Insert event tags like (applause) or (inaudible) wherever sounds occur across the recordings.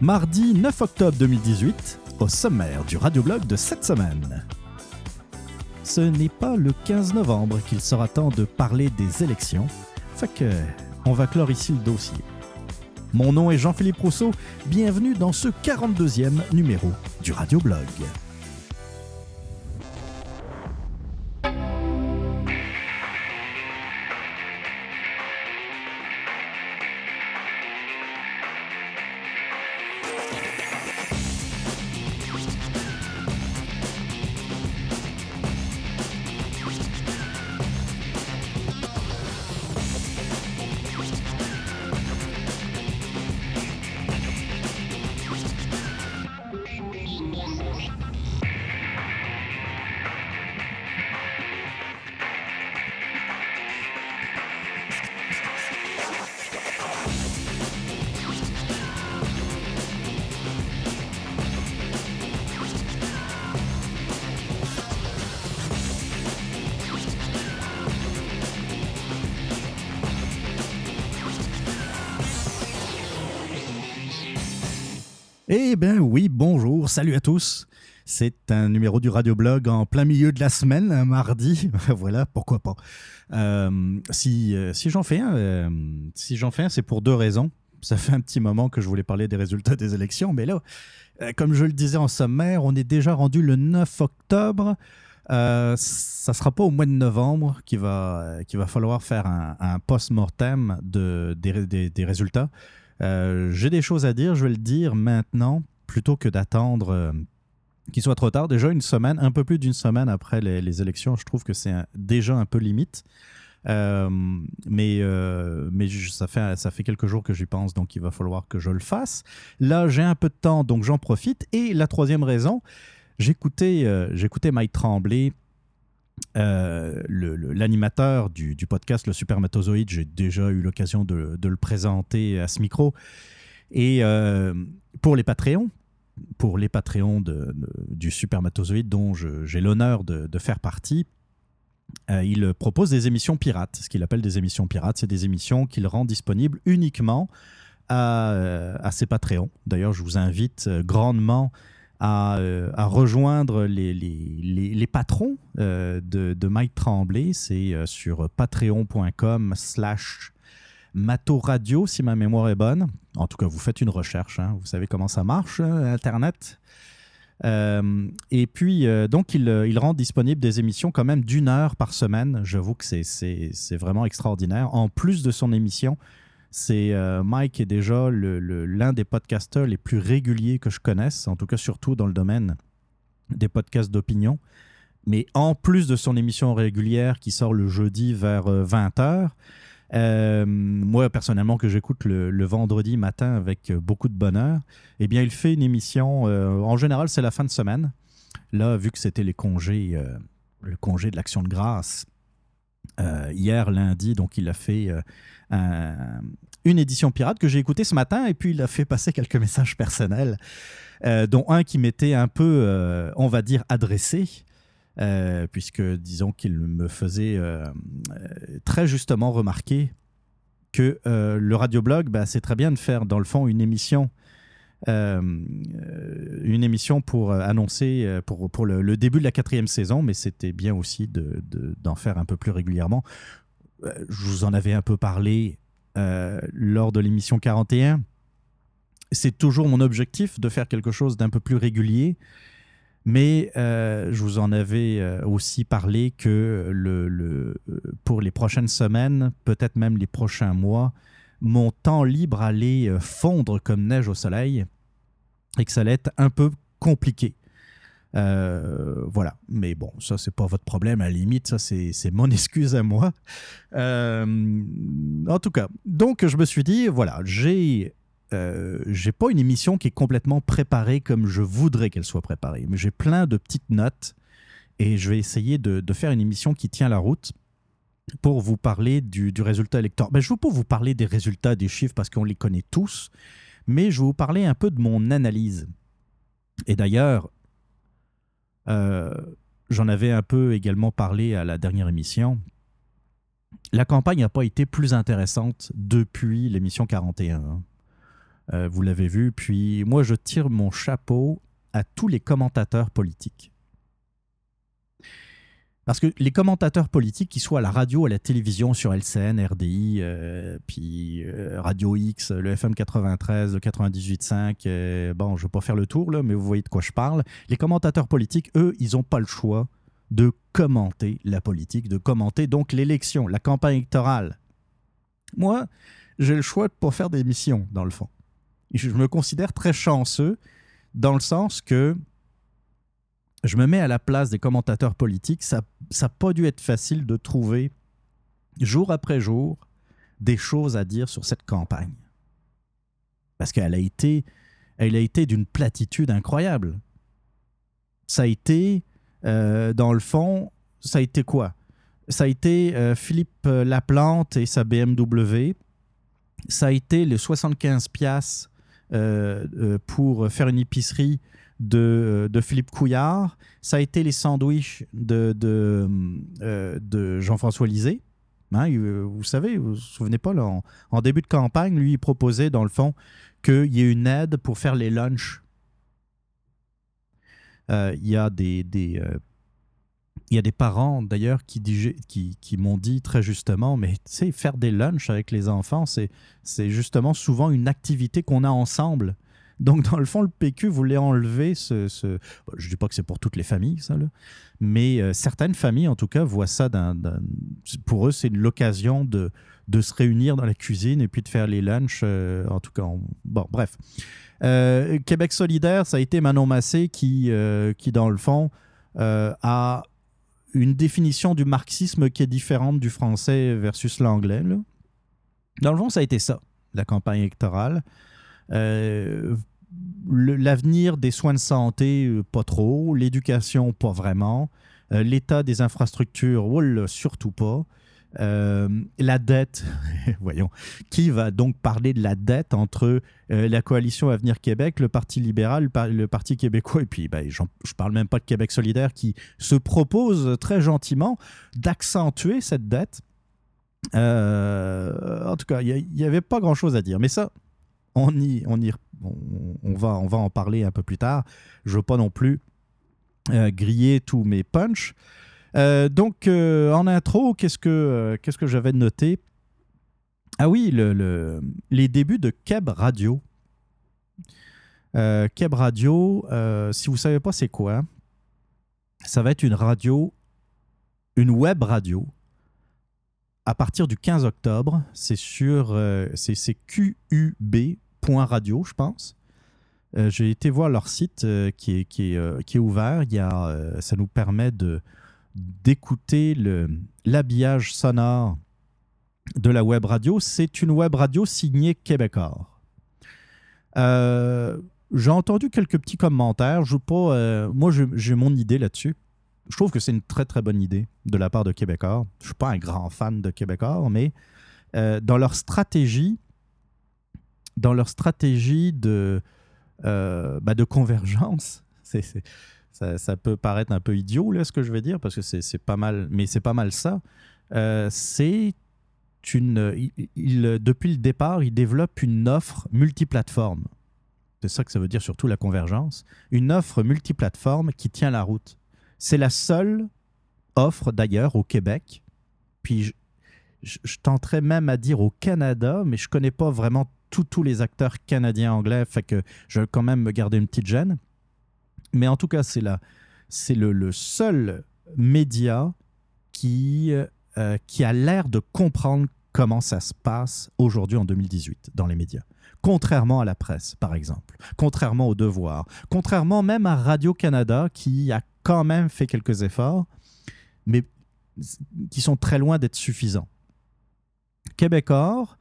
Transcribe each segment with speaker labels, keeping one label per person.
Speaker 1: Mardi 9 octobre 2018, au sommaire du radioblog de cette semaine. Ce n'est pas le 15 novembre qu'il sera temps de parler des élections, fait que on va clore ici le dossier. Mon nom est Jean-Philippe Rousseau, bienvenue dans ce 42e numéro du radioblog. Salut à tous. C'est un numéro du radioblog en plein milieu de la semaine, un mardi. (laughs) voilà, pourquoi pas. Euh, si euh, si j'en fais un, euh, si j'en fais c'est pour deux raisons. Ça fait un petit moment que je voulais parler des résultats des élections, mais là, comme je le disais en sommaire, on est déjà rendu le 9 octobre. Euh, ça sera pas au mois de novembre qu'il va, va falloir faire un, post-mortem de, des, résultats. J'ai des choses à dire, je vais le dire maintenant, plutôt que d'attendre euh, qu'il soit trop tard. Déjà une semaine, un peu plus d'une semaine après les, élections, je trouve que c'est déjà un peu limite. Euh, mais euh, mais ça, fait, ça fait quelques jours que j'y pense, donc il va falloir que je le fasse. Là, j'ai un peu de temps, donc j'en profite. Et la troisième raison, j'écoutais euh, Mike Tremblay l'animateur du, podcast Le Supermatozoïde, j'ai déjà eu l'occasion de, de, le présenter à ce micro. Et pour les Patreons, pour les Patreons de, de, du Supermatozoïde, dont j'ai l'honneur de, faire partie, euh, il propose des émissions pirates. Ce qu'il appelle des émissions pirates, c'est des émissions qu'il rend disponibles uniquement à, euh, ses Patreons. D'ailleurs, je vous invite euh, grandement à, rejoindre les, patrons de, Mike Tremblay. C'est sur patreon.com slash matoradio, si ma mémoire est bonne. En tout cas, vous faites une recherche. Hein. Vous savez comment ça marche, Internet. Euh, et puis, euh, donc, il, rend disponible des émissions quand même d'une heure par semaine. J'avoue que c'est vraiment extraordinaire. En plus de son émission, c'est euh, Mike est déjà l'un des podcasteurs les plus réguliers que je connaisse, en tout cas surtout dans le domaine des podcasts d'opinion. Mais en plus de son émission régulière qui sort le jeudi vers 20h, euh, moi personnellement que j'écoute le, vendredi matin avec beaucoup de bonheur, eh bien il fait une émission, euh, en général c'est la fin de semaine. Là, vu que c'était les congés, euh, le congé de l'action de grâce, euh, hier lundi, donc il a fait un, une édition pirate que j'ai écoutée ce matin et puis il a fait passer quelques messages personnels, euh, dont un qui m'était un peu, euh, on va dire, adressé. Euh, puisque disons qu'il me faisait euh, très justement remarquer que euh, le radioblog, bah, c'est très bien de faire dans le fond une émission, euh, une émission pour annoncer pour, pour le, début de la quatrième saison, mais c'était bien aussi d'en de, de, faire un peu plus régulièrement. Je vous en avais un peu parlé euh, lors de l'émission 41. C'est toujours mon objectif de faire quelque chose d'un peu plus régulier. Mais euh, je vous en avais euh, aussi parlé que le, le, pour les prochaines semaines, peut-être même les prochains mois, mon temps libre allait fondre comme neige au soleil et que ça allait être un peu compliqué. Euh, voilà, mais bon, ça c'est pas votre problème, à la limite, ça c'est mon (laughs) excuse à moi. Euh, en tout cas, donc je me suis dit, voilà, j'ai euh, j'ai pas une émission qui est complètement préparée comme je voudrais qu'elle soit préparée, mais j'ai plein de petites notes et je vais essayer de, faire une émission qui tient la route. pour vous parler du, résultat électoral. Ben, je ne veux pas vous parler des résultats, des chiffres, parce qu'on les connaît tous, mais je vais vous parler un peu de mon analyse. Et d'ailleurs, euh, j'en avais un peu également parlé à la dernière émission. La campagne n'a pas été plus intéressante depuis l'émission 41. Euh, vous l'avez vu. Puis moi, je tire mon chapeau à tous les commentateurs politiques. Parce que les commentateurs politiques, qu'ils soient à la radio, à la télévision, sur LCN, RDI, euh, puis euh, Radio X, le FM 93, le 98.5, bon, je ne vais pas faire le tour, là, mais vous voyez de quoi je parle. Les commentateurs politiques, eux, ils n'ont pas le choix de commenter la politique, de commenter donc l'élection, la campagne électorale. Moi, j'ai le choix de ne pas faire dans le fond je me considère très chanceux dans le sens que je me mets à la place des commentateurs politiques. Ça n'a pas dû être facile de trouver, jour après jour, des choses à dire sur cette campagne. Parce qu'elle a été, elle a été d'une platitude incroyable. Ça a été, euh, dans le fond, ça a été quoi? Ça a été euh, Philippe Laplante et sa BMW. Ça a été les 75 piastres pour faire une épicerie de, euh, de, Philippe Couillard. Ça a été les sandwichs de, de, de Jean-François Lisée. Hein, vous savez, vous vous souvenez pas, là, en, début de campagne, lui, il proposait, dans le fond, qu'il y ait une aide pour faire les lunchs. Il y a des, il y a des parents d'ailleurs qui, m'ont dit très justement, mais tu sais, faire des lunchs avec les enfants, c'est justement souvent une activité qu'on a ensemble. Donc, dans le fond, le PQ voulait enlever ce. je ne dis pas que c'est pour toutes les familles, ça, là, mais euh, certaines familles, en tout cas, voient ça d'un. Pour eux, c'est l'occasion de, de se réunir dans la cuisine et puis de faire les lunchs. Euh, en tout cas, bon, bref. Euh, Québec solidaire, ça a été Manon Massé qui, qui dans le fond, a une définition du marxisme qui est différente du français versus l'anglais. Dans le fond, ça a été ça, la campagne électorale. Euh, l'avenir des soins de santé, euh, pas trop. L'éducation, pas vraiment. Euh, l'état des infrastructures, surtout pas. Euh, la dette, (laughs) voyons, qui va donc parler de la dette entre euh, la coalition Avenir Québec, le Parti libéral, le Parti québécois, et puis ben, je ne parle même pas de Québec solidaire qui se propose très gentiment d'accentuer cette dette. Euh, en tout cas, il n'y avait pas grand-chose à dire. Mais ça, on, y, on, y, on, va, on va en parler un peu plus tard. Je ne veux pas non plus griller tous mes punchs. Euh, donc, euh, en intro, qu'est-ce que, euh, qu'est-ce que j'avais noté? Ah oui, le, les débuts de Keb Radio. Keb Radio, si vous ne savez pas c'est quoi, ça va être une radio, une web radio, à partir du 15 octobre. C'est sur c'est, qub.radio, je pense. j'ai été voir leur site qui, est, qui, est, qui est ouvert. Il y a, ça nous permet de, d'écouter l'habillage sonore de la web radio. C'est une web radio signée Québécois. Euh, j'ai entendu quelques petits commentaires. Je pas, euh, moi, j'ai mon idée là-dessus. Je trouve que c'est une très, très bonne idée de la part de Québécois. Je ne suis pas un grand fan de Québécois, mais euh, dans leur stratégie, dans leur stratégie de, bah, de convergence, (laughs) c'est ça, peut paraître un peu idiot, là, ce que je vais dire, parce que c'est pas mal, mais c'est pas mal ça. Euh, c'est une. Depuis le départ, il développe une offre multiplateforme. C'est ça que ça veut dire, surtout la convergence. Une offre multiplateforme qui tient la route. C'est la seule offre, d'ailleurs, au Québec. Puis je, tenterais même à dire au Canada, mais je connais pas vraiment tous les acteurs canadiens anglais, fait que je vais quand même me garder une petite gêne. Mais en tout cas, c'est c'est le, seul média qui, euh, qui a l'air de comprendre comment ça se passe aujourd'hui en 2018 dans les médias. Contrairement à la presse, par exemple, contrairement au devoir, contrairement même à Radio-Canada qui a quand même fait quelques efforts, mais qui sont très loin d'être suffisants. Québécois,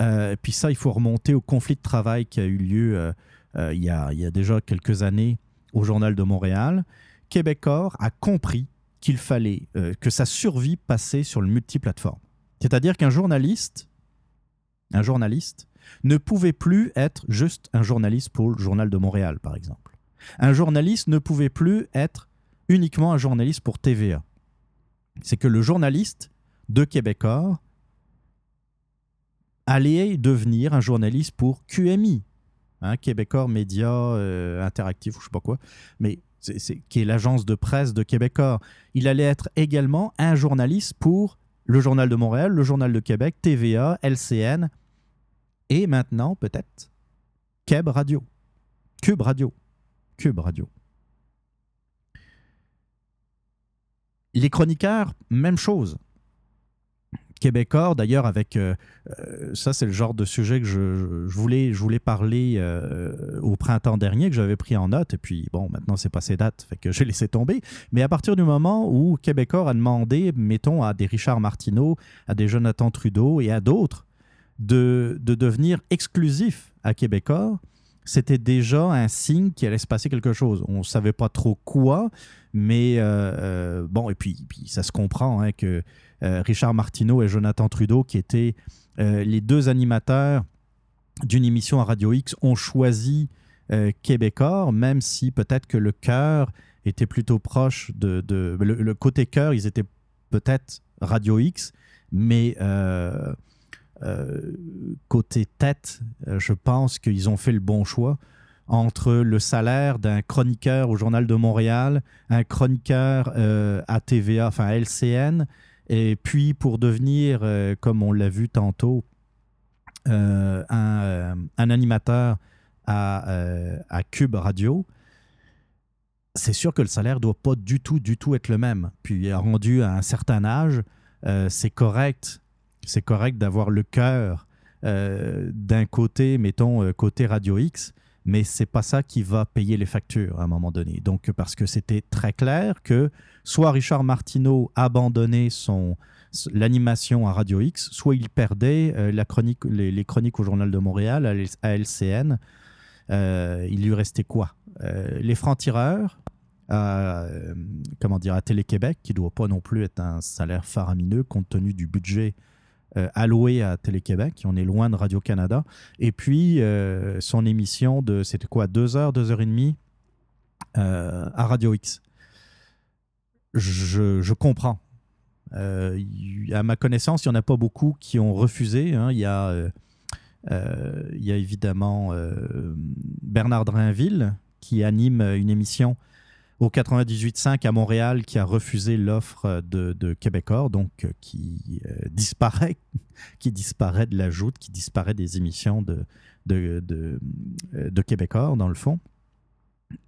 Speaker 1: euh, puis ça, il faut remonter au conflit de travail qui a eu lieu euh, il, y a, il y a déjà quelques années au Journal de Montréal, Québecor a compris qu'il fallait euh, que sa survie passait sur le multiplateforme. C'est-à-dire qu'un journaliste, un journaliste, ne pouvait plus être juste un journaliste pour le journal de Montréal, par exemple. Un journaliste ne pouvait plus être uniquement un journaliste pour TVA. C'est que le journaliste de Québécois allait devenir un journaliste pour QMI, hein, Québécois Média euh, Interactif ou je sais pas quoi, mais qui est l'agence de presse de Québécois. Il allait être également un journaliste pour le Journal de Montréal, le Journal de Québec, TVA, LCN et maintenant peut-être Keb Radio, Cube Radio, Cube Radio. Les chroniqueurs, même chose québécois, d'ailleurs, avec euh, euh, ça, c'est le genre de sujet que je, voulais, je voulais parler euh, au printemps dernier, que j'avais pris en note. Et puis, bon, maintenant, c'est passé date, fait que j'ai laissé tomber. Mais à partir du moment où Québécois a demandé, mettons, à des Richard Martineau, à des Jonathan Trudeau et à d'autres, de, de devenir exclusifs à Québécois, c'était déjà un signe qu'il allait se passer quelque chose. On ne savait pas trop quoi, mais bon, et puis, ça se comprend hein, que Richard Martineau et Jonathan Trudeau, qui étaient euh, les deux animateurs d'une émission à Radio X, ont choisi euh, Québécois, même si peut-être que le cœur était plutôt proche de... le, côté cœur, ils étaient peut-être Radio X, mais côté tête, je pense qu'ils ont fait le bon choix entre le salaire d'un chroniqueur au Journal de Montréal, un chroniqueur à TVA, enfin à LCN, et puis pour devenir, euh, comme on l'a vu tantôt, euh, euh, un, animateur à, Cube Radio, c'est sûr que le salaire ne doit pas du tout, du tout être le même. Puis rendu à un certain âge, c'est correct. C'est correct d'avoir le cœur d'un côté, mettons, côté Radio X, mais c'est pas ça qui va payer les factures à un moment donné. Donc, parce que c'était très clair que soit Richard Martineau abandonnait son l'animation à Radio X, soit il perdait euh, chronique, les, chroniques au Journal de Montréal, à LCN. Euh, il lui restait quoi? Euh, Les francs-tireurs, comment dire, à Télé-Québec, qui ne doit pas non plus être un salaire faramineux compte tenu du budget alloué à Télé-Québec. On est loin de Radio-Canada. Et puis, son émission de, c'était quoi, deux heures, deux heures et demie à Radio X je, comprends. Euh, à ma connaissance, il n'y en a pas beaucoup qui ont refusé. Hein. Il, y a, euh, euh, il y a évidemment Bernard Drainville qui anime une émission au 98.5 à Montréal qui a refusé l'offre de, Québecor, donc qui disparaît, (laughs) qui disparaît de la joute, qui disparaît des émissions de, de, de, de Québecor, dans le fond.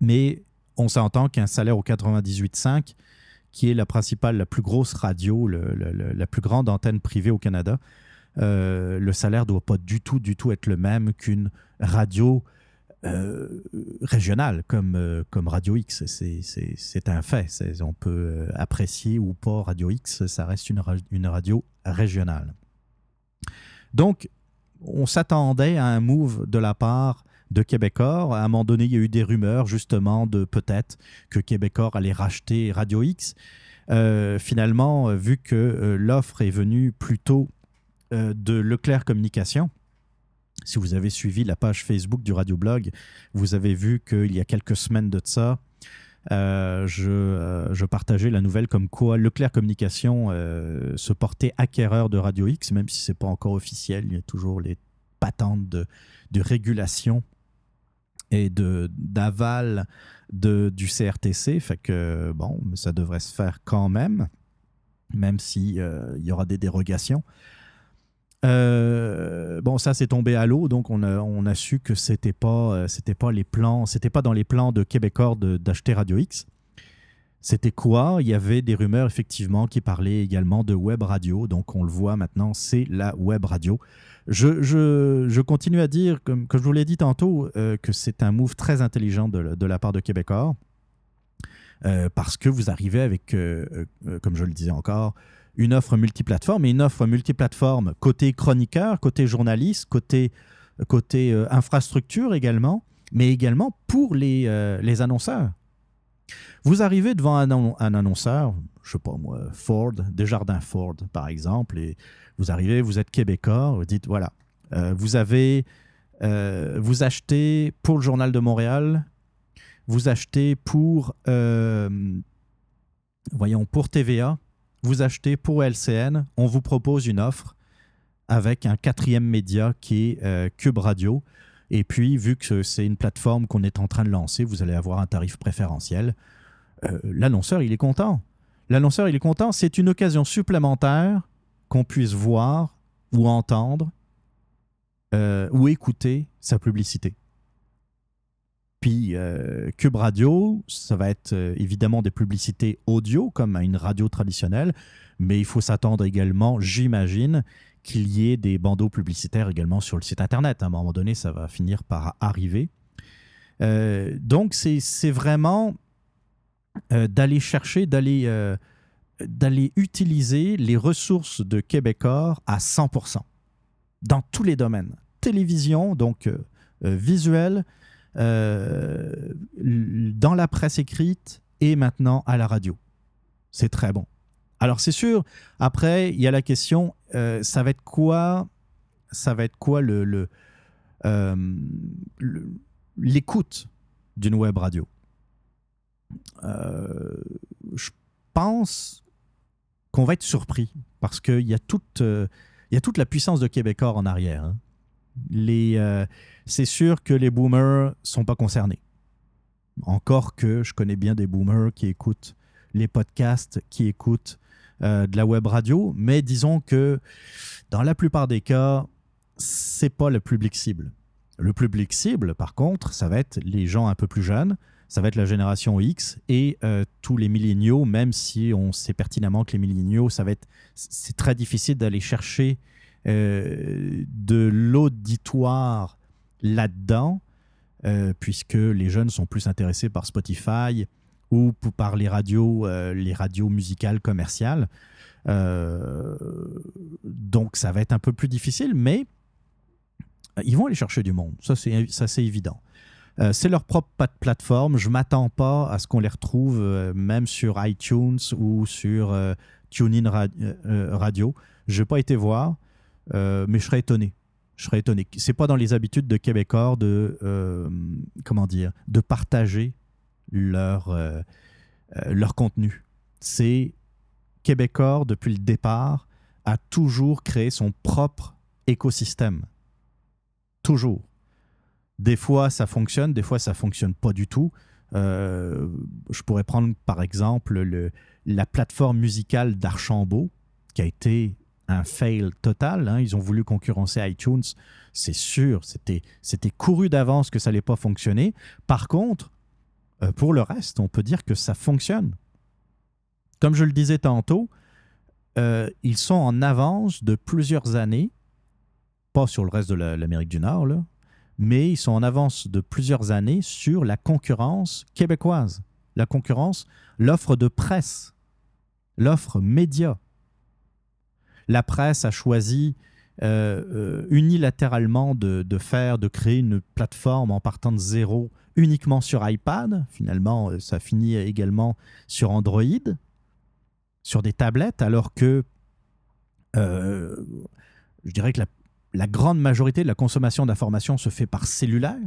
Speaker 1: Mais on s'entend qu'un salaire au 98.5, qui est la principale, la plus grosse radio, la plus grande antenne privée au Canada, euh, le salaire ne doit pas du tout, du tout être le même qu'une radio euh, régionale comme, euh, comme Radio X. C'est un fait. On peut apprécier ou pas Radio X, ça reste une, une radio régionale. Donc, on s'attendait à un move de la part de Québecor. À un moment donné, il y a eu des rumeurs justement de peut-être que Québecor allait racheter Radio X. Euh, finalement, euh, vu que euh, l'offre est venue plutôt de Leclerc Communication, si vous avez suivi la page Facebook du Radio Blog, vous avez vu qu'il y a quelques semaines de ça, je, partageais la nouvelle comme quoi Leclerc Communication se portait acquéreur de Radio X, même si ce n'est pas encore officiel, il y a toujours les patentes de régulation et d'aval du CRTC. Fait que, bon, ça devrait se faire quand même, même s'il euh, y aura des dérogations. Euh, bon, ça c'est tombé à l'eau, donc on a, on a su que c'était pas, euh, c'était pas les plans, c'était pas dans les plans de Québecor d'acheter Radio X. C'était quoi? Il y avait des rumeurs effectivement qui parlaient également de web radio, donc on le voit maintenant, c'est la web radio. Je, continue à dire, comme, je vous l'ai dit tantôt, euh, que c'est un move très intelligent de, la part de Québécois. Euh, parce que vous arrivez avec, euh, comme je le disais encore, une offre multiplateforme et une offre multiplateforme côté chroniqueur, côté journaliste, côté, infrastructure également, mais également pour les annonceurs. Vous arrivez devant un, annonceur, je sais pas moi, Ford, Desjardins Ford par exemple, et vous arrivez, vous êtes québécois, vous dites voilà, euh, vous avez, euh, vous achetez pour le journal de Montréal, vous achetez pour, euh, voyons, pour TVA, vous achetez pour LCN, on vous propose une offre avec un quatrième média qui est Cube Radio. Et puis, vu que c'est une plateforme qu'on est en train de lancer, vous allez avoir un tarif préférentiel. L'annonceur, il est content. L'annonceur, il est content. C'est une occasion supplémentaire qu'on puisse voir ou entendre euh, ou écouter sa publicité. Puis euh, Cube Radio, ça va être euh, évidemment des publicités audio comme à une radio traditionnelle, mais il faut s'attendre également, j'imagine, qu'il y ait des bandeaux publicitaires également sur le site Internet. À un moment donné, ça va finir par arriver. donc, c'est vraiment d'aller chercher, d'aller d'aller utiliser les ressources de Québecor à 100%, dans tous les domaines. Télévision, donc euh, euh, visuel, euh, dans la presse écrite et maintenant à la radio. C'est très bon. Alors c'est sûr, après, il y a la question, ça va être quoi ça va être quoi le, l'écoute d'une web radio? Je pense qu'on va être surpris parce qu'il y, a toute, euh, y toute la puissance de Québécois en arrière. Hein. Euh, c'est sûr que les boomers sont pas concernés. Encore que je connais bien des boomers qui écoutent les podcasts, qui écoutent euh, de la web radio, mais disons que dans la plupart des cas, c'est pas le public cible. Le public cible, par contre, ça va être les gens un peu plus jeunes, ça va être la génération X et euh, tous les milléniaux, même si on sait pertinemment que les milléniaux, ça va être, c'est très difficile d'aller chercher euh, de l'auditoire là-dedans, puisque les jeunes sont plus intéressés par Spotify ou par les radios, les radios musicales commerciales. donc ça va être un peu plus difficile, mais ils vont aller chercher du monde, ça c'est évident. Euh, c'est leur propre plateforme. Je m'attends pas à ce qu'on les retrouve euh, même sur iTunes ou sur euh, TuneIn Radio. Je n'ai pas été voir, mais je serais étonné. Je serais étonné. C'est pas dans les habitudes de Québécois de comment dire de partager leur leur contenu. C'est Québécois depuis le départ a toujours créé son propre écosystème. Toujours. Des fois, ça fonctionne, des fois, ça fonctionne pas du tout. Euh, je pourrais prendre par exemple le, la plateforme musicale d'Archambault, qui a été un fail total. Hein. Ils ont voulu concurrencer iTunes. C'est sûr, c'était couru d'avance que ça n'allait pas fonctionner. Par contre, euh, pour le reste, on peut dire que ça fonctionne. Comme je le disais tantôt, euh, ils sont en avance de plusieurs années, pas sur le reste de l'Amérique du Nord, mais ils sont en avance de plusieurs années sur la concurrence québécoise. La concurrence, l'offre de presse, l'offre média. La presse a choisi euh, unilatéralement de, faire, de créer une plateforme en partant de zéro uniquement sur iPad. Finalement, euh, ça finit également sur Android, sur des tablettes, alors que je dirais que la, grande majorité de la consommation d'informations se fait par cellulaire,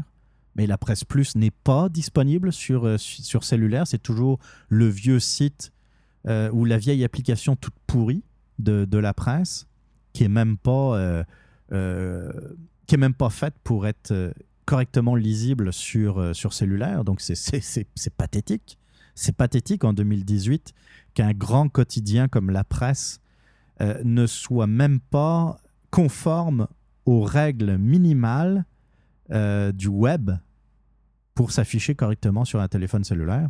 Speaker 1: mais la Presse Plus n'est pas disponible sur, euh, sur cellulaire. C'est toujours le vieux site euh, ou la vieille application toute pourrie de, de la presse qui est même pas euh, qui même pas faite pour être correctement lisible sur, sur cellulaire. Donc c'est pathétique. C'est pathétique en 2018 qu'un grand quotidien comme la presse ne soit même pas conforme aux règles minimales euh, du web pour s'afficher correctement sur un téléphone cellulaire.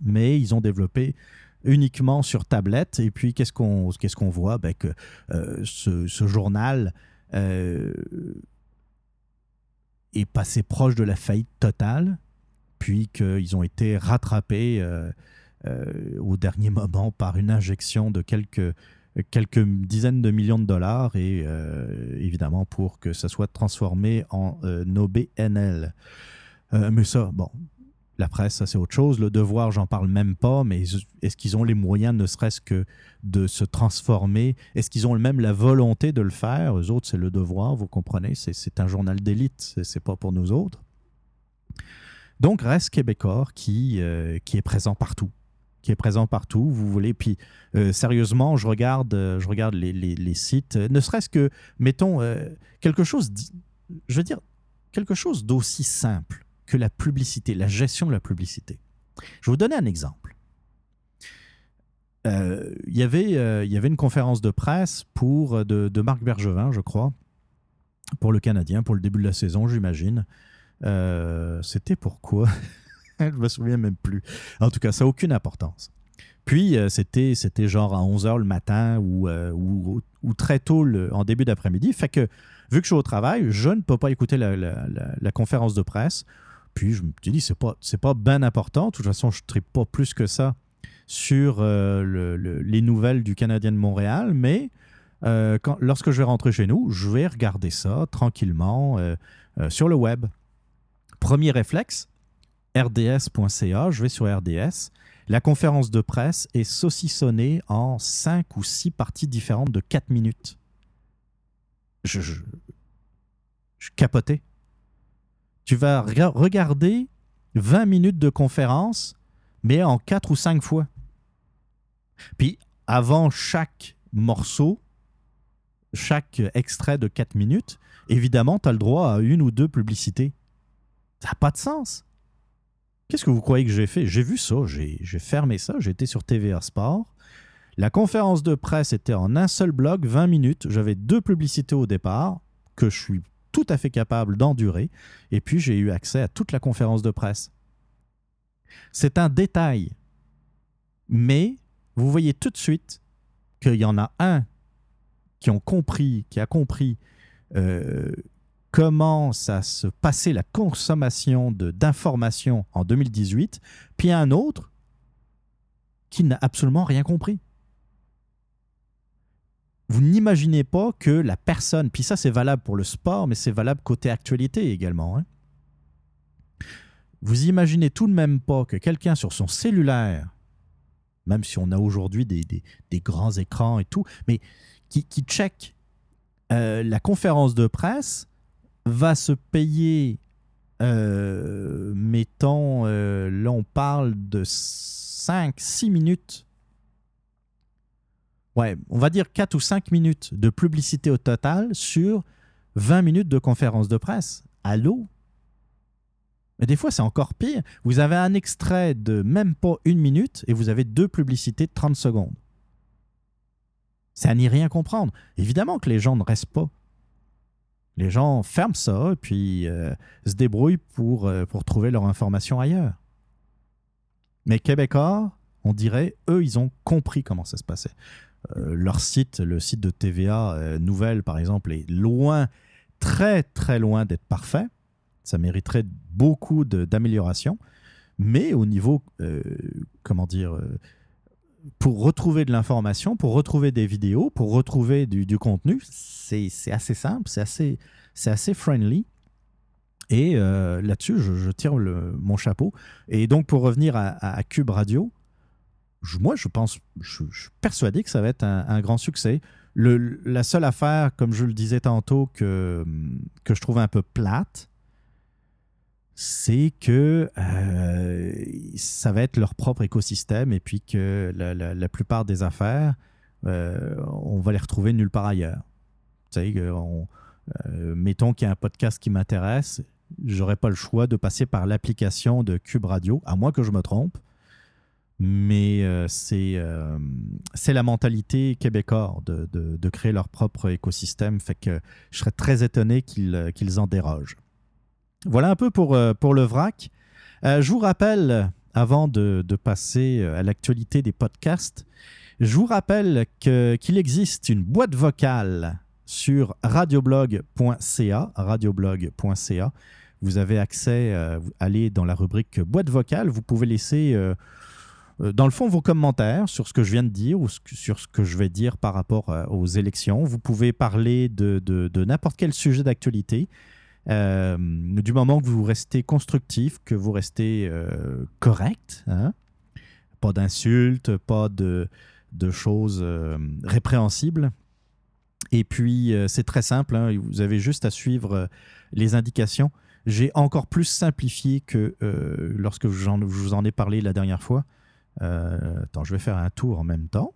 Speaker 1: Mais ils ont développé uniquement sur tablette. Et puis, qu'est-ce qu'on qu'est-ce voit? Ben Que euh, ce, journal euh, est passé proche de la faillite totale, puis qu'ils ont été rattrapés au dernier moment par une injection de quelques quelques dizaines de millions de dollars et euh, évidemment pour que ça soit transformé en euh, OBNL. Euh, mais ça, bon, La presse, ça c'est autre chose. Le devoir, j'en parle même pas, mais est-ce qu'ils ont les moyens, ne serait-ce que de se transformer? Est-ce qu'ils ont même la volonté de le faire? Eux autres, c'est le devoir, vous comprenez? C'est un journal d'élite, c'est pas pour nous autres. Donc, reste Québécois qui, euh, qui est présent partout qui est présent partout. Vous voulez, puis euh, sérieusement, je regarde, euh, je regarde les, les, les, ne serait-ce que, mettons, quelque chose, je veux dire, quelque chose d'aussi simple que la publicité, la gestion de la publicité. Je vais vous donner un exemple. Euh, y avait, euh, il y avait une conférence de presse pour, euh, de, Marc Bergevin, je crois, pour le Canadien, pour le début de la saison, j'imagine. C'était pourquoi (laughs) Je me souviens même plus. En tout cas, ça n'a aucune importance. Puis, c'était, c'était genre à 11h le matin ou, très tôt en début d'après-midi. Fait que, vu que je suis au travail, je ne peux pas écouter la conférence de presse puis je me dit, c'est pas, c'est pas bien important. De toute façon, je ne pas plus que ça sur euh, les nouvelles du Canadien de Montréal, mais euh, lorsque je vais rentrer chez nous, je vais regarder ça tranquillement euh, sur le web. Premier réflexe, rds.ca, je vais sur RDS. La conférence de presse est saucissonnée en cinq ou six parties différentes de 4 minutes. Je, je, je capotais tu vas regarder 20 minutes de conférence, mais en 4 ou 5 fois. Puis, avant chaque morceau, chaque extrait de 4 minutes, évidemment, tu as le droit à une ou deux publicités. Ça n'a pas de sens. Qu'est-ce que vous croyez que j'ai fait? J'ai vu ça, j'ai fermé ça, j'étais sur TVA Sport. La conférence de presse était en un seul bloc, 20 minutes. J'avais deux publicités au départ, que je suis tout à fait capable d'endurer. Et puis, j'ai eu accès à toute la conférence de presse. C'est un détail. Mais vous voyez tout de suite qu'il y en a un qui, ont compris, qui a compris euh, comment ça se passait la consommation d'informations en 2018, puis un autre qui n'a absolument rien compris vous n'imaginez pas que la personne, puis ça c'est valable pour le sport, mais c'est valable côté actualité également. Hein. Vous imaginez tout de même pas que quelqu'un sur son cellulaire, même si on a aujourd'hui des, grands écrans et tout, mais qui, qui check euh, la conférence de presse, va se payer, euh, mettons, euh, là on parle de 5-6 minutes ouais, on va dire 4 ou 5 minutes de publicité au total sur 20 minutes de conférence de presse. Allô? Mais des fois, c'est encore pire. Vous avez un extrait de même pas une minute et vous avez deux publicités de 30 secondes. C'est à n'y rien comprendre. Évidemment que les gens ne restent pas. Les gens ferment ça et puis euh, se débrouillent pour, euh, pour trouver leur information ailleurs. Mais Québécois, on dirait, eux, ils ont compris comment ça se passait. Euh, leur site, le site de TVA euh, Nouvelle, par exemple, est loin, très très loin d'être parfait. Ça mériterait beaucoup d'amélioration. Mais au niveau, euh, comment dire, pour retrouver de l'information, pour retrouver des vidéos, pour retrouver du, contenu, c'est assez simple, c'est assez, assez friendly. Et là-dessus, je, tire mon chapeau. Et donc, pour revenir à Cube Radio, moi, je pense, je, suis persuadé que ça va être un, grand succès. Le, la seule affaire, comme je le disais tantôt, que, que je trouve un peu plate, c'est que euh, ça va être leur propre écosystème et puis que la, plupart des affaires, euh, on va les retrouver nulle part ailleurs. Tu sais, euh, mettons qu'il y a un podcast qui m'intéresse, j'aurais pas le choix de passer par l'application de Cube Radio, à moins que je me trompe mais euh, euh, c'est la mentalité québécoise de, de, créer leur propre écosystème. Fait que je serais très étonné qu'ils euh, qu'ils en dérogent. Voilà un peu pour, pour le vrac. je vous rappelle, avant de, de passer à l'actualité des podcasts, je vous rappelle qu'il existe une boîte vocale sur radioblog.ca. radioblog.ca. Vous avez accès, allez dans la rubrique boîte vocale, vous pouvez laisser euh, dans le fond, vos commentaires sur ce que je viens de dire ou sur ce que je vais dire par rapport euh, aux élections. Vous pouvez parler de, n'importe quel sujet d'actualité. Euh, du moment que vous restez constructif, que vous restez euh, correct, hein, pas d'insultes, pas de, choses euh, répréhensibles. Et puis, c'est très simple, hein, vous avez juste à suivre les indications. J'ai encore plus simplifié que lorsque je vous en ai parlé la dernière fois. Attends, je vais faire un tour en même temps.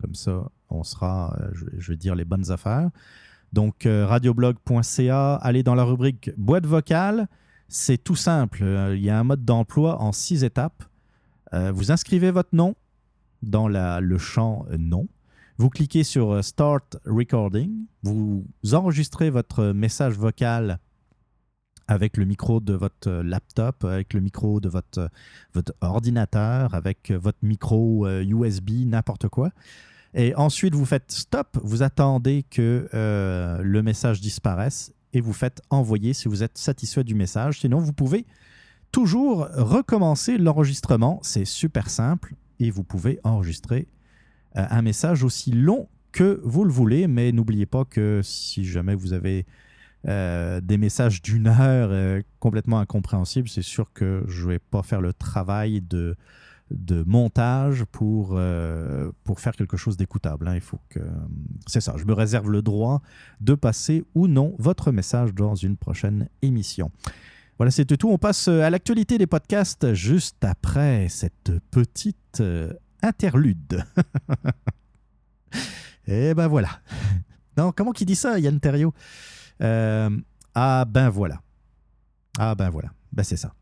Speaker 1: Comme ça, on sera, je vais dire, les bonnes affaires. Donc, euh, radioblog.ca, allez dans la rubrique boîte vocale. C'est tout simple. Euh, il y a un mode d'emploi en six étapes. Euh, vous inscrivez votre nom dans le champ nom. Vous cliquez sur Start Recording. Vous enregistrez votre message vocal avec le micro de votre laptop, avec le micro de votre, votre ordinateur, avec votre micro USB, n'importe quoi. Et ensuite, vous faites stop, vous attendez que euh, le message disparaisse et vous faites envoyer si vous êtes satisfait du message. Sinon, vous pouvez toujours recommencer l'enregistrement. C'est super simple et vous pouvez enregistrer euh, un message aussi long que vous le voulez. Mais n'oubliez pas que si jamais vous avez euh, des messages d'une heure complètement incompréhensibles, c'est sûr que je vais pas faire le travail de de montage pour, euh, pour faire quelque chose d'écoutable. Hein. Que. C'est ça, je me réserve le droit de passer ou non votre message dans une prochaine émission. Voilà, c'est tout. On passe à l'actualité des podcasts juste après cette petite euh, interlude. (laughs) Et ben voilà. Non, comment qui dit ça, Yann Terrio euh, Ah ben voilà. Ah ben voilà. Ben c'est ça.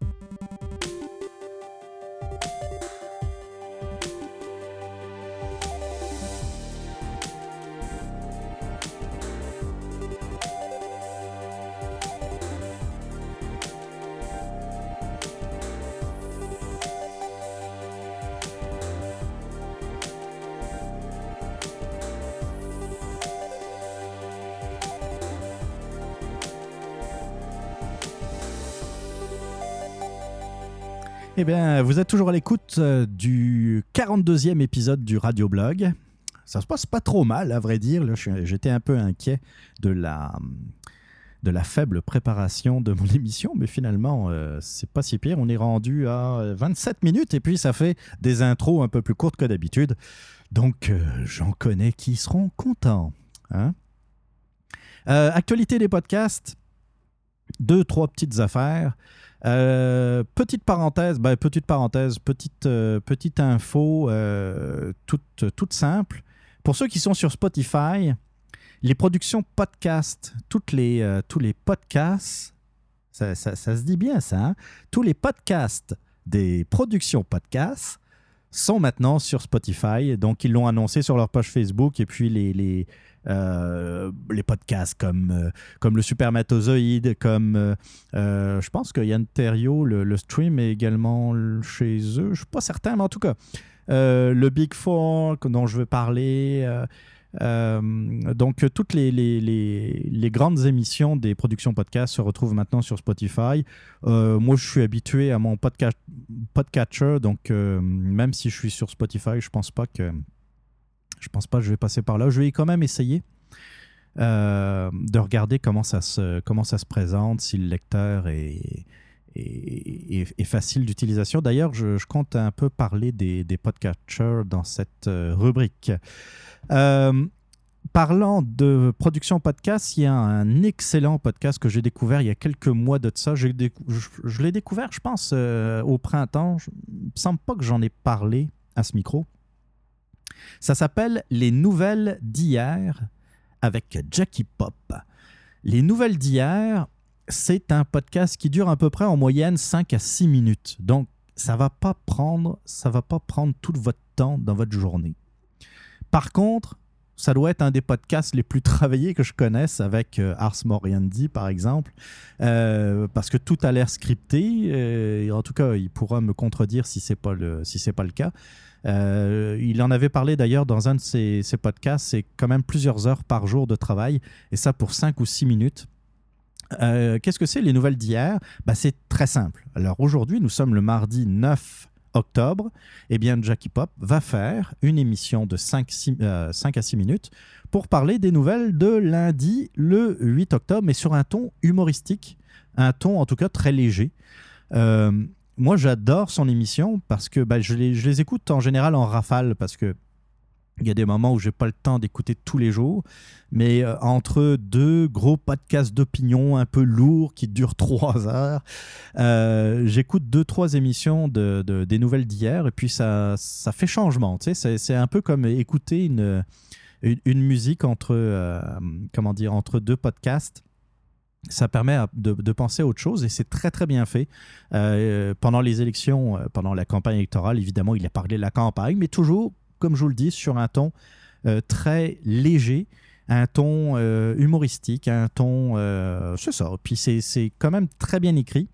Speaker 1: Eh bien, vous êtes toujours à l'écoute euh, du 42e épisode du Radio Blog. Ça se passe pas trop mal, à vrai dire. J'étais un peu inquiet de la, de la faible préparation de mon (laughs) émission, mais finalement, euh, c'est pas si pire. On est rendu à 27 minutes et puis ça fait des intros un peu plus courtes que d'habitude. Donc, euh, j'en connais qui seront contents. Hein. actualité des podcasts, deux, trois petites affaires. Euh, petite parenthèse, ben, petite parenthèse, petite, euh, petite info euh, toute, toute simple. Pour ceux qui sont sur Spotify, les productions podcast, toutes les, tous les podcasts, ça, se dit bien ça, hein? tous les podcasts des productions podcasts sont maintenant sur Spotify. Donc, ils l'ont annoncé sur leur page Facebook et puis les, les, euh, les podcasts comme, euh, comme le Supermatozoïde, comme euh, je pense que Yann Terrio, le, stream est également chez eux. Je ne suis pas certain, mais en tout cas, le Big Four dont je veux parler. Donc, toutes les, grandes émissions des productions podcasts se retrouvent maintenant sur Spotify. moi, je suis habitué à mon podcast, podcatcher, donc même si je suis sur Spotify, je pense pas que je pense pas que je vais passer par là. Je vais quand même essayer euh, de regarder comment ça se, comment ça se présente, si le lecteur est, est, facile d'utilisation. D'ailleurs, je, compte un peu parler des, des podcatchers dans cette euh, rubrique. Euh, parlant de production podcast, il y a un excellent podcast que j'ai découvert il y a quelques mois de ça. Je, je l'ai découvert, je pense, au printemps. Il ne me semble pas que j'en ai parlé à ce micro. Ça s'appelle Les Nouvelles d'hier avec Jackie Pop. Les Nouvelles d'hier, c'est un podcast qui dure à peu près en moyenne 5 à 6 minutes. Donc, ça va pas prendre, va pas prendre tout votre temps dans votre journée. Par contre, ça doit être un des podcasts les plus travaillés que je connaisse avec euh, Ars Moriendi, par exemple, euh, parce que tout a l'air scripté. Euh, en tout cas, il pourra me contredire si ce n'est pas, le, cas. Il en avait parlé d'ailleurs dans un de ses, podcasts, c'est quand même plusieurs heures par jour de travail, et ça pour 5 ou 6 minutes. Euh, qu'est-ce que c'est les nouvelles d'hier? Bah, C'est très simple. Alors aujourd'hui, nous sommes le mardi 9 octobre, eh bien Jackie Pop va faire une émission de 5, à 6 minutes pour parler des nouvelles de lundi le 8 octobre, mais sur un ton humoristique, un ton en tout cas très léger. moi, j'adore son émission parce que bah, je, les, je les écoute en général en rafale parce que il y a des moments où j'ai pas le temps d'écouter tous les jours, mais euh, entre deux gros podcasts d'opinion un peu lourds qui durent (laughs) trois heures, euh, j'écoute deux trois émissions de, des nouvelles d'hier et puis ça, ça fait changement. Tu sais, c'est un peu comme écouter une, une, musique entre euh, comment dire entre deux podcasts ça permet de, de, penser à autre chose et c'est très très bien fait. pendant les élections, pendant la campagne électorale, évidemment, il a parlé de la campagne, mais toujours comme je vous le dis, sur un ton euh, très léger, un ton euh, humoristique, un ton... Euh, c'est ça. Puis c'est quand même très bien écrit.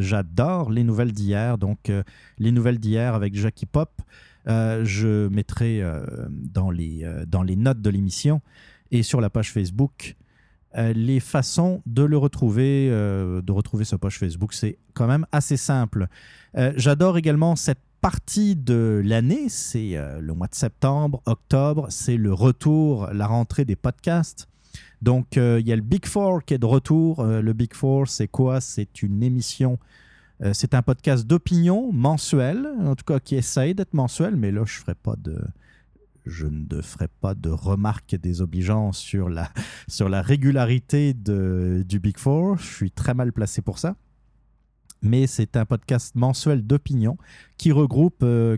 Speaker 1: J'adore les nouvelles d'hier. Donc, les nouvelles d'hier avec Jackie Pop, je mettrai dans, les, dans les notes de l'émission et sur la page Facebook les façons de le retrouver, de retrouver sa page Facebook. C'est quand même assez simple. J'adore également cette partie de l'année, c'est euh, le mois de septembre, octobre, c'est le retour, la rentrée des podcasts. Donc, euh, il y a le Big Four qui est de retour. Euh, le Big Four, c'est quoi? C'est une émission, c'est un podcast d'opinion mensuel, en tout cas qui essaye d'être mensuel, mais là, je ferai pas de. Je ne ferai pas de remarques désobligeantes sur la, (laughs) sur la régularité de, du Big Four. Je suis très mal placé pour ça mais c'est un podcast mensuel d'opinion qui regroupe euh,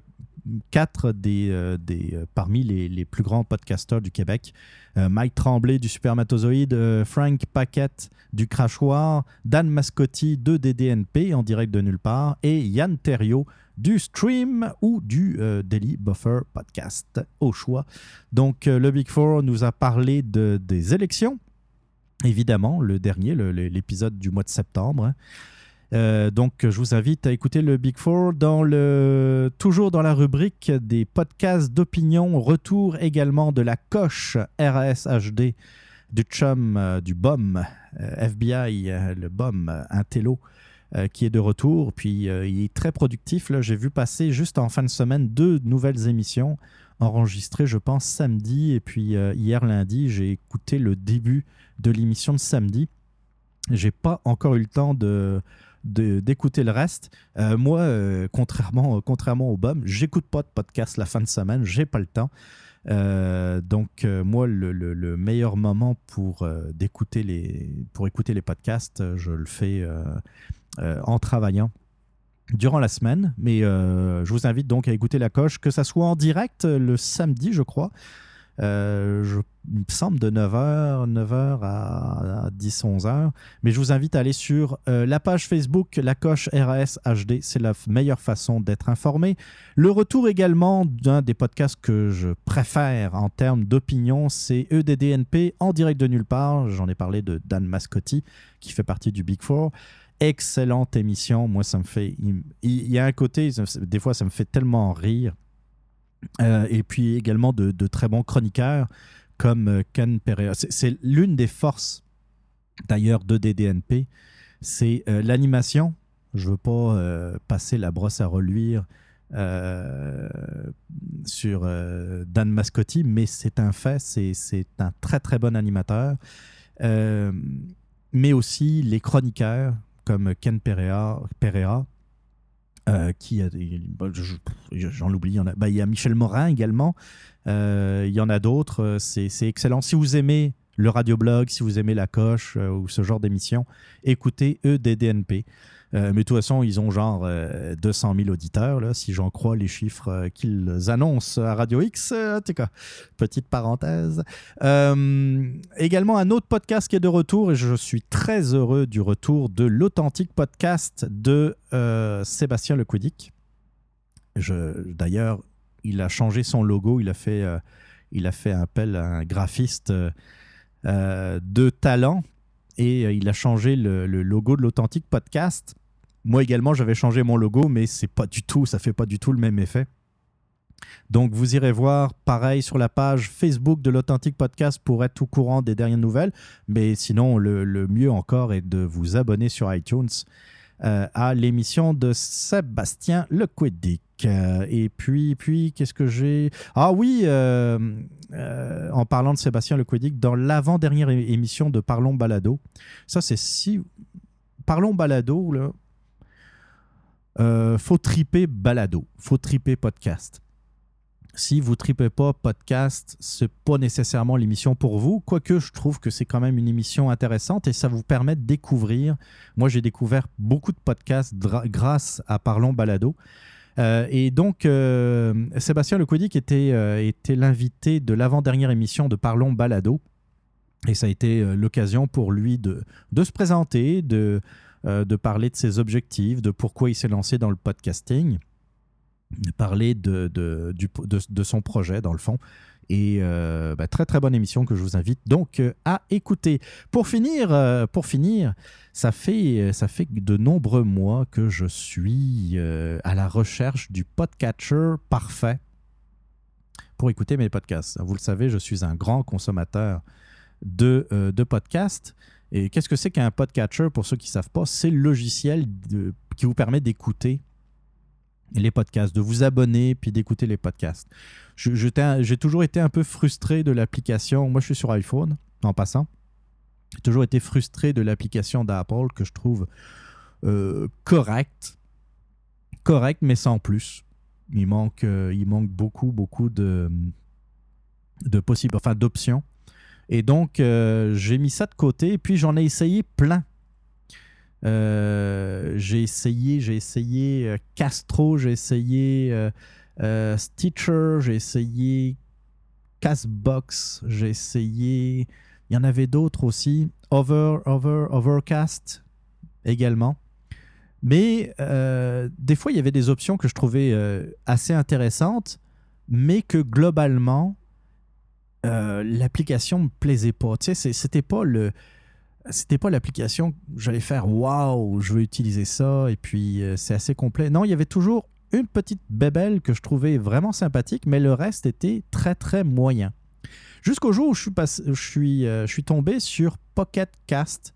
Speaker 1: quatre des, euh, des euh, parmi les, les, plus grands podcasteurs du Québec. Mike Tremblay du Supermatozoïde, Frank Paquette du Crachoir, Dan Mascotti de DDNP en direct de nulle part et Yann Terrio du Stream ou du Daily Buffer Podcast au choix. Donc le Big Four nous a parlé de, des élections, évidemment, le dernier, l'épisode du mois de septembre. Euh, donc, je vous invite à écouter le Big Four dans le, toujours dans la rubrique des podcasts d'opinion. Retour également de la coche RAS HD du chum, euh, du BOM, euh, FBI, le BOM, Intello, qui est de retour. Puis, il est très productif. J'ai vu passer juste en fin de semaine deux nouvelles émissions enregistrées, je pense, samedi. Et puis, hier lundi, j'ai écouté le début de l'émission de samedi. J'ai pas encore eu le temps de d'écouter le reste. Euh, moi, euh, contrairement, contrairement au BOM, j'écoute pas de podcast la fin de semaine, j'ai pas le temps. Euh, donc moi, le, meilleur moment pour d'écouter les pour écouter les podcasts, je le fais en travaillant durant la semaine. Mais je vous invite donc à écouter la coche, que ça soit en direct le samedi, je crois. Euh, il me semble de 9h, 9h à, 10, 11h. Mais je vous invite à aller sur euh, la page Facebook La Coche RAS HD. C'est la meilleure façon d'être informé. Le retour également d'un des podcasts que je préfère en termes d'opinion, c'est EDDNP en direct de nulle part. J'en ai parlé de Dan Mascotti, qui fait partie du Big Four excellente émission. Moi, ça me fait. Il, y a un côté, des fois, ça me fait tellement rire. Euh, et puis également de, très bons chroniqueurs comme euh, Ken Pereira. C'est l'une des forces d'ailleurs de DDNP, c'est euh, l'animation. Je ne veux pas passer la brosse à reluire sur Dan Mascotti, mais c'est un fait, c'est un très très bon animateur. mais aussi les chroniqueurs comme Ken Pereira, Pereira euh, qui a, j'en oublie, il y, en a, bah, Michel Morin également, euh, il y en a d'autres, euh, c'est excellent. Si vous aimez le radioblog, si vous aimez la coche ou ce genre d'émission, écoutez EDDNP. Euh, mais de toute façon, ils ont genre 200 000 auditeurs, là, si j'en crois les chiffres qu'ils annoncent à Radio X. cas, petite parenthèse. également, un autre podcast qui est de retour, et je suis très heureux du retour de l'authentique podcast de Sébastien Lequidic. D'ailleurs, il a changé son logo, il a fait, il a fait appel à un graphiste de talent et il a changé le logo de l'authentique podcast moi également, j'avais changé mon logo, mais c'est pas du tout, ça fait pas du tout le même effet. Donc vous irez voir pareil sur la page Facebook de l'Authentique Podcast pour être au courant des dernières nouvelles. Mais sinon, le, mieux encore est de vous abonner sur iTunes. à l'émission de Sébastien Lequidic. et puis, puis qu'est-ce que j'ai? Ah oui, en parlant de Sébastien Lequidic, dans l'avant-dernière émission de Parlons Balado, ça c'est si... Parlons Balado, là, faut triper balado, faut triper podcast si vous tripez pas podcast, c'est pas nécessairement l'émission pour vous, quoique je trouve que c'est quand même une émission intéressante et ça vous permet de découvrir. Moi, j'ai découvert beaucoup de podcasts grâce à Parlons Balado. Euh, et donc, euh, Sébastien Lecodic était, euh, était l'invité de l'avant-dernière émission de Parlons Balado. Et ça a été l'occasion pour lui de, de se présenter, de, de parler de ses objectifs, de pourquoi il s'est lancé dans le podcasting parler de, de, de, son projet, dans le fond. Et euh, bah, très très bonne émission que je vous invite donc euh, à écouter. Pour finir, euh, pour finir ça, fait, ça fait de nombreux mois que je suis à la recherche du podcatcher parfait pour écouter mes podcasts. Vous le savez, je suis un grand consommateur de, de podcasts. Et qu'est-ce que c'est qu'un podcatcher Pour ceux qui ne savent pas, c'est le logiciel qui vous permet d'écouter les podcasts, de vous abonner puis d'écouter les podcasts. J'ai toujours été un peu frustré de l'application. Moi, je suis sur iPhone, en passant. J'ai toujours été frustré de l'application d'Apple que je trouve euh, correcte. Correcte, mais sans plus. Il manque, euh, il manque beaucoup, beaucoup de, de possibles, enfin d'options. Et donc, euh, j'ai mis ça de côté. Et puis, j'en ai essayé plein. Euh, j'ai essayé, j'ai essayé euh, Castro, j'ai essayé Stitcher, j'ai essayé Castbox, j'ai essayé. Il y en avait d'autres aussi. Over, Over, Overcast également. Mais des fois, il y avait des options que je trouvais assez intéressantes, mais que globalement, l'application ne me plaisait pas. Tu sais, c'était pas le c'était pas l'application j'allais faire waouh, je veux utiliser ça et puis euh, c'est assez complet. Non, il y avait toujours une petite bébelle que je trouvais vraiment sympathique, mais le reste était très très moyen. Jusqu'au jour où je suis, je suis, euh, je suis tombé sur Pocket Cast.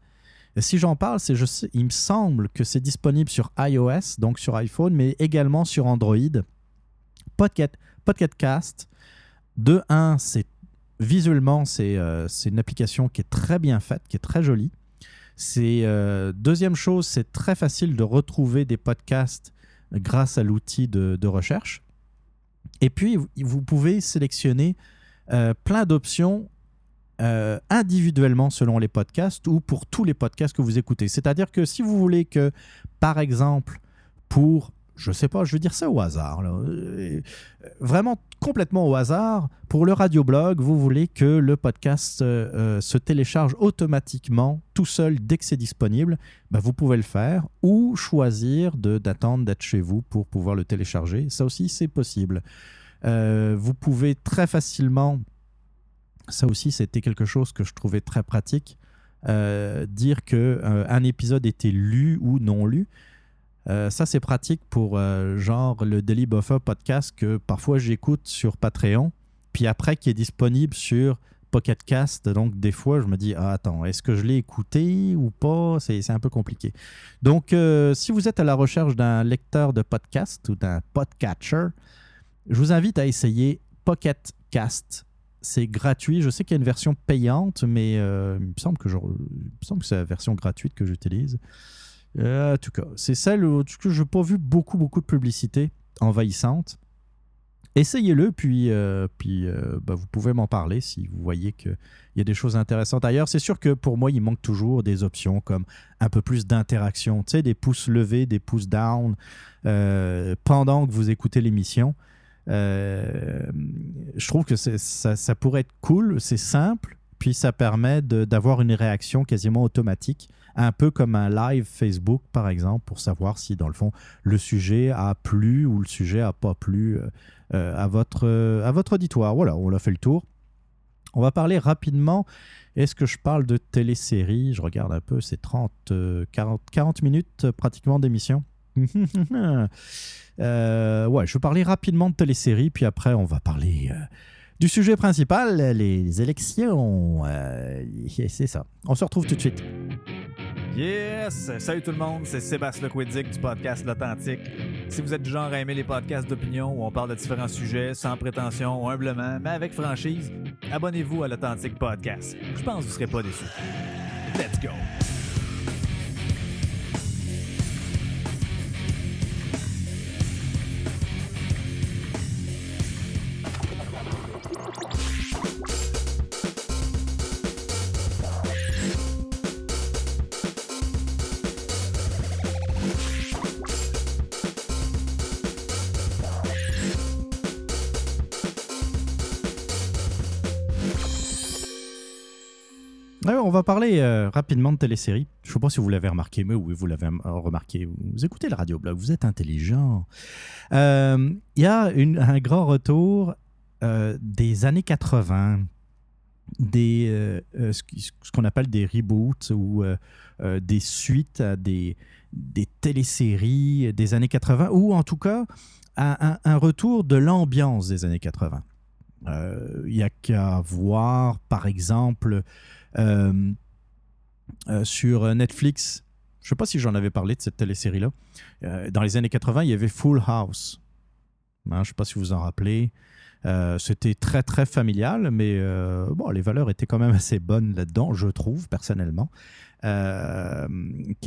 Speaker 1: si j'en parle, c'est il me semble que c'est disponible sur iOS, donc sur iPhone, mais également sur Android. Pocket, Pocket Cast, de 1, c'est visuellement, euh, c'est une application qui est très bien faite, qui est très jolie. Euh, deuxième chose, c'est très facile de retrouver des podcasts grâce à l'outil de, recherche. Et puis, vous pouvez sélectionner euh, plein d'options individuellement selon les podcasts ou pour tous les podcasts que vous écoutez. C'est-à-dire que si vous voulez que, par exemple, pour je sais pas, je vais dire ça au hasard. Euh, vraiment complètement au hasard. Pour le radioblog, vous voulez que le podcast euh, euh, se télécharge automatiquement tout seul dès que c'est disponible. Ben, vous pouvez le faire ou choisir d'attendre d'être chez vous pour pouvoir le télécharger. Ça aussi, c'est possible. vous pouvez très facilement, ça aussi, c'était quelque chose que je trouvais très pratique, dire qu'un un épisode était lu ou non lu. Euh, ça, c'est pratique pour euh, genre le Daily Buffer podcast que parfois j'écoute sur Patreon, puis après qui est disponible sur Pocket Cast. Donc, des fois, je me dis, ah, attends, est-ce que je l'ai écouté ou pas? C'est un peu compliqué. Donc, euh, si vous êtes à la recherche d'un lecteur de podcast ou d'un podcatcher, je vous invite à essayer Pocket Cast. C'est gratuit. Je sais qu'il y a une version payante, mais il me semble que, il me semble que c'est la version gratuite que j'utilise. Euh, en tout cas, c'est celle où je n'ai pas vu beaucoup, beaucoup de publicité envahissante. Essayez-le, puis, euh, puis euh, bah, vous pouvez m'en parler si vous voyez qu'il y a des choses intéressantes ailleurs. C'est sûr que pour moi, il manque toujours des options comme un peu plus d'interaction, des pouces levés, des pouces down pendant que vous écoutez l'émission. je trouve que ça, pourrait être cool, c'est simple, puis ça permet d'avoir une réaction quasiment automatique un peu comme un live Facebook, par exemple, pour savoir si, dans le fond, le sujet a plu ou le sujet n'a pas plu euh, euh, à, votre, à votre auditoire. Voilà, on a fait le tour. On va parler rapidement. Est-ce que je parle de télésérie? Je regarde un peu, c'est 30, 40, 40 minutes pratiquement d'émission. (laughs) euh, ouais, je vais parler rapidement de télésérie, puis après on va parler euh, du sujet principal, les élections. (laughs) c'est ça. On se retrouve tout de suite.
Speaker 2: Yes! Salut tout le monde, c'est Sébastien Lequidic du podcast L'Authentique. Si vous êtes du genre à aimer les podcasts d'opinion où on parle de différents sujets sans prétention, humblement, mais avec franchise, abonnez-vous à l'Authentique Podcast. Je pense que vous ne serez pas déçus. Let's go!
Speaker 1: Va parler euh, rapidement de téléséries. Je ne sais pas si vous l'avez remarqué, mais oui, vous l'avez remarqué. Vous écoutez le radioblog, vous êtes intelligent. Euh, il y a un grand retour euh, des années 80, des, ce, qu'on appelle des reboots ou des suites à des, des téléséries des années 80, ou en tout cas un, retour de l'ambiance des années 80. Il n'y a qu'à voir, par exemple, euh, euh, sur Netflix. Je ne sais pas si j'en avais parlé de cette télésérie-là. Euh, dans les années 80, il y avait Full House. Hein, je ne sais pas si vous en rappelez. C'était très, très familial, mais bon, les valeurs étaient quand même (laughs) assez bonnes là-dedans, je trouve, personnellement.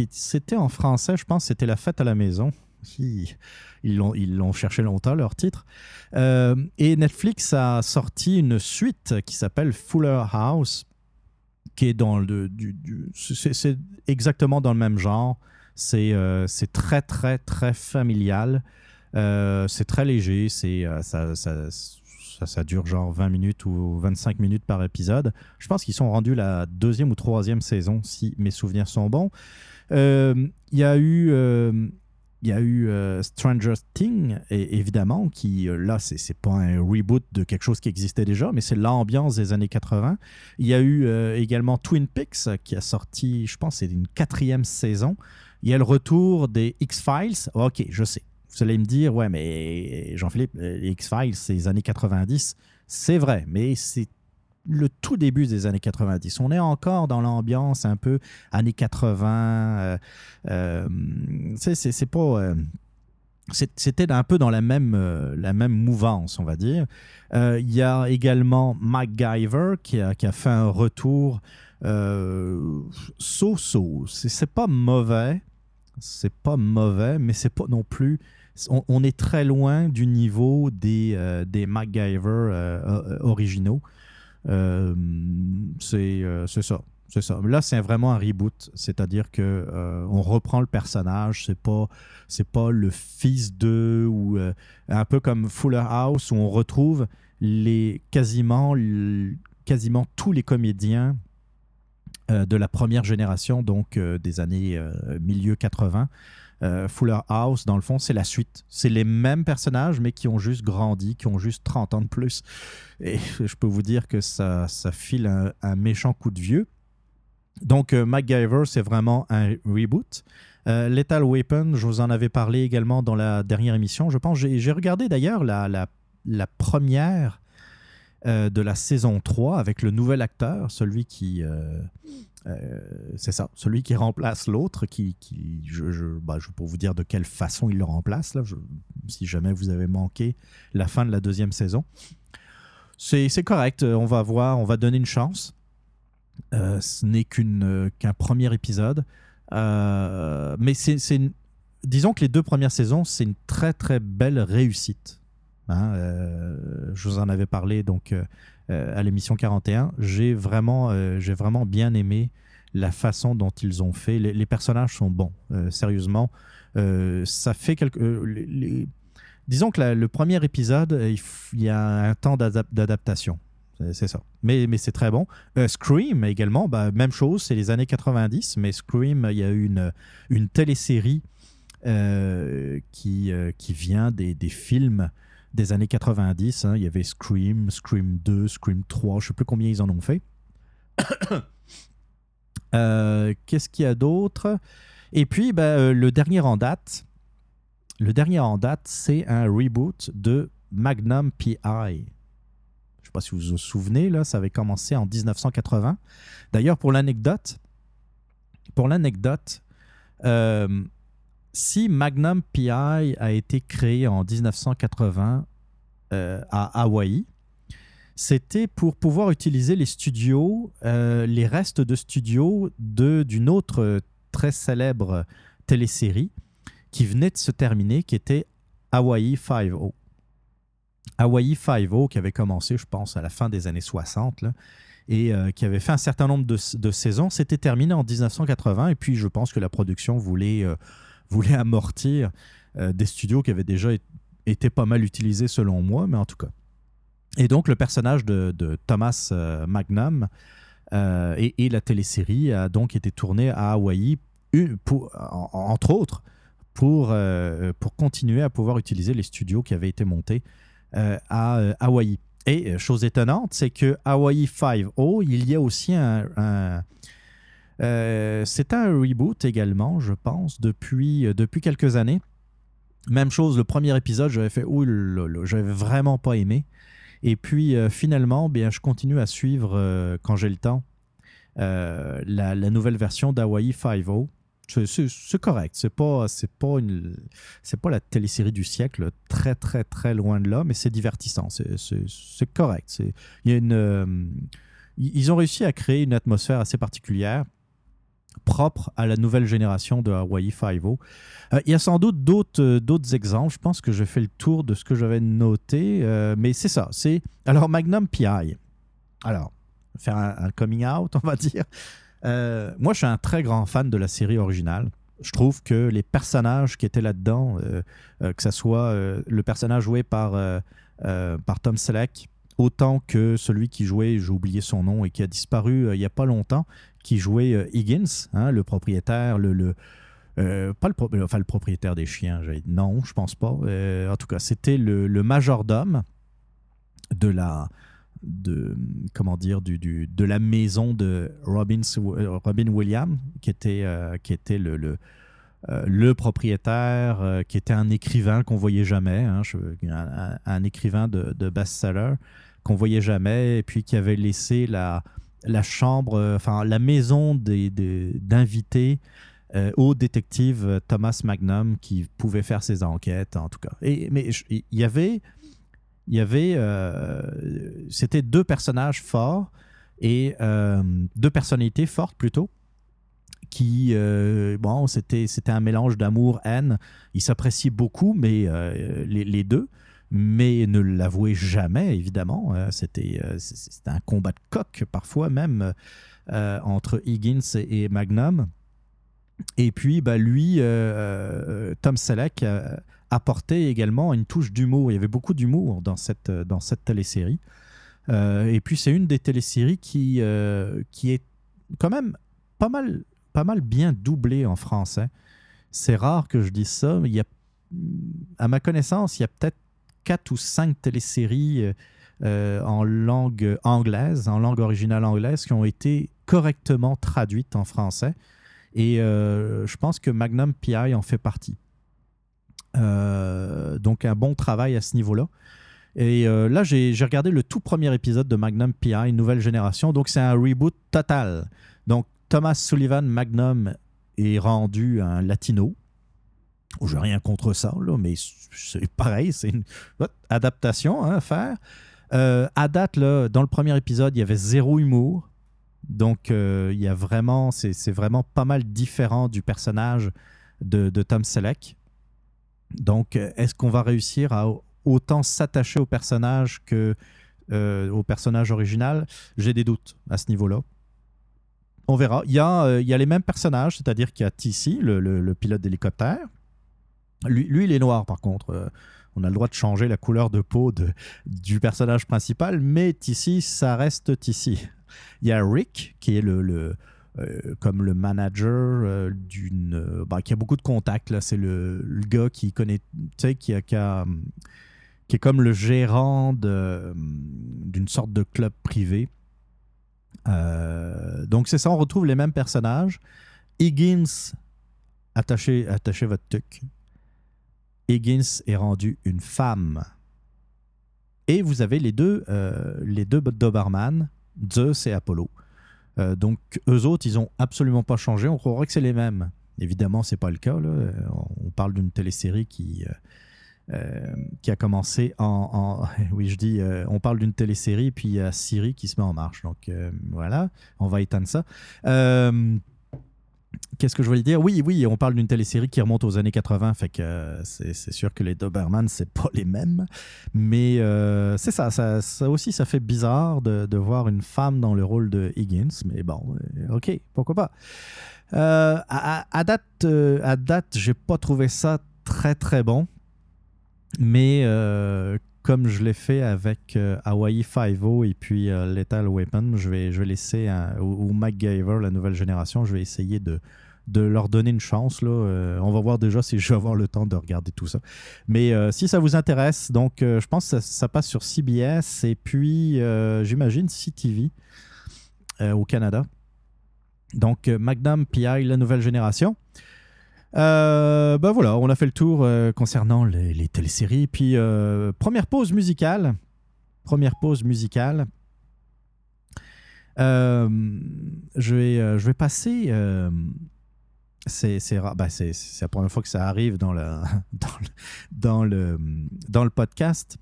Speaker 1: c'était en français, je pense, c'était La fête à la maison. Ils l'ont, ils l'ont cherché longtemps, leur titre. et Netflix a sorti une suite qui s'appelle Fuller House, qui est dans le. Du, c'est exactement dans le même genre. C'est euh, très, très, très familial. Euh, c'est très léger. C'est euh, ça, ça, ça, dure genre 20 minutes ou 25 minutes par épisode. Je pense qu'ils sont rendus la deuxième ou troisième saison, si mes souvenirs sont bons. Il y a eu il y a eu euh, Stranger Things, et, évidemment, qui, euh, là, c'est, pas un reboot de quelque chose qui existait déjà, mais c'est l'ambiance des années 80. Il y a eu euh, également Twin Peaks, qui a sorti, je pense, c'est une quatrième saison. Il y a le retour des X-Files. ok, je sais. Vous allez me dire, ouais, mais Jean-Philippe, les X-Files, c'est les années 90. C'est vrai, mais c'est le tout début des années 90. On est encore dans l'ambiance un peu années 80. Euh, euh, c'est pas. Euh, c'était un peu dans la même, la même mouvance, on va dire. Il y a également MacGyver qui a, qui a fait un retour so-so. C'est pas mauvais, c'est pas mauvais, mais c'est pas non plus. On, est très loin du niveau des, des MacGyver originaux. C'est ça. C'est ça. Là, c'est vraiment un reboot, c'est-à-dire que euh, on reprend le personnage. C'est pas, pas le fils de ou un peu comme Fuller House où on retrouve les quasiment, quasiment tous les comédiens de la première génération, donc des années milieu 80. Fuller House, dans le fond, c'est la suite. C'est les mêmes personnages, mais qui ont juste grandi, qui ont juste 30 ans de plus. Et (laughs) je peux vous dire que ça, ça file un, méchant coup de vieux. Donc, euh, MacGyver, c'est vraiment un reboot. Euh, Lethal Weapon, je vous en avais parlé également dans la dernière émission. Je pense, j'ai regardé d'ailleurs la, la, première euh, de la saison 3 avec le nouvel acteur, celui qui. C'est ça, celui qui remplace l'autre, qui, je, je, bah, vous dire de quelle façon il le remplace, là, si jamais vous avez manqué la fin de la deuxième saison c'est correct. On va voir, on va donner une chance. Euh, ce n'est euh, qu'un premier épisode. Euh, mais c'est disons que les deux premières saisons, c'est une très très belle réussite. Hein. je vous en avais parlé donc à l'émission 41. J'ai vraiment, j'ai vraiment bien aimé la façon dont ils ont fait. Les, personnages sont bons, sérieusement. ça fait disons que le premier épisode, euh, il, y a un temps d'adaptation. C'est ça. Mais, mais c'est très bon. Euh, Scream également, bah, même chose, c'est les années 90, mais Scream, il y a une, une télésérie euh, qui, qui vient des, des, films des années 90. Hein. Il y avait Scream, Scream 2, Scream 3, je sais plus combien ils en ont fait. (coughs) Qu'est-ce qu'il y a d'autre? Et puis, bah, le dernier en date, le dernier en date, c'est un reboot de Magnum PI. Je ne sais pas si vous vous souvenez, là, ça avait commencé en 1980. D'ailleurs, pour l'anecdote, pour l'anecdote, euh, si Magnum PI a été créé en 1980 euh, à Hawaï, c'était pour pouvoir utiliser les studios, euh, les restes de studios d'une autre très célèbre télésérie qui venait de se terminer, qui était Hawaii 5-0. Hawaii 5-0 qui avait commencé, je pense, à la fin des années 60 là, et euh, qui avait fait un certain nombre de, de saisons. C'était terminé en 1980 et puis je pense que la production voulait, voulait amortir euh, des studios qui avaient déjà été pas mal utilisés selon moi, mais en tout cas. Et donc le personnage de, Thomas euh, Magnum euh, et, la télésérie a donc été tournée à Hawaï, entre autres, pour, pour continuer à pouvoir utiliser les studios qui avaient été montés à Hawaï. Et chose étonnante, c'est que Hawaii 5.0, il y a aussi un- euh, c'est un reboot également, je pense, depuis, euh, depuis quelques années. Même chose, le premier épisode, j'avais fait, ouh j'avais vraiment pas aimé. Et puis euh, finalement, bien, je continue à suivre, quand j'ai le temps, la, nouvelle version d'Hawaii 5.0. C'est- correct. C'est pas, c'est pas une, c'est pas la télésérie du siècle, très très très loin de là, mais c'est divertissant. C'est- correct. Il y a une, ils ont réussi à créer une atmosphère assez particulière, propre à la nouvelle génération de Hawaii 5.0. Euh, il y a sans doute d'autres euh, exemples. Je pense que j'ai fait le tour de ce que j'avais noté, euh, mais c'est ça. C'est alors Magnum PI. Alors, faire un, coming out, (laughs) on va dire. Euh, moi, je suis un très grand fan de la série originale. Je trouve que les personnages qui étaient là-dedans, euh, que ce soit le personnage joué par, par Tom Selleck, autant que celui qui jouait, j'ai oublié son nom, et qui a disparu il n'y a pas longtemps, qui jouait euh, Higgins, hein, le propriétaire, le, le, euh, pas enfin, le propriétaire des chiens, non, je pense pas. Euh, en tout cas, c'était le, majordome de la, de comment dire du, de la maison de Robin, Robin Williams qui était euh, qui était le le, euh, propriétaire euh, qui était un écrivain qu'on voyait jamais hein, un écrivain de, de best-seller qu'on voyait jamais et puis qui avait laissé la la chambre euh, enfin la maison d'invités euh, au détective euh, Thomas Magnum qui pouvait faire ses enquêtes en tout cas. Et mais il y avait il y avait c'était deux personnages forts et deux personnalités fortes plutôt qui bon c'était un mélange d'amour haine. Ils s'apprécient beaucoup mais les deux mais ne l'avouaient jamais évidemment Euh, c'était euh, un combat de coq parfois même euh, entre Higgins et, Magnum et puis bah, lui Tom Selleck apportait également une touche d'humour. Il y avait beaucoup d'humour dans cette, dans cette télésérie. Euh, et puis c'est une des téléséries qui, qui est quand même pas mal, pas mal bien doublée en français. C'est rare que je dise ça, il y a, à ma connaissance, il y a peut-être quatre ou cinq téléséries euh, euh, en langue anglaise, en langue originale anglaise, qui ont été correctement traduites en français. Et euh, je pense que Magnum PI en fait partie. Donc un bon travail à ce niveau-là. Et là, j'ai j'ai regardé le tout premier épisode de Magnum PI, nouvelle génération. Donc c'est un reboot total. Donc Thomas Sullivan Magnum est rendu un latino. Je n'ai rien contre ça, là, mais c'est pareil, c'est une adaptation hein, à faire. Euh, à date, là, dans le premier épisode, il y avait zéro humour. Donc, euh, il y a vraiment, c'est vraiment pas mal différent du personnage de, Tom Selleck. Donc, est-ce qu'on va réussir à autant s'attacher au personnage que euh, au personnage original? J'ai des doutes à ce niveau-là. On verra. Il y a, les mêmes personnages, c'est-à-dire qu'il y a TC, le, le- le pilote d'hélicoptère. Lui, lui, il est noir, par contre. Euh, on a le droit de changer la couleur de peau du personnage principal, mais TC, ça reste TC. Il y a Rick, qui est le, euh, comme le manager euh, d'une. bah, qui a beaucoup de contacts. là. C'est le, gars qui connaît. Tu sais, qui, a- qui, est comme le gérant d'une sorte de club privé. Donc, c'est ça, on retrouve les mêmes personnages. Higgins, attachez, attachez votre tuc. Higgins est rendu une femme. Et vous avez les deux, euh, les deux Doberman, Zeus et Apollo. Euh, donc, eux autres, ils ont absolument pas changé. On croirait que c'est les mêmes. Évidemment, c'est pas le cas. Là. Euh, On parle d'une télésérie qui, qui a commencé en. (laughs) oui, je dis, on parle d'une télésérie, puis il y a Siri qui se met en marche. Donc, voilà, on va éteindre ça. Qu'est-ce que je voulais dire? Oui, oui, on parle d'une télésérie qui remonte aux années 80, fait que euh, c'est sûr que les Doberman, c'est pas les mêmes. Mais euh, c'est ça, ça, aussi, ça fait bizarre de, voir une femme dans le rôle de Higgins. Mais bon, euh, ok, pourquoi pas. À, date, euh, à date, j'ai pas trouvé ça très très bon. Mais comme je l'ai fait avec euh, Hawaii Five-O et puis euh, Lethal Weapon, je vais, je vais laisser, ou, ou MacGyver, la nouvelle génération, je vais essayer de, de leur donner une chance. Là. Euh, on va voir déjà si je vais avoir le temps de regarder tout ça. Mais si ça vous intéresse, donc je pense que ça, passe sur CBS et puis j'imagine CTV au Canada. Donc Magnum PI, la nouvelle génération. Euh, ben voilà, on a fait le tour euh, concernant les, téléséries. Puis euh, première pause musicale. Première pause musicale. Euh, je, vais, je vais passer. euh, c'est la première fois que ça arrive dans le, (laughs) dans le, dans le, podcast.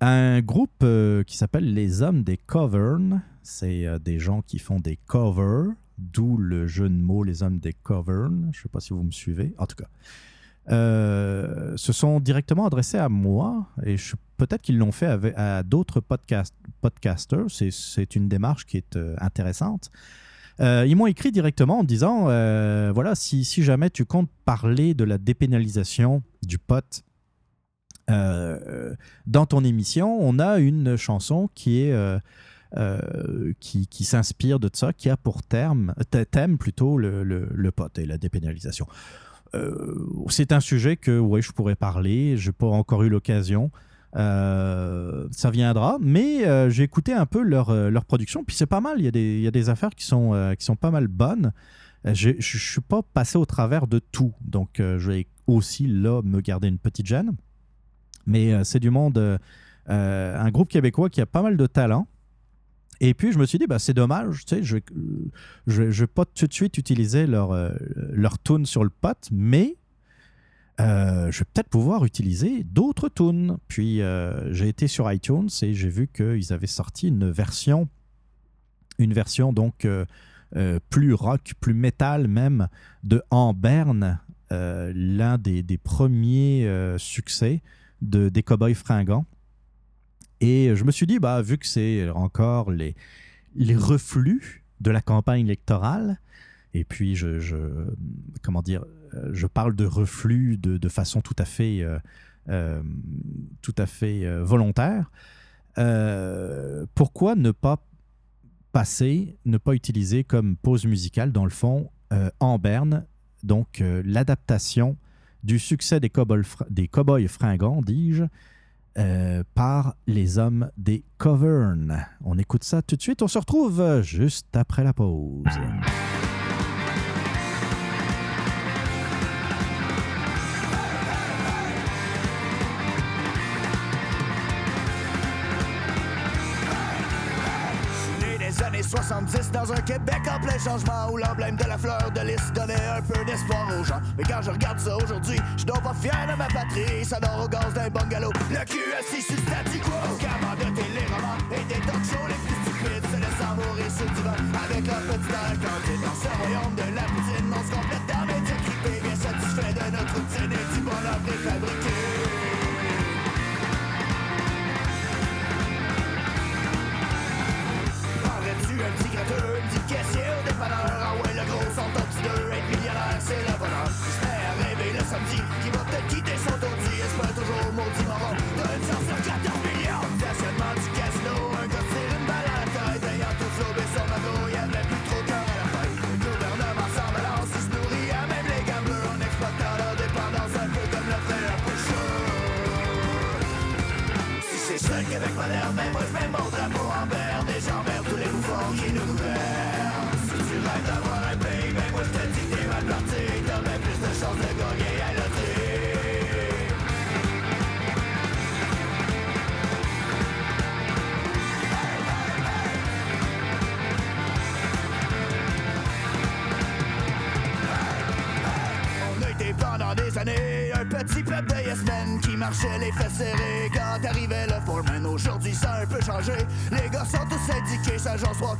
Speaker 1: Un groupe qui s'appelle Les Hommes des Covern. C'est des gens qui font des covers, d'où le jeu de mots Les Hommes des Covern. Je ne sais pas si vous me suivez. En tout cas, euh, se sont directement adressés à moi et peut-être qu'ils l'ont fait à d'autres podcast, podcasters. C'est- une démarche qui est euh, intéressante. Euh, ils m'ont écrit directement en disant voilà, si, si jamais tu comptes parler de la dépénalisation du pot dans ton émission, on a une chanson qui est. euh, euh, qui, s'inspire de ça, qui a pour th- thème plutôt le, le, le pot et la dépénalisation. Euh, c'est un sujet que ouais, je pourrais parler, je n'ai pas encore eu l'occasion. Euh, ça viendra, mais euh, j'ai écouté un peu leur, euh, production, puis c'est pas mal. Il y a des, affaires qui sont, euh, pas mal bonnes. Euh, Je ne suis pas passé au travers de tout, donc euh, je vais aussi là me garder une petite gêne. Mais euh, c'est du monde, euh, euh, un groupe québécois qui a pas mal de talent. Et puis je me suis dit, bah, c'est dommage, tu sais, je ne vais, pas tout de suite utiliser leur, euh, leur tune sur le pot, mais euh, je vais peut-être pouvoir utiliser d'autres tunes. Puis euh, j'ai été sur iTunes et j'ai vu qu'ils avaient sorti une version, une version donc euh, plus rock, plus métal même, de En Berne, l'un des, des premiers succès de, des Cowboys fringants. Et je me suis dit, bah, vu que c'est encore les, reflux de la campagne électorale, et puis je, je comment dire, je parle de reflux de, façon tout à fait, euh, euh, tout à fait euh, volontaire, pourquoi ne pas passer, ne pas utiliser comme pause musicale, dans le fond, en berne, donc l'adaptation du succès des fr- des cowboys fringants, dis-je, euh, par les hommes des Covern. On écoute ça tout de suite. On se retrouve euh, juste après la pause.
Speaker 3: 70 dans un Québec en plein changement où l'emblème de la fleur de lys donnait un peu d'espoir aux gens. Mais quand je regarde ça aujourd'hui, je dois pas fier de ma patrie, ça dort au gaz d'un bungalow. Le cul assis sur le statu quo, de téléromans et des talk les plus stupides? Se laissant mourir sur le divan avec leur petit air. Dans ce royaume de la poutine, on se complète dans crippés, bien satisfait de notre routine et du bonheur préfabriqué. Marchait les fesses serrées quand arrivait le foreman. Aujourd'hui, ça a un peu changé. Les gars sont tous syndiqués, ça genre soit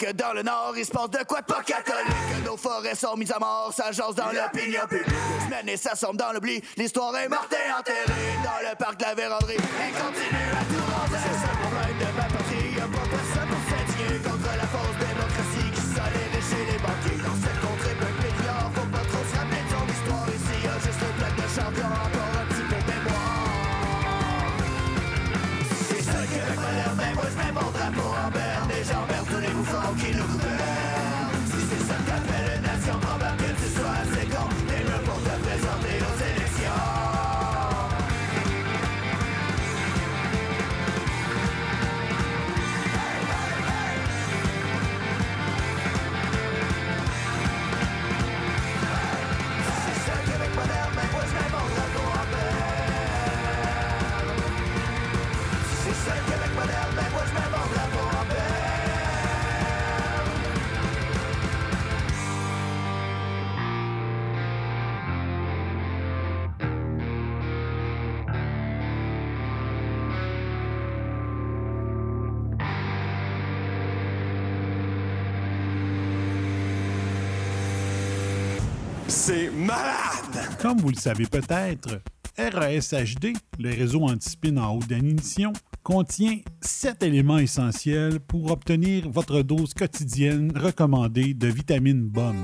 Speaker 3: que dans le Nord, il se passe de quoi de pas catholique. Que nos forêts sont mises à mort, ça jase dans l'opinion publique Deux semaines et ça sombre dans l'oubli, l'histoire est morte et enterrée Dans le parc de la Vérandrie, et continue j'emmerde tous les bouffons qui nous gouvernent
Speaker 4: Comme vous le savez peut-être, RASHD, le réseau anti-spin en haute définition, contient sept éléments essentiels pour obtenir votre dose quotidienne recommandée de vitamine BOM.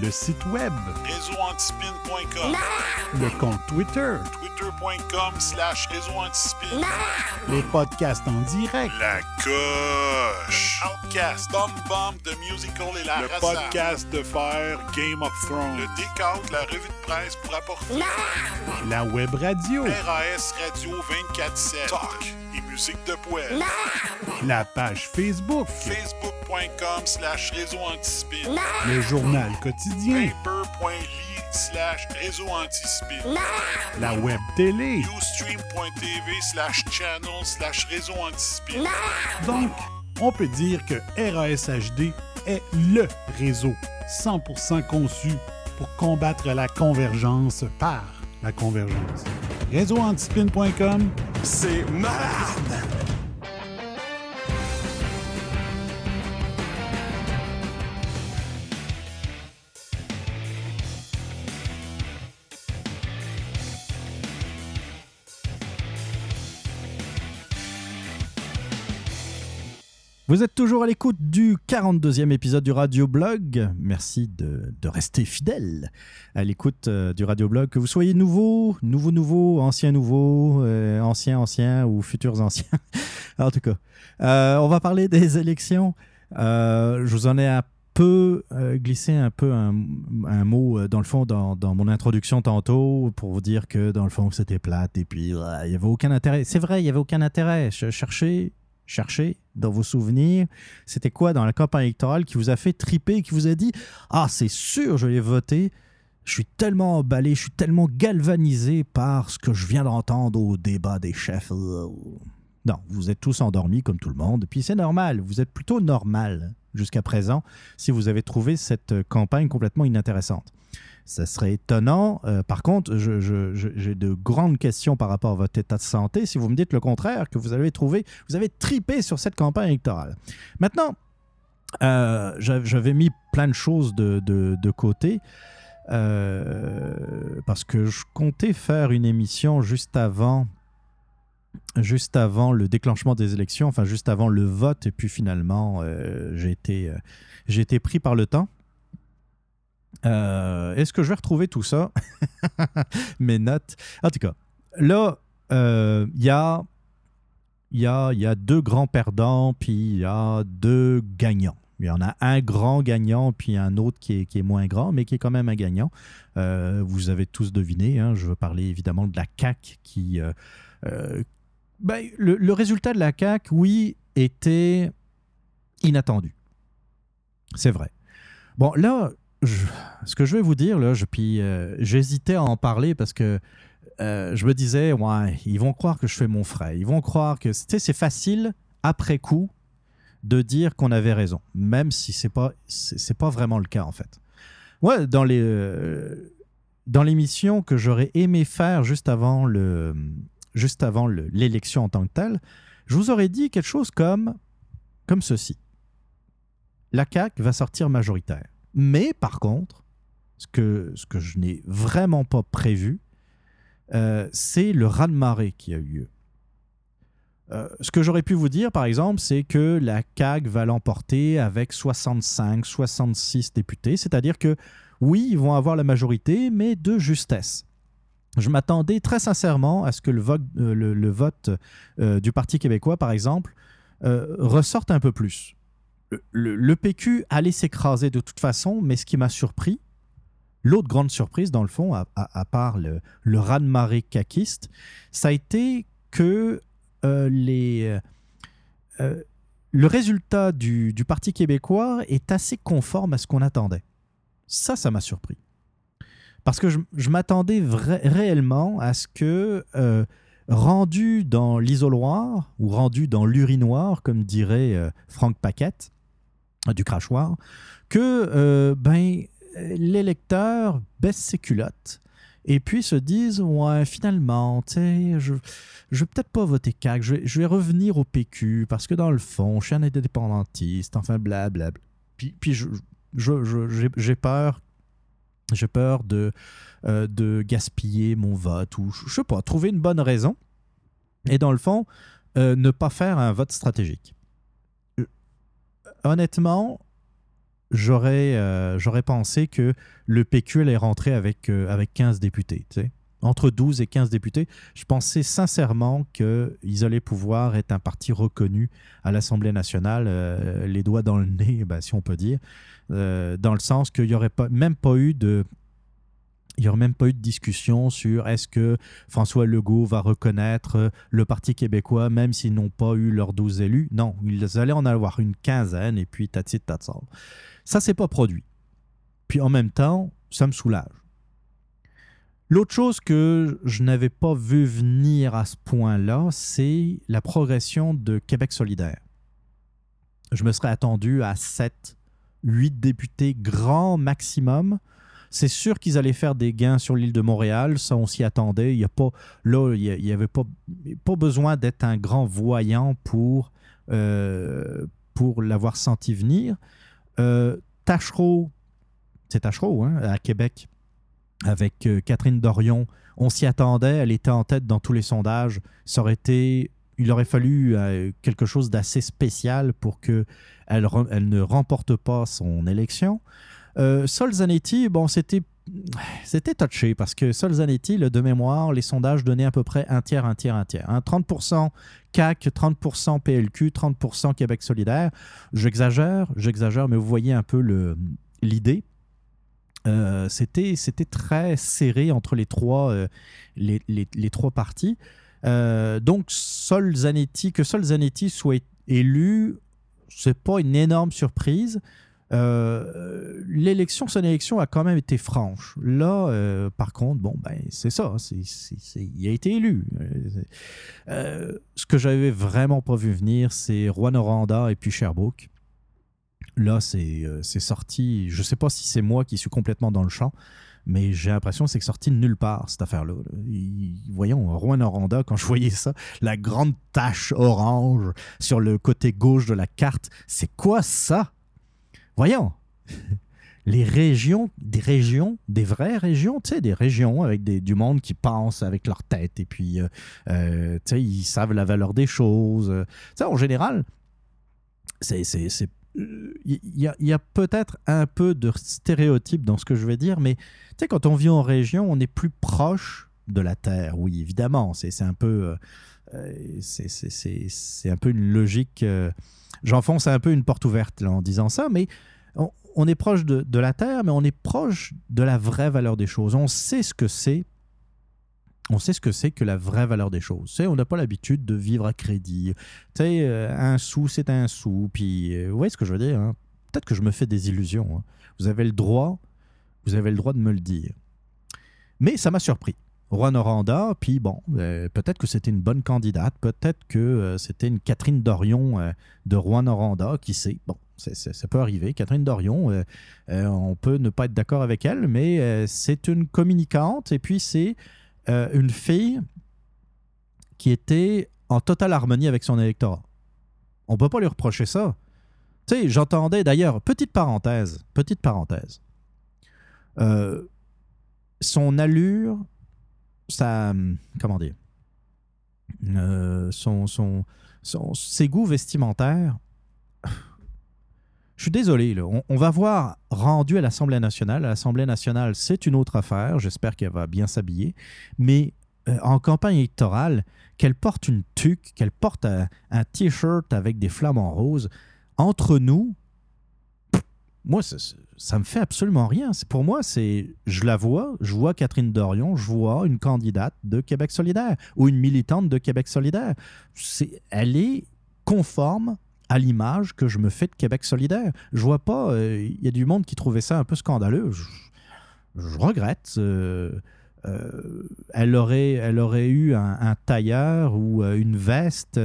Speaker 4: Le site web,
Speaker 5: réseauantispin.com,
Speaker 4: le compte Twitter,
Speaker 5: twitter.com slash réseauantispin,
Speaker 4: les podcasts en direct,
Speaker 5: la coche, Outcast, Bomb Bomb de Musical et la
Speaker 6: Le
Speaker 5: Razzia.
Speaker 6: podcast de faire Game of Thrones.
Speaker 5: le décompte, la revue de presse pour apporter
Speaker 4: la web radio,
Speaker 5: RAS Radio 24-7, talk et musique de poêle,
Speaker 4: la page Facebook,
Speaker 5: facebook.com slash réseau antispin,
Speaker 4: le journal quotidien,
Speaker 5: paper.ly slash réseau antispin,
Speaker 4: la web télé.
Speaker 5: ustream.tv slash channel slash réseau antispin.
Speaker 4: Donc, on peut dire que RASHD est LE réseau 100% conçu pour combattre la convergence par la convergence. Réseauantispin.com,
Speaker 6: C'est malade!
Speaker 1: Vous êtes toujours à l'écoute du 42e épisode du Radio Blog. Merci de, rester fidèle à l'écoute euh, du Radio Blog. Que vous soyez nouveau, nouveau, nouveau, ancien, nouveau, euh, ancien, ancien ou futurs anciens. (laughs) en tout cas, euh, on va parler des élections. Euh, je vous en ai un peu glissé un peu un, mot dans le fond dans, dans mon introduction tantôt pour vous dire que dans le fond c'était plate et puis il y avait aucun intérêt. C'est vrai, il y avait aucun intérêt. Je cherchais, cherchez dans vos souvenirs, c'était quoi dans la campagne électorale qui vous a fait triper, qui vous a dit Ah, c'est sûr, je l'ai voté. Je suis tellement emballé, je suis tellement galvanisé par ce que je viens d'entendre au débat des chefs. Non, vous êtes tous endormis comme tout le monde, puis c'est normal, vous êtes plutôt normal jusqu'à présent si vous avez trouvé cette campagne complètement inintéressante. Ça serait étonnant. Euh, par contre, j'ai de grandes questions par rapport à votre état de santé. Si vous me dites le contraire, que vous avez trouvé, vous avez tripé sur cette campagne électorale. Maintenant, euh, j'a- j'avais mis plein de choses de, côté. euh, parce que je comptais faire une émission juste avant juste avant le déclenchement des élections, enfin juste avant le vote, et puis finalement, j'ai été, euh, été pris par le temps. Euh, Est-ce que je vais retrouver tout ça? (laughs) Mes notes. En tout cas, là, euh, il y, a, y, a, y a deux grands perdants, puis il y a deux gagnants. Il y en a un grand gagnant, puis un autre qui est, moins grand, mais qui est quand même un gagnant. Euh, vous avez tous deviné, hein, je veux parler évidemment de la CAQ qui... ben, le, le résultat de la CAQ, oui, était inattendu. C'est vrai. Bon, là, ce que je vais vous dire, je, puis euh, j'hésitais à en parler parce que euh, je me disais, ouais, ils vont croire que je fais mon frais. Ils vont croire que, c'est facile, après coup, de dire qu'on avait raison, même si c'est pas, pas vraiment le cas, en fait. Ouais, dans les... euh, dans l'émission que j'aurais aimé faire juste avant juste avant le- l'élection en tant que telle, je vous aurais dit quelque chose comme, comme ceci. La CAQ va sortir majoritaire. Mais par contre, ce que, je n'ai vraiment pas prévu, euh, c'est le raz-de-marée qui a eu lieu. Euh, ce que j'aurais pu vous dire, par exemple, c'est que la CAQ va l'emporter avec 65, 66 députés, c'est-à-dire que oui, ils vont avoir la majorité, mais de justesse. Je m'attendais très sincèrement à ce que le vote, euh, du Parti québécois, par exemple, ressorte un peu plus. Le, PQ allait s'écraser de toute façon, mais ce qui m'a surpris, l'autre grande surprise, dans le fond, à, part le, le raz-de-marée caquiste, ça a été que euh, les, euh, le résultat du, Parti québécois est assez conforme à ce qu'on attendait. Ça, ça m'a surpris. Parce que je, m'attendais réellement à ce que, euh, rendu dans l'isoloir, ou rendu dans l'urinoir, comme dirait euh, Franck Paquette, euh, du crachoir, que euh, ben, l'électeur baisse ses culottes et puis se dise Ouais, finalement, tu sais, je je vais peut-être pas voter CAC, je vais, revenir au PQ parce que dans le fond, je suis un indépendantiste, enfin, blablabla. Puis, puis je, j'ai- peur peur de, euh, de gaspiller mon vote ou je sais pas, trouver une bonne raison et dans le fond, euh, ne pas faire un vote stratégique. Honnêtement, j'aurais euh, j'aurais pensé que le PQ allait rentrer avec, euh, avec 15 députés. Entre 12 et 15 députés, je pensais sincèrement qu'ils allaient pouvoir être un parti reconnu à l'Assemblée nationale, euh, les doigts dans le nez, (laughs) ben, si on peut dire, dans le sens qu'il n'y aurait même pas eu de il n'y aurait même pas eu de discussion sur est-ce que François Legault va reconnaître euh, le Parti québécois, même s'ils n'ont pas eu leurs 12 élus. Non, ils allaient en avoir une quinzaine et puis tatsi tatsal. Ça, c'est pas produit. Puis en même temps, ça me soulage. L'autre chose que je n'avais pas vu venir à ce point-là, c'est la progression de Québec solidaire. Je me serais attendu à 7, 8 députés grand maximum. C'est sûr qu'ils allaient faire des gains sur l'île de Montréal, ça on s'y attendait. Il y a pas, là, il n'y avait pas, pas besoin d'être un grand voyant pour, euh, pour l'avoir senti venir. Euh, Tachereau, c'est Tachereau, hein, à Québec, avec euh, Catherine Dorion, on s'y attendait, elle était en tête dans tous les sondages. Été, il aurait fallu euh, quelque chose d'assez spécial pour que elle, re- elle ne remporte pas son élection. Euh, Sol Zanetti, bon, c'était c'était touché parce que Sol Zanetti, le de mémoire, les sondages donnaient à peu près un tiers, un tiers, un tiers. hein. 30% CAC, 30% PLQ, 30% Québec solidaire. J'exagère, j'exagère, mais vous voyez un peu l'idée. Euh, c'était très serré entre les trois, euh, les, les- trois partis. Euh, donc, que Sol Zanetti soit élu, c'est pas une énorme surprise. Euh, l'élection, son élection a quand même été franche. Là, euh, par contre, bon, ben, c'est ça. il a été élu. Euh, ce que j'avais vraiment pas vu venir, c'est Rwanda et puis Sherbrooke. Là, c'est sorti. Je sais pas si c'est moi qui suis complètement dans le champ, mais j'ai l'impression que c'est sorti de nulle part, cette affaire-là. Voyons, Rouen Noranda, quand je voyais ça, la grande tache orange sur le côté gauche de la carte, c'est quoi ça? Voyons! (laughs) Les régions, des régions, des vraies régions, tu sais, des régions avec des- du monde qui pense avec leur tête et puis, euh, euh, tu sais, ils savent la valeur des choses. Euh, Tu en général, c'est. Il y a, a peut-être un peu de stéréotype dans ce que je vais dire, mais tu sais, quand on vit en région, on est plus proche de la Terre, oui, évidemment. C'est un peu. C'est- c'est- un peu une logique. euh, J'enfonce un peu une porte ouverte en disant ça, mais on, est proche de, la Terre, mais on est proche de la vraie valeur des choses. On sait ce que c'est. On sait ce que c'est que la vraie valeur des choses. On n'a pas l'habitude de vivre à crédit. Euh, un sou, c'est un sou. Puis, euh, vous voyez ce que je veux dire? hein? Peut-être que je me fais des illusions. hein. Vous avez le droit, vous avez le droit de me le dire. Mais ça m'a surpris. Juan Oranda, puis bon, euh, peut-être que c'était une bonne candidate, peut-être que euh, c'était une Catherine Dorion euh, de Juan Oranda, qui sait. Bon, ça peut arriver. Catherine Dorion, on peut ne pas être d'accord avec elle, mais c'est une communicante et puis c'est une fille qui était en totale harmonie avec son électorat. On peut pas lui reprocher ça. Tu sais, j'entendais d'ailleurs, petite parenthèse, petite parenthèse. Son allure, sa. Comment dire Euh, son, son, son- Ses goûts vestimentaires. Je suis désolé. On, va voir rendu à l'Assemblée nationale. À l'Assemblée nationale, c'est une autre affaire. J'espère qu'elle va bien s'habiller. Mais euh, en campagne électorale, qu'elle porte une tuque, qu'elle porte un, t-shirt avec des flamants roses, entre nous, moi, ça, ça- me fait absolument rien. Pour moi, c'est, je la vois, je vois Catherine Dorion, je vois une candidate de Québec solidaire ou une militante de Québec solidaire. C'est, elle est conforme à l'image que je me fais de Québec solidaire. Je vois pas, euh, il y a du monde qui trouvait ça un peu scandaleux. Je, regrette. euh, euh, elle, aurait, elle aurait eu un, tailleur ou une veste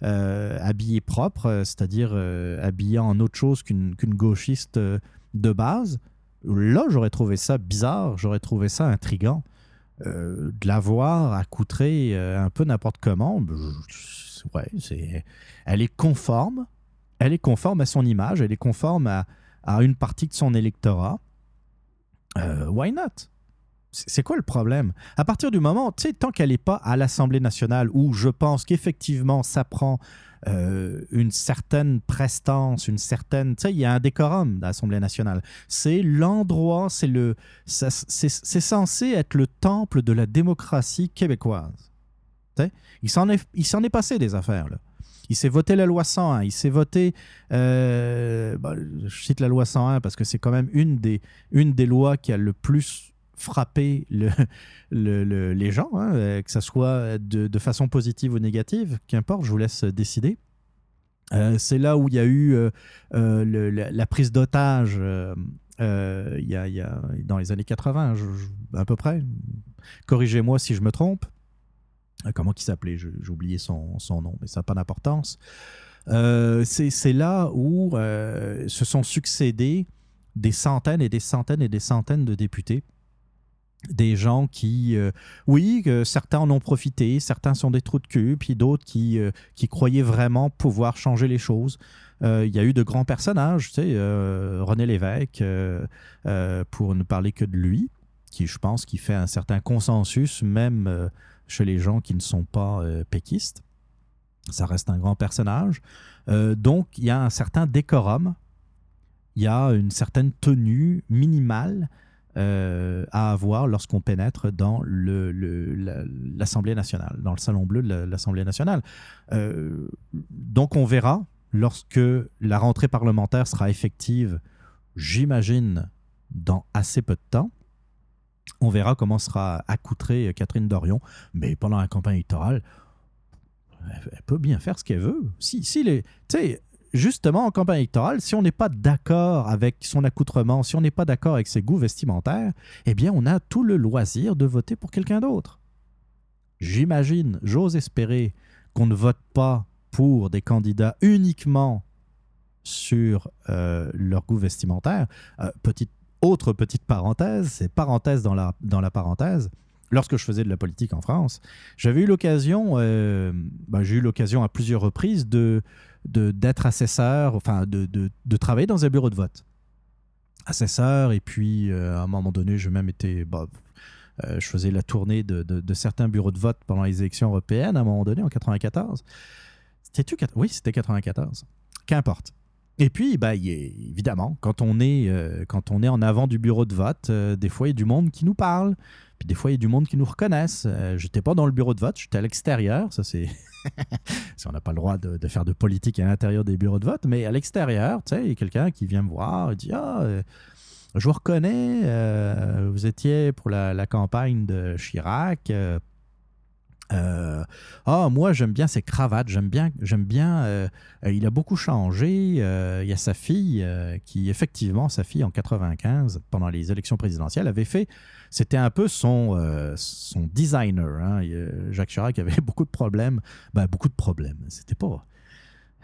Speaker 1: habillée propre, c'est-à-dire habillée en autre chose qu'une gauchiste de base. Là, j'aurais trouvé ça bizarre, j'aurais trouvé ça intriguant. Euh, de la voir accoutrée euh, un peu n'importe comment, ben, ouais, c'est, elle est conforme, elle est conforme à son image, elle est conforme à, à une partie de son électorat. Euh, why not? C'est quoi le problème? À partir du moment, tu sais, tant qu'elle n'est pas à l'Assemblée nationale, où je pense qu'effectivement, ça prend euh, une certaine prestance, une certaine... Tu sais, il y a un décorum à l'Assemblée nationale. C'est l'endroit, c'est le... C'est censé être le temple de la démocratie québécoise. Tu sais, Il s'en est, est passé des affaires, là. Il s'est voté la loi 101, il s'est voté... euh, bah, je cite la loi 101 parce que c'est quand même une des, une des lois qui a le plus le- les gens, hein, euh, que ce soit de, façon positive ou négative, qu'importe, je vous laisse décider. Euh, c'est là où il y a eu euh, la, prise d'otage y a, dans les années 80, je- je- à peu près. Corrigez-moi si je me trompe. Comment il s'appelait J'ai oublié son, son nom, mais ça n'a pas d'importance. C'est là où se sont succédés des centaines et des centaines et des centaines de députés. Des gens qui, euh, oui, certains en ont profité, certains sont des trous de cul, puis d'autres qui, euh, qui croyaient vraiment pouvoir changer les choses. Euh, Il y a eu de grands personnages, tu sais, René Lévesque, pour ne parler que de lui, qui, je pense, qui fait un certain consensus, même chez les gens qui ne sont pas péquistes. Ça reste un grand personnage. Donc, il y a un certain décorum, il y a une certaine tenue minimale euh, à avoir lorsqu'on pénètre dans l'Assemblée nationale, dans le salon bleu de la- l'Assemblée nationale. Euh, donc, on verra lorsque la rentrée parlementaire sera effective, j'imagine, dans assez peu de temps. On verra comment sera accoutrée Catherine Dorion, mais pendant la campagne électorale, elle peut bien faire ce qu'elle veut. Si, si les, justement, en campagne électorale, si on n'est pas d'accord avec son accoutrement, si on n'est pas d'accord avec ses goûts vestimentaires, eh bien, on a tout le loisir de voter pour quelqu'un d'autre. J'imagine, j'ose espérer qu'on ne vote pas pour des candidats uniquement sur euh, leur goût vestimentaire. Euh, petite autre petite parenthèse, c'est parenthèse dans la, dans la parenthèse. Lorsque je faisais de la politique en France, j'avais eu l'occasion, euh, ben, j'ai eu l'occasion à plusieurs reprises de d'être assesseur, enfin de, de- travailler dans un bureau de vote. Assesseur, et puis euh, à un moment donné, j'ai même été. bah, euh, je faisais la tournée de, de- certains bureaux de vote pendant les élections européennes à un moment donné, en 94. C'était-tu. Oui, c'était 94. Qu'importe. Et puis, bah, évidemment, quand on, est, quand on est en avant du bureau de vote, des fois, il y a du monde qui nous parle. Puis des fois, il y a du monde qui nous reconnaissent. Euh, j'étais pas dans le bureau de vote, j'étais à l'extérieur. Ça, c'est. (laughs) si on n'a pas le droit de, faire de politique à l'intérieur des bureaux de vote, mais à l'extérieur, tu sais, il y a quelqu'un qui vient me voir et dit Ah, euh, je vous reconnais, euh, vous étiez pour la, campagne de Chirac. euh, ah, moi, j'aime bien ses cravates, j'aime bien, j'aime bien. il a beaucoup changé. il y a sa fille qui, effectivement, sa fille en 95, pendant les élections présidentielles, avait fait. C'était un peu son, euh, son designer. hein. Jacques Chirac avait (laughs) beaucoup de problèmes. Ben, beaucoup de problèmes. C'était pas.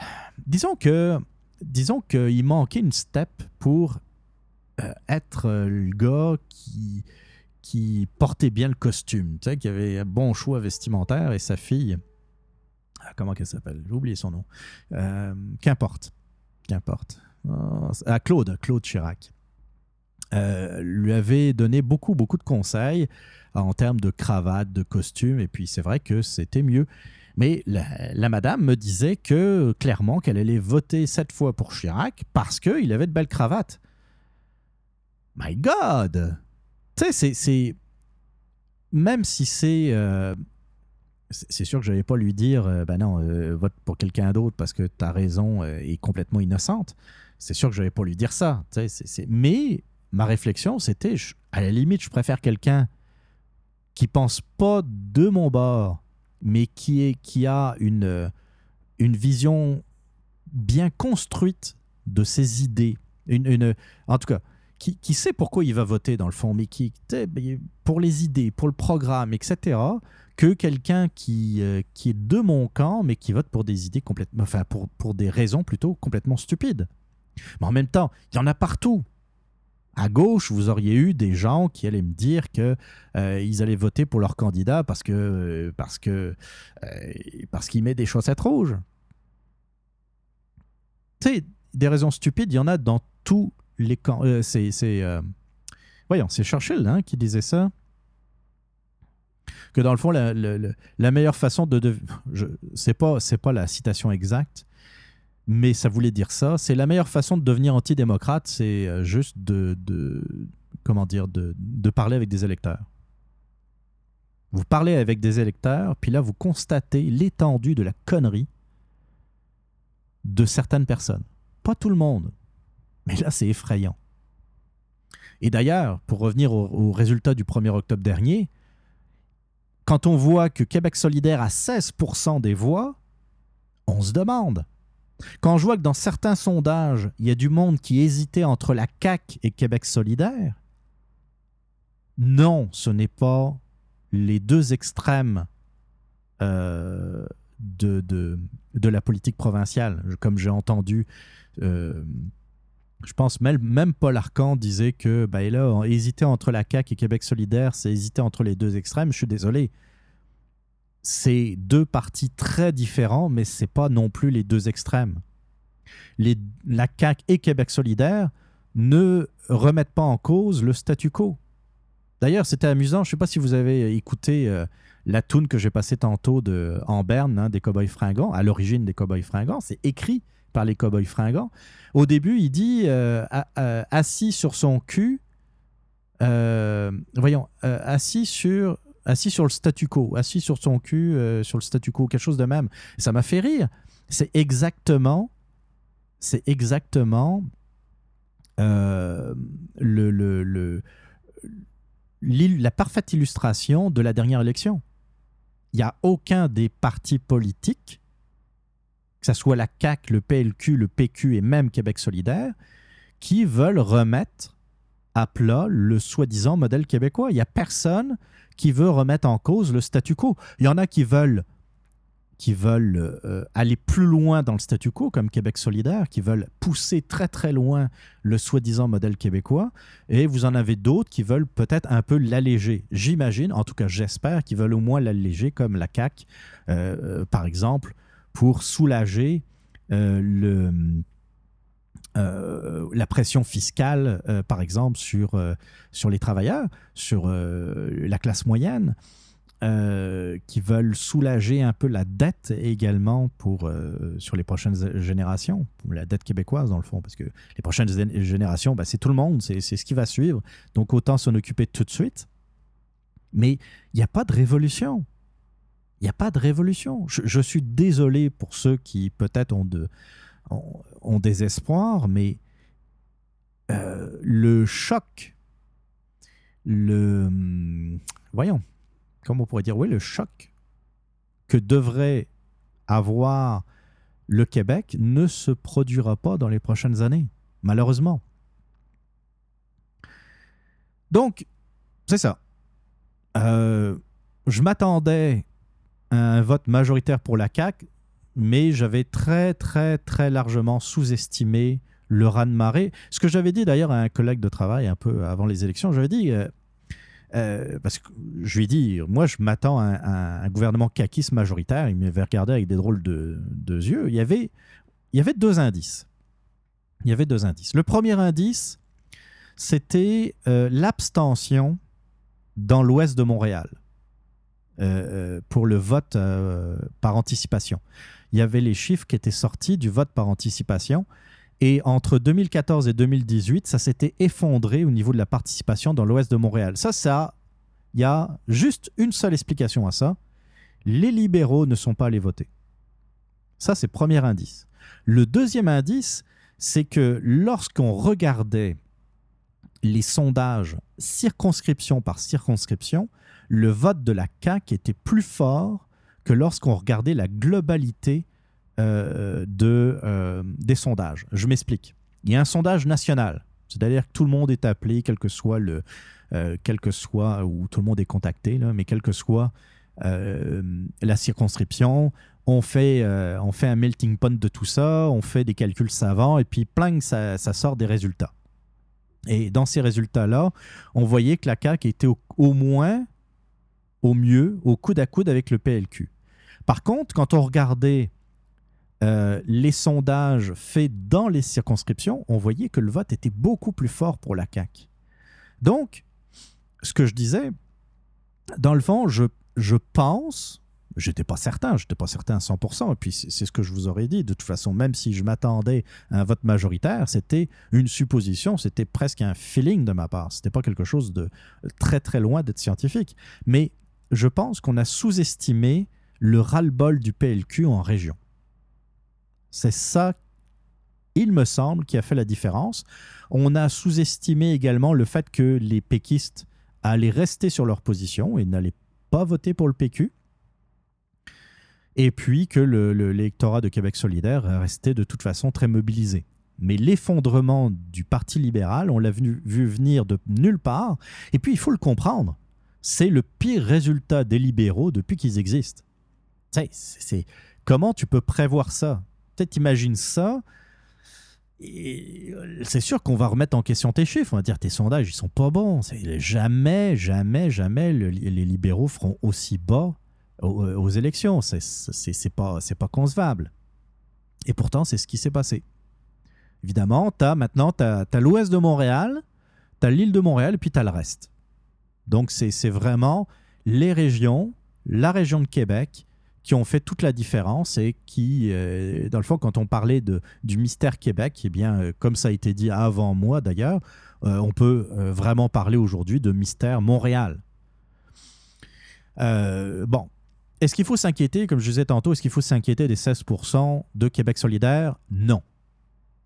Speaker 1: (sighs) Disons que, disons qu'il manquait une step pour euh, être euh, le gars qui qui portait bien le costume, tu sais, qui avait un bon choix vestimentaire et sa fille, ah, comment qu'elle s'appelle? J'ai oublié son nom. Qu'importe. Qu'importe. C'est- ah, Claude, Claude Chirac. Euh, lui avait donné beaucoup, beaucoup de conseils en termes de cravate, de costume, et puis c'est vrai que c'était mieux. Mais la, madame me disait que clairement qu'elle allait voter cette fois pour Chirac parce qu'il avait de belles cravates. My God! Tu sais, c'est-. Même si c'est. euh, c'est c'est sûr que je n'allais pas lui dire, euh, ben non, euh, vote pour quelqu'un d'autre parce que ta raison euh, est complètement innocente. C'est sûr que je n'allais pas lui dire ça. sais, c'est- c'est- Mais ma réflexion, c'était, à la limite, je préfère quelqu'un qui pense pas de mon bord, mais qui, est, qui a une, euh, une vision bien construite de ses idées. Une, en tout cas, qui, qui sait pourquoi il va voter dans le fond, mais qui, ben, pour les idées, pour le programme, etc., que quelqu'un qui, euh, qui est de mon camp, mais qui vote pour des idées complètement, enfin, pour, pour des raisons plutôt complètement stupides. Mais en même temps, il y en a partout. À gauche, vous auriez eu des gens qui allaient me dire que euh, ils allaient voter pour leur candidat parce que euh, parce que euh, parce qu'il met des chaussettes rouges. Tu sais, des raisons stupides, il y en a dans tous les camps. Euh, c'est voyons, c'est Churchill hein, qui disait ça. Que dans le fond, la, meilleure façon de, je, c'est pas pas la citation exacte, mais ça voulait dire ça. C'est la meilleure façon de devenir antidémocrate, c'est euh, juste de, de comment dire de, de parler avec des électeurs. Vous parlez avec des électeurs, puis là vous constatez l'étendue de la connerie de certaines personnes. Pas tout le monde, mais là c'est effrayant. Et d'ailleurs, pour revenir au, au résultat du 1er octobre dernier, quand on voit que Québec solidaire a 16% des voix, on se demande. Quand je vois que dans certains sondages, il y a du monde qui hésitait entre la CAQ et Québec solidaire, non, ce n'est pas les deux extrêmes euh, de, de, la politique provinciale. Comme j'ai entendu, euh, je pense même, Paul Arcan disait que ben là, on hésitait entre la CAQ et Québec solidaire, c'est hésiter entre les deux extrêmes. Je suis désolé. C'est deux partis très différents, mais c'est pas non plus les deux extrêmes. Les, la CAQ et Québec solidaire ne remettent pas en cause le statu quo. D'ailleurs, c'était amusant. Je ne sais pas si vous avez écouté euh, la toune que j'ai passée tantôt en Berne, hein, des Cowboys fringants, à l'origine des Cowboys fringants. C'est écrit par les Cowboys fringants. Au début, il dit euh, assis sur son cul, euh, voyons, assis sur assis sur le statu quo, assis sur son cul, euh, sur le statu quo, quelque chose de même. Ça m'a fait rire. C'est exactement, c'est exactement euh, le, le, la parfaite illustration de la dernière élection. Il n'y a aucun des partis politiques, que ce soit la CAQ, le PLQ, le PQ et même Québec solidaire, qui veulent remettre à plat le soi-disant modèle québécois. Il n'y a personne qui veut remettre en cause le statu quo. Il y en a qui veulent qui veulent euh, aller plus loin dans le statu quo, comme Québec solidaire, qui veulent pousser très très loin le soi-disant modèle québécois, et vous en avez d'autres qui veulent peut-être un peu l'alléger. J'imagine, en tout cas j'espère, qu'ils veulent au moins l'alléger, comme la CAQ, euh, euh, par exemple, pour soulager le, euh, la pression fiscale, euh, par exemple, sur, euh, sur les travailleurs, sur la classe moyenne, qui veulent soulager un peu la dette également pour, sur les prochaines générations, la dette québécoise dans le fond, parce que les prochaines générations, ben, c'est tout le monde, c'est c'est ce qui va suivre, donc autant s'en occuper tout de suite. Mais il n'y a pas de révolution. Il n'y a pas de révolution. Je, je suis désolé pour ceux qui peut-être ont, de, des espoirs, mais euh, le choc, le... hum, Voyons, comment on pourrait dire, oui, le choc que devrait avoir le Québec ne se produira pas dans les prochaines années, malheureusement. Donc, c'est ça. Euh, je m'attendais à un vote majoritaire pour la CAQ, mais j'avais très, très, très largement sous-estimé le raz-de-marée. Ce que j'avais dit d'ailleurs à un collègue de travail un peu avant les élections, j'avais dit, euh, euh, parce que je lui ai dit, moi je m'attends à, un- gouvernement caquiste majoritaire, il m'avait regardé avec des drôles de, yeux. Il y, avait, il y avait deux indices. Il y avait deux indices. Le premier indice, c'était euh, l'abstention dans l'ouest de Montréal euh, euh, pour le vote par anticipation. Il y avait les chiffres qui étaient sortis du vote par anticipation. Et entre 2014 et 2018, ça s'était effondré au niveau de la participation dans l'ouest de Montréal. Ça, ça, il y a juste une seule explication à ça. Les libéraux ne sont pas allés voter. Ça, c'est premier indice. Le deuxième indice, c'est que lorsqu'on regardait les sondages circonscription par circonscription, le vote de la CAQ était plus fort que lorsqu'on regardait la globalité euh, de, euh, des sondages. Je m'explique. Il y a un sondage national, c'est-à-dire que tout le monde est appelé, quel que soit le, euh, quel que soit où tout le monde est contacté, mais quelle que soit la circonscription, on fait, on fait un melting pot de tout ça, on fait des calculs savants et puis pling, ça, sort des résultats. Et dans ces résultats-là, on voyait que la CAQ était au moins, au mieux, au coude à coude avec le PLQ. Par contre, quand on regardait euh, les sondages faits dans les circonscriptions, on voyait que le vote était beaucoup plus fort pour la CAQ. Donc, ce que je disais, dans le fond, je, je pense, j'étais pas certain, j'étais pas certain à 100%, et puis c'est ce que je vous aurais dit, de toute façon, même si je m'attendais à un vote majoritaire, c'était une supposition, c'était presque un feeling de ma part, c'était pas quelque chose de très très loin d'être scientifique. Mais je pense qu'on a sous-estimé le ras-le-bol du PLQ en région. C'est ça, il me semble, qui a fait la différence. On a sous-estimé également le fait que les péquistes allaient rester sur leur position et n'allaient pas voter pour le PQ. Et puis que le- le- l'électorat de Québec solidaire restait de toute façon très mobilisé. Mais l'effondrement du Parti libéral, on l'a vu venir de nulle part. Et puis, il faut le comprendre, c'est le pire résultat des libéraux depuis qu'ils existent. Tu c'est- comment tu peux prévoir ça? Peut-être imagine ça. euh, C'est sûr qu'on va remettre en question tes chiffres. On va dire tes sondages, ils sont pas bons. Jamais, jamais, jamais le- les libéraux feront aussi bas aux, aux élections. C'est- pas, pas concevable. Et pourtant, c'est ce qui s'est passé. Évidemment, as, maintenant, tu as, l'ouest de Montréal, tu as l'île de Montréal, et puis tu as le reste. Donc, c'est vraiment les régions, la région de Québec, qui ont fait toute la différence et qui, euh, dans le fond, quand on parlait de, du mystère Québec, eh bien, euh, comme ça a été dit avant moi d'ailleurs, euh, on peut vraiment parler aujourd'hui de mystère Montréal. Bon, est-ce qu'il faut s'inquiéter, comme je disais tantôt, est-ce qu'il faut s'inquiéter des 16% de Québec solidaire? Non.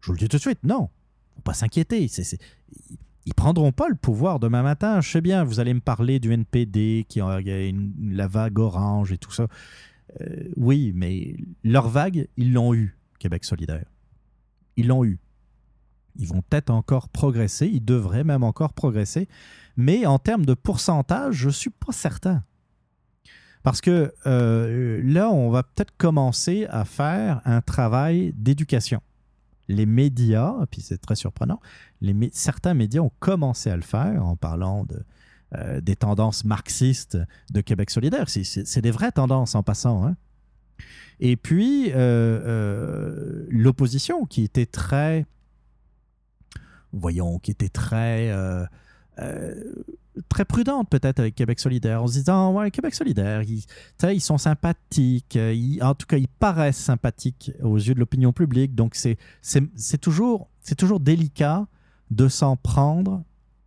Speaker 1: Je vous le dis tout de suite, non. faut pas s'inquiéter. Ils prendront pas le pouvoir demain matin. Je sais bien, vous allez me parler du NPD, qui a une- la vague orange et tout ça. Euh, oui, mais leur vague, ils l'ont eu, Québec solidaire. Ils l'ont eu. Ils vont peut-être encore progresser, ils devraient même encore progresser, mais en termes de pourcentage, je ne suis pas certain. Parce que euh, là, on va peut-être commencer à faire un travail d'éducation. Les médias, puis c'est très surprenant, certains médias ont commencé à le faire en parlant de, euh, des tendances marxistes de Québec solidaire. C'est- des vraies tendances en passant. hein. Et puis, euh, euh, l'opposition qui était très, voyons, qui était très, très prudente peut-être avec Québec solidaire, en se disant, ouais, Québec solidaire, ils, ils sont sympathiques, euh, en tout cas, ils paraissent sympathiques aux yeux de l'opinion publique, donc c'est toujours, toujours délicat de s'en prendre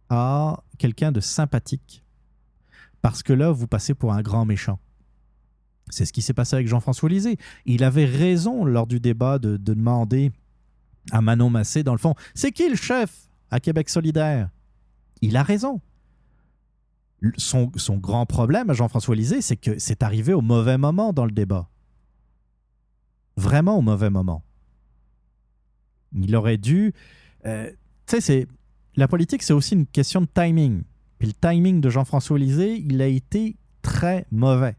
Speaker 1: à quelqu'un de sympathique, parce que là, vous passez pour un grand méchant. C'est ce qui s'est passé avec Jean-François Lisée. Il avait raison lors du débat de demander à Manon Massé, dans le fond, c'est qui le chef à Québec solidaire? Il a raison. Son, grand problème à Jean-François Lisée, c'est que c'est arrivé au mauvais moment dans le débat. Vraiment au mauvais moment. Il aurait dû... euh, tu sais. La politique, c'est aussi une question de timing. Puis le timing de Jean-François Lisée, il a été très mauvais.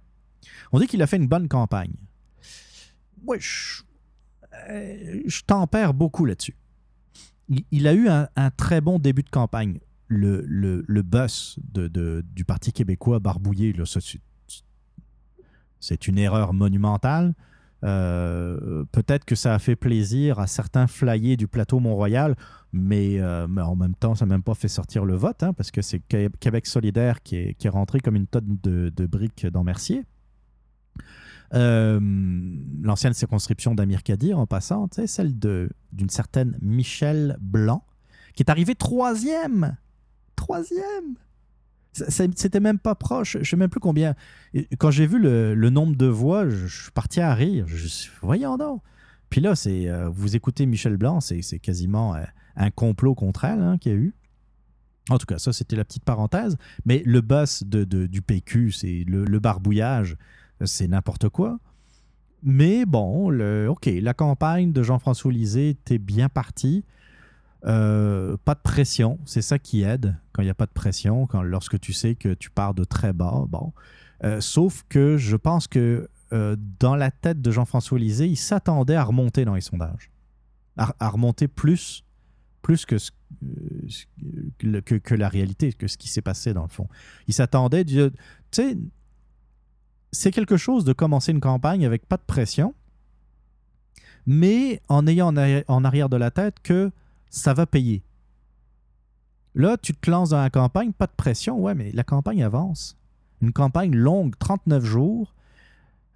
Speaker 1: On dit qu'il a fait une bonne campagne. Moi, je, euh, tempère beaucoup là-dessus. Il, a eu un très bon début de campagne. Le, le, le bus de, de- du Parti québécois barbouillé, c'est- une erreur monumentale. Euh, Peut-être que ça a fait plaisir à certains flyers du plateau Mont-Royal, mais, euh, mais en même temps, ça n'a même pas fait sortir le vote, hein, parce que c'est Qué- Québec solidaire qui est, qui est rentré comme une tonne de, de briques dans Mercier. Euh, L'ancienne circonscription d'Amir Kadir, en passant, celle d'une certaine Michel Blanc, qui est arrivée troisième. Troisième. C'était même pas proche. Je sais même plus combien. Quand j'ai vu le, nombre de voix, je, je suis parti à rire. Je suis, voyons donc. Puis là, c'est, euh, vous écoutez Michel Blanc, c'est quasiment euh, un complot contre elle hein, qu'il y a eu. En tout cas, ça, c'était la petite parenthèse. Mais le boss de, du PQ, c'est le, le barbouillage, c'est n'importe quoi. Mais bon, le, OK, la campagne de Jean-François Lisée était bien partie. Euh, pas de pression, c'est ça qui aide quand il n'y a pas de pression, quand, lorsque tu sais que tu pars de très bas. Bon. Euh, sauf que je pense que euh, dans la tête de Jean-François Lisée, il s'attendait à remonter dans les sondages. À, remonter plus, plus que, que, la réalité, que ce qui s'est passé dans le fond. Il s'attendait, tu sais, c'est quelque chose de commencer une campagne avec pas de pression, mais en ayant en arrière de la tête que ça va payer. Là, tu te lances dans la campagne, pas de pression, ouais, mais la campagne avance. Une campagne longue, 39 jours.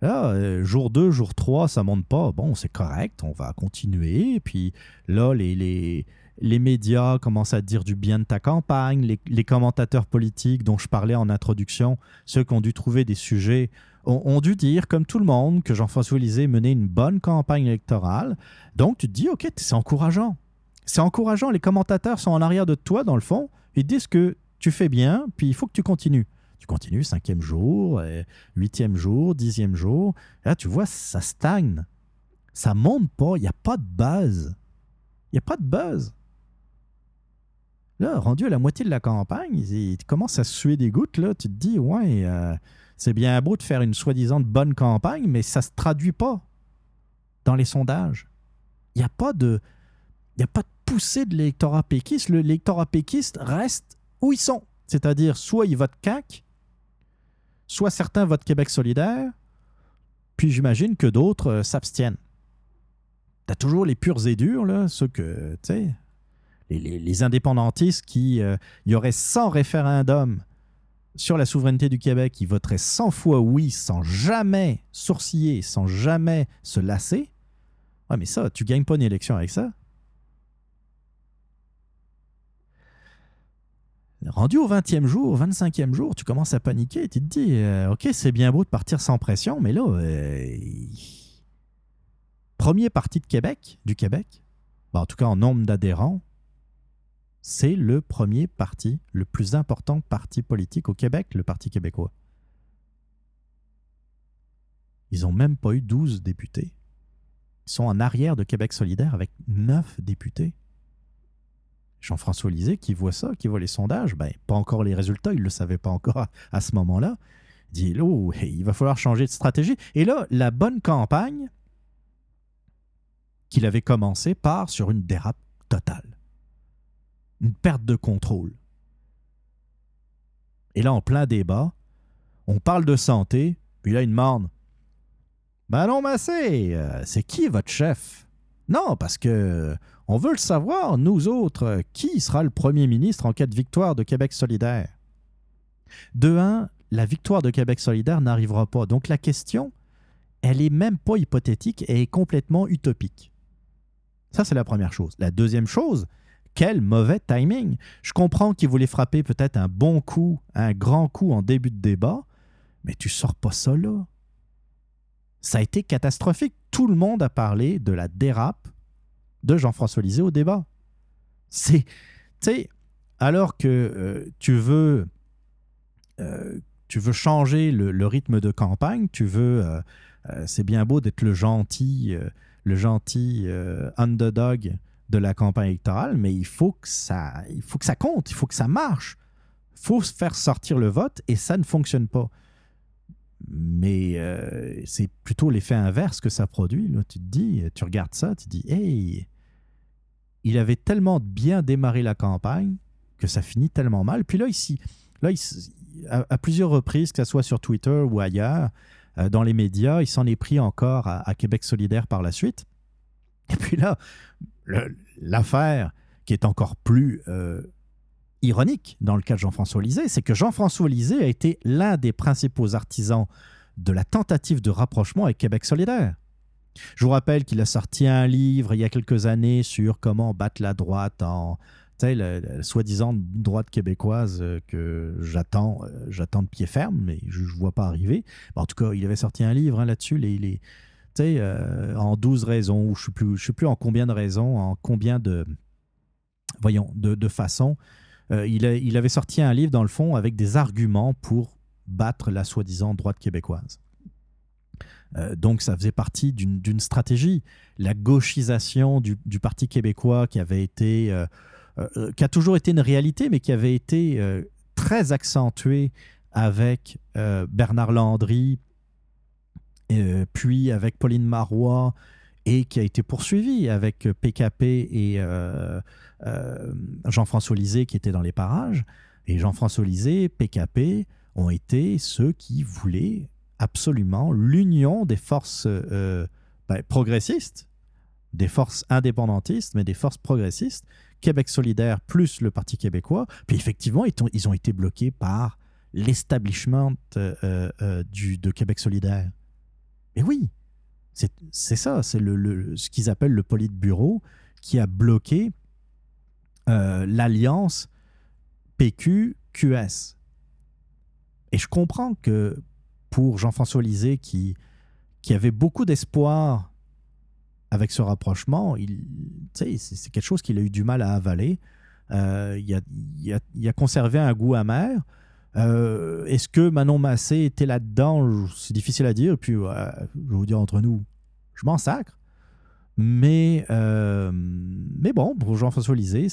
Speaker 1: Là, euh, jour 2, jour 3, ça monte pas. Bon, c'est correct, on va continuer. Puis là, les, les, les médias commencent à dire du bien de ta campagne. Les, commentateurs politiques dont je parlais en introduction, ceux qui ont dû trouver des sujets, ont, ont dû dire, comme tout le monde, que Jean-François Lisée menait une bonne campagne électorale. Donc, tu te dis, OK, c'est encourageant. C'est encourageant. Les commentateurs sont en arrière de toi, dans le fond. Ils disent que tu fais bien, puis il faut que tu continues. Tu continues, cinquième jour, euh, huitième jour, dixième jour. Et là, tu vois, ça stagne. Ça monte pas. Il n'y a pas de buzz. Il n'y a pas de buzz. Là, rendu à la moitié de la campagne, il, il commence à suer des gouttes. Là. Tu te dis, ouais, euh, c'est bien beau de faire une soi-disant bonne campagne, mais ça ne se traduit pas dans les sondages. Il n'y a pas de. Il n'y a pas de poussée de l'électorat péquiste. Le- L'électorat péquiste reste où ils sont. C'est-à-dire, soit ils votent CAC, soit certains votent Québec solidaire, puis j'imagine que d'autres euh, s'abstiennent. T'as toujours les purs et durs, là, ceux que, tu sais, les, indépendantistes qui, euh, il y aurait 100 référendums sur la souveraineté du Québec, ils voteraient 100 fois oui sans jamais sourciller, sans jamais se lasser. Ouais, mais ça, tu gagnes pas une élection avec ça. Rendu au 20e jour, 25e jour, tu commences à paniquer. Tu te dis, euh, OK, c'est bien beau de partir sans pression, mais là, euh, premier parti de Québec, du Québec, ben, en tout cas en nombre d'adhérents, c'est le premier parti, le plus important parti politique au Québec, le Parti québécois. Ils n'ont même pas eu 12 députés. Ils sont en arrière de Québec solidaire avec 9 députés. Jean-François Lisée qui voit ça, qui voit les sondages, ben, pas encore les résultats, il ne le savait pas encore à, ce moment-là. Dit, oh, il va falloir changer de stratégie. Et là, la bonne campagne qu'il avait commencé part sur une dérape totale. Une perte de contrôle. Et là, en plein débat, on parle de santé, puis là, il demande Ben non, Massé, euh, c'est qui votre chef? Non, parce que on veut le savoir, nous autres, qui sera le premier ministre en cas de victoire de Québec solidaire? De un, la victoire de Québec solidaire n'arrivera pas. Donc la question, elle est même pas hypothétique, elle est complètement utopique. Ça, c'est la première chose. La deuxième chose, quel mauvais timing. Je comprends qu'il voulait frapper peut-être un bon coup, un grand coup en début de débat, mais tu sors pas ça là. Ça a été catastrophique. Tout le monde a parlé de la dérape de Jean-François Lisée au débat. C'est, tu alors que euh, tu veux, euh, tu veux changer le, rythme de campagne, tu veux, euh, c'est bien beau d'être le gentil, le gentil underdog de la campagne électorale, mais il faut que ça, il faut que ça compte, il faut que ça marche. Faut faire sortir le vote et ça ne fonctionne pas. Mais euh, c'est plutôt l'effet inverse que ça produit. Tu te dis, tu regardes ça, tu te dis, hey, il avait tellement bien démarré la campagne que ça finit tellement mal. Puis là, ici, là, à, plusieurs reprises, que ce soit sur Twitter ou ailleurs, euh, dans les médias, il s'en est pris encore à, Québec solidaire par la suite. Et puis là, l'affaire qui est encore plus euh, ironique dans le cas de Jean-François Lisée, c'est que Jean-François Lisée a été l'un des principaux artisans de la tentative de rapprochement avec Québec solidaire. Je vous rappelle qu'il a sorti un livre il y a quelques années sur comment battre la droite en, la, la soi-disant droite québécoise euh, que j'attends, euh, j'attends de pied ferme, mais je ne vois pas arriver. En tout cas, il avait sorti un livre hein, là-dessus, les, les euh, en 12 raisons, ou je ne sais, plus, en combien de raisons, en combien de, voyons, de, de façons. Il, il avait sorti un livre, dans le fond, avec des arguments pour battre la soi-disant droite québécoise. Euh, donc ça faisait partie d'une stratégie. La gauchisation du, Parti québécois qui avait été, euh, euh, qui a toujours été une réalité, mais qui avait été très accentuée avec Bernard Landry, puis avec Pauline Marois, et qui a été poursuivie avec PKP et Jean-François Lisée qui étaient dans les parages. Et Jean-François Lisée, PKP ont été ceux qui voulaient absolument l'union des forces euh, ben, progressistes, des forces indépendantistes, mais des forces progressistes, Québec solidaire plus le Parti québécois. Puis effectivement, ils ont, été bloqués par l'establishment euh, euh, de Québec solidaire. Et oui, c'est ça, c'est le, ce qu'ils appellent le Politburo qui a bloqué l'alliance PQ-QS. Et je comprends que pour Jean-François Lisée, qui, qui avait beaucoup d'espoir avec ce rapprochement, c'est quelque chose qu'il a eu du mal à avaler. Euh, il, a, conservé un goût amer. Euh, est-ce que Manon Massé était là-dedans? C'est difficile à dire. Puis, je vais vous dire entre nous, je m'en sacre. Mais, euh, mais bon, pour Jean-François Lisée,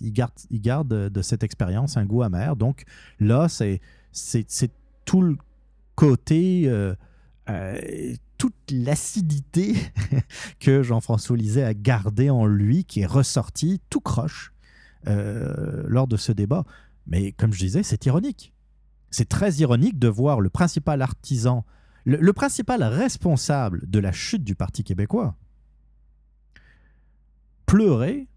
Speaker 1: il garde, il garde de cette expérience un goût amer. Donc là, c'est tout le côté, euh, toute l'acidité (laughs) que Jean-François Lisée a gardée en lui, qui est ressortie tout croche lors de ce débat. Mais comme je disais, c'est ironique. C'est très ironique de voir le principal artisan, le, principal responsable de la chute du Parti québécois pleurer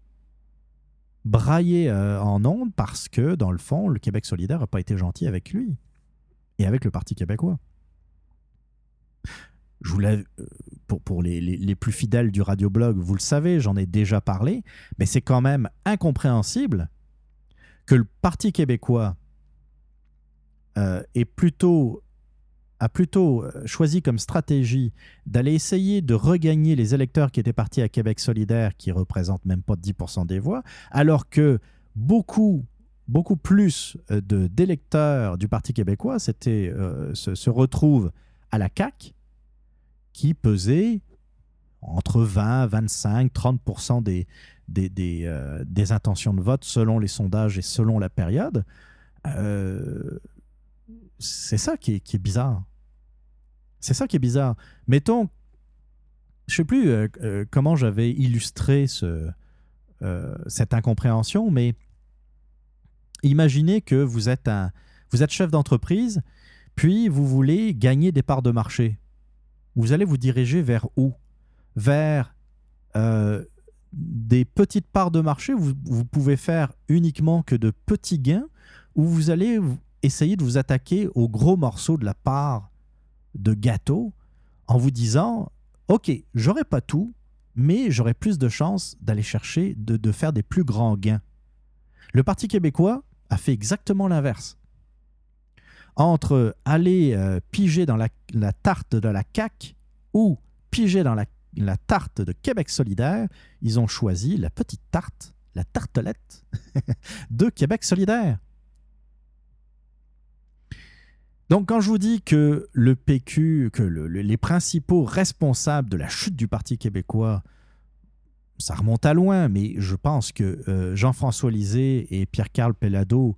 Speaker 1: brailler en ondes parce que, dans le fond, le Québec solidaire n'a pas été gentil avec lui et avec le Parti québécois. Je euh, pour, pour les, les, plus fidèles du radioblog, vous le savez, j'en ai déjà parlé, mais c'est quand même incompréhensible que le Parti québécois euh, a plutôt euh, choisi comme stratégie d'aller essayer de regagner les électeurs qui étaient partis à Québec solidaire, qui représentent même pas 10% des voix, alors que beaucoup beaucoup plus euh, d'électeurs du Parti québécois se, retrouvent à la CAQ, qui pesait entre 20, 25, 30% des, des, euh, des, intentions de vote selon les sondages et selon la période. c'est ça qui est, qui est bizarre. C'est ça qui est bizarre. Mettons, je sais plus euh, euh, comment j'avais illustré ce, euh, cette incompréhension, mais imaginez que vous êtes, un, vous êtes chef d'entreprise, puis vous voulez gagner des parts de marché. Vous allez vous diriger vers où? Vers euh, des petites parts de marché vous, vous pouvez faire uniquement que de petits gains, ou vous allez essayer de vous attaquer aux gros morceaux de la part de gâteau en vous disant Ok, j'aurai pas tout, mais j'aurai plus de chances d'aller chercher, de, faire des plus grands gains. Le Parti québécois a fait exactement l'inverse. Entre aller euh, piger dans la, la tarte de la CAQ ou piger dans la, la tarte de Québec solidaire, ils ont choisi la petite tarte, la tartelette (laughs) de Québec solidaire. Donc, quand je vous dis que le PQ, que le- le- les principaux responsables de la chute du Parti québécois, ça remonte à loin, mais je pense que euh, Jean-François Lisée et Pierre-Carl Pellado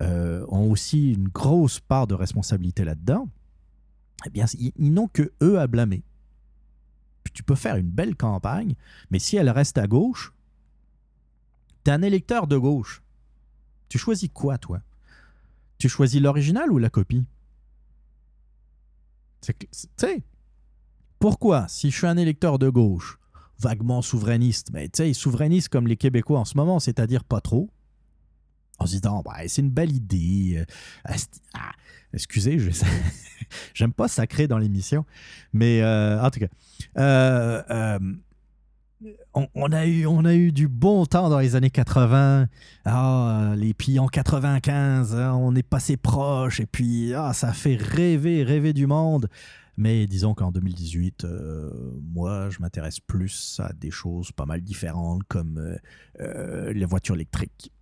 Speaker 1: euh, ont aussi une grosse part de responsabilité là-dedans. Eh bien, ils, ils n'ont que eux à blâmer. Tu peux faire une belle campagne, mais si elle reste à gauche, t'es un électeur de gauche. Tu choisis quoi, toi? Tu choisis l'original ou la copie? Tu sais, pourquoi, si je suis un électeur de gauche, vaguement souverainiste, mais tu sais, souverainiste comme les Québécois en ce moment, c'est-à-dire pas trop, en se disant, bah, c'est une belle idée. euh, ah, excusez, (laughs) j'aime pas sacrer dans l'émission, mais euh, en tout cas, euh, euh, on, a eu, on a eu du bon temps dans les années 80. Ah, les puis en 95, hein, on est passé proche et puis ah, ça fait rêver, rêver du monde. Mais disons qu'en 2018, euh, moi, je m'intéresse plus à des choses pas mal différentes comme les voitures électriques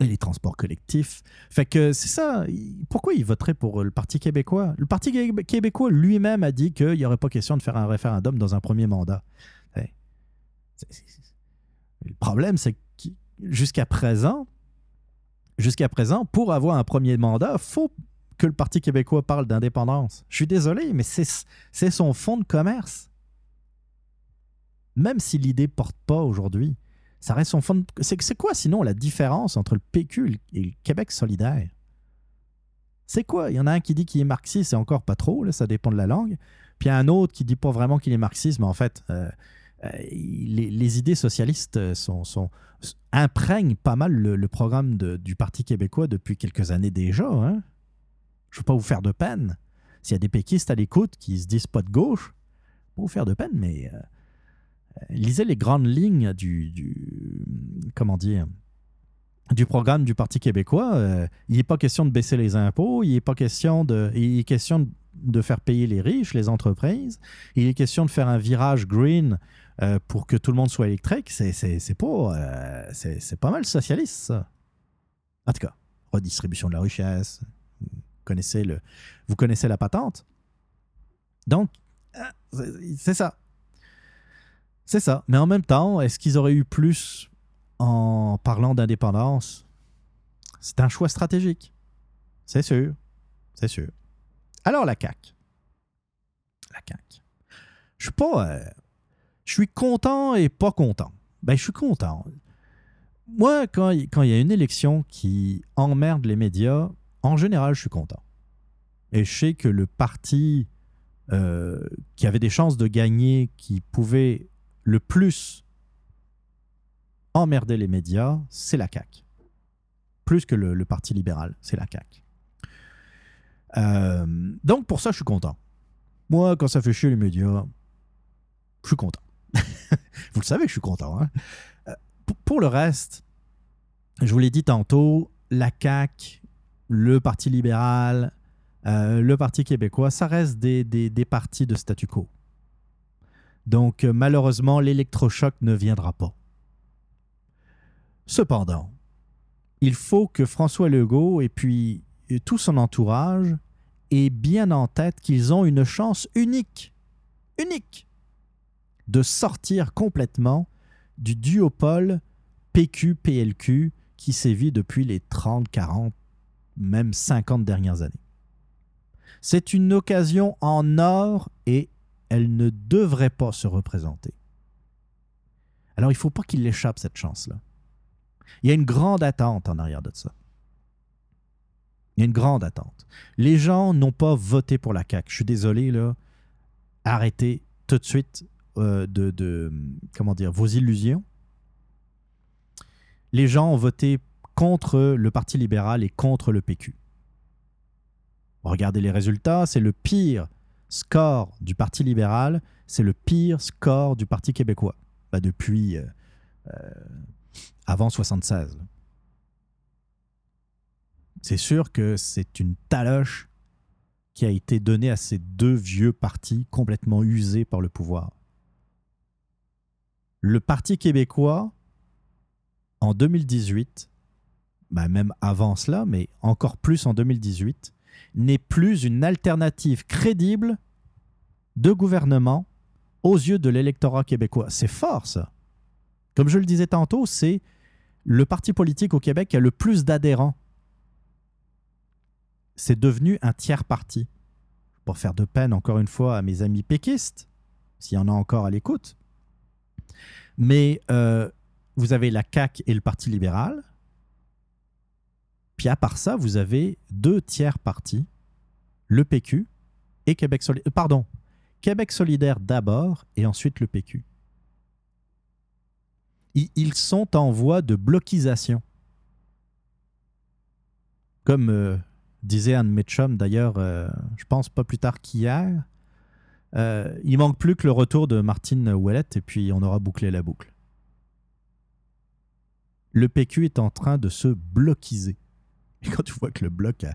Speaker 1: et les transports collectifs. Fait que c'est ça. Pourquoi il voterait pour le Parti québécois? Le Parti qué- québécois lui-même a dit qu'il n'y aurait pas question de faire un référendum dans un premier mandat. Le problème, c'est que jusqu'à présent, jusqu'à présent, pour avoir un premier mandat, faut que le Parti québécois parle d'indépendance. Je suis désolé, mais c'est c'est son fonds de commerce. Même si l'idée porte pas aujourd'hui, ça reste son fonds de... C'est quoi sinon la différence entre le PQ et le Québec solidaire? C'est quoi? Il y en a un qui dit qu'il est marxiste, c'est encore pas trop, là, ça dépend de la langue. Puis il y a un autre qui dit pas vraiment qu'il est marxiste, mais en fait, euh, euh, les, idées socialistes euh, sont, imprègnent pas mal le, programme du Parti québécois depuis quelques années déjà. Hein? Je ne veux pas vous faire de peine. S'il y a des péquistes à l'écoute qui se disent pas de gauche, pas vous faire de peine, mais lisez les grandes lignes du, du- comment dire du programme du Parti québécois. Euh, il n'est pas question de baisser les impôts, il n'est pas question de, il est question de, faire payer les riches, les entreprises. Il est question de faire un virage green euh, pour que tout le monde soit électrique. C'est, pas, euh, c'est, pas mal socialiste, ça. En tout cas, redistribution de la richesse. Vous connaissez, le, vous connaissez la patente. Donc, c'est ça. C'est ça. Mais en même temps, est-ce qu'ils auraient eu plus en parlant d'indépendance? C'est un choix stratégique. C'est sûr. C'est sûr. Alors, la CAQ. La CAQ. Je suis pas. euh, je suis content et pas content. Ben, je suis content. Moi, quand il quand il y a une élection qui emmerde les médias, en général, je suis content. Et je sais que le parti euh, qui avait des chances de gagner, qui pouvait le plus emmerder les médias, c'est la CAQ. Plus que le, Parti libéral, c'est la CAQ. Euh, donc, pour ça, je suis content. Moi, quand ça fait chier les médias, je suis content. (laughs) Vous le savez que je suis content. hein. Euh, pour- pour le reste, je vous l'ai dit tantôt, la CAQ, le Parti libéral, euh, le Parti québécois, ça reste des, des- des partis de statu quo. Donc, euh, malheureusement, l'électrochoc ne viendra pas. Cependant, il faut que François Legault et puis euh, tout son entourage aient bien en tête qu'ils ont une chance unique, unique, de sortir complètement du duopole PQ-PLQ qui sévit depuis les 30, 40, même 50 dernières années. C'est une occasion en or et elle ne devrait pas se représenter. Alors il ne faut pas qu'il l'échappe cette chance-là. Il y a une grande attente en arrière de ça. Il y a une grande attente. Les gens n'ont pas voté pour la CAQ. Je suis désolé, là. Arrêtez tout de suite euh, de, de, comment dire, vos illusions. Les gens ont voté contre le Parti libéral et contre le PQ. Regardez les résultats, c'est le pire score du Parti libéral, c'est le pire score du Parti québécois bah, depuis euh, euh, avant 76. C'est sûr que c'est une taloche qui a été donnée à ces deux vieux partis complètement usés par le pouvoir. Le Parti québécois, en 2018, bah, même avant cela, mais encore plus en 2018, n'est plus une alternative crédible de gouvernement aux yeux de l'électorat québécois. C'est fort, ça. Comme je le disais tantôt, c'est le parti politique au Québec qui a le plus d'adhérents. C'est devenu un tiers parti. Pour faire de peine, encore une fois, à mes amis péquistes, s'il y en a encore à l'écoute. Mais euh, vous avez la CAQ et le Parti libéral. Puis à part ça, vous avez deux tiers partis, le PQ et Québec solidaire. Euh, pardon, Québec solidaire d'abord et ensuite le PQ. Ils sont en voie de bloquisation. Comme euh, disait Anne Mitchum, d'ailleurs, euh, je pense pas plus tard qu'hier, euh, il manque plus que le retour de Martine Ouellette et puis on aura bouclé la boucle. Le PQ est en train de se bloquiser. (laughs) Et quand tu vois que le bloc a,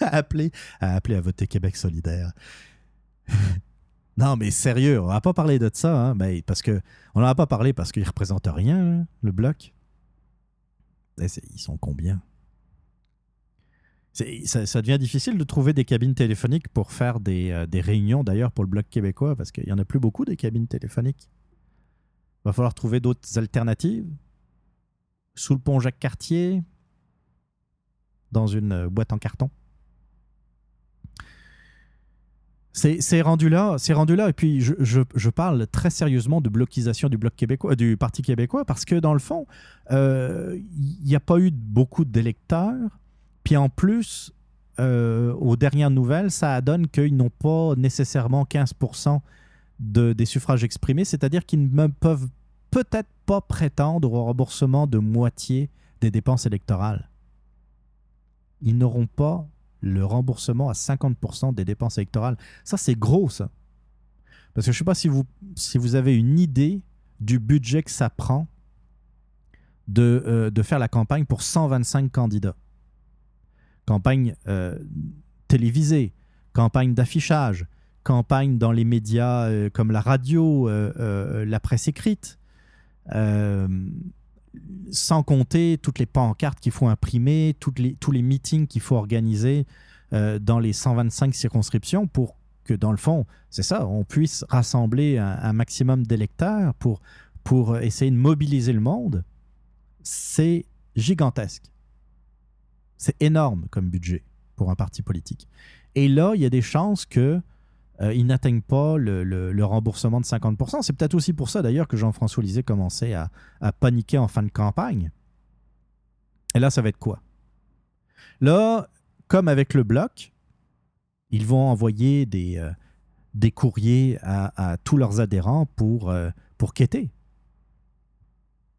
Speaker 1: (laughs) appelé, a appelé à voter Québec solidaire. (laughs) non, mais sérieux, on va pas parler de ça, hein, mais parce que on n'en a pas parlé parce qu'il ne représente rien, hein, le bloc. Eh, ils sont combien? Ça, devient difficile de trouver des cabines téléphoniques pour faire des, euh, des réunions, d'ailleurs, pour le Bloc québécois, parce qu'il n'y en a plus beaucoup des cabines téléphoniques. Va falloir trouver d'autres alternatives. Sous le pont Jacques-Cartier, dans une euh, boîte en carton. C'est rendu là, c'est rendu là. Et puis je, parle très sérieusement de bloquisation du bloc québécois, du Parti québécois, parce que dans le fond, il euh, n'y a pas eu beaucoup d'électeurs. Puis en plus, euh, aux dernières nouvelles, ça donne qu'ils n'ont pas nécessairement 15% de, des suffrages exprimés, c'est-à-dire qu'ils ne peuvent peut-être pas prétendre au remboursement de moitié des dépenses électorales ils n'auront pas le remboursement à 50% des dépenses électorales. Ça, c'est gros, ça. Parce que je ne sais pas si vous, si vous avez une idée du budget que ça prend de, euh, de faire la campagne pour 125 candidats. Campagne euh, télévisée, campagne d'affichage, campagne dans les médias euh, comme la radio, la presse écrite sans compter toutes les pancartes qu'il faut imprimer, les, tous les meetings qu'il faut organiser euh, dans les 125 circonscriptions pour que, dans le fond, c'est ça, on puisse rassembler un, maximum d'électeurs pour, pour essayer de mobiliser le monde, c'est gigantesque. C'est énorme comme budget pour un parti politique. Et là, il y a des chances que euh, ils n'atteignent pas le, remboursement de 50%. C'est peut-être aussi pour ça d'ailleurs que Jean-François Lisée commençait à, paniquer en fin de campagne. Et là, ça va être quoi? Là, comme avec le bloc, ils vont envoyer des, euh, courriers à, tous leurs adhérents pour, euh, pour quêter.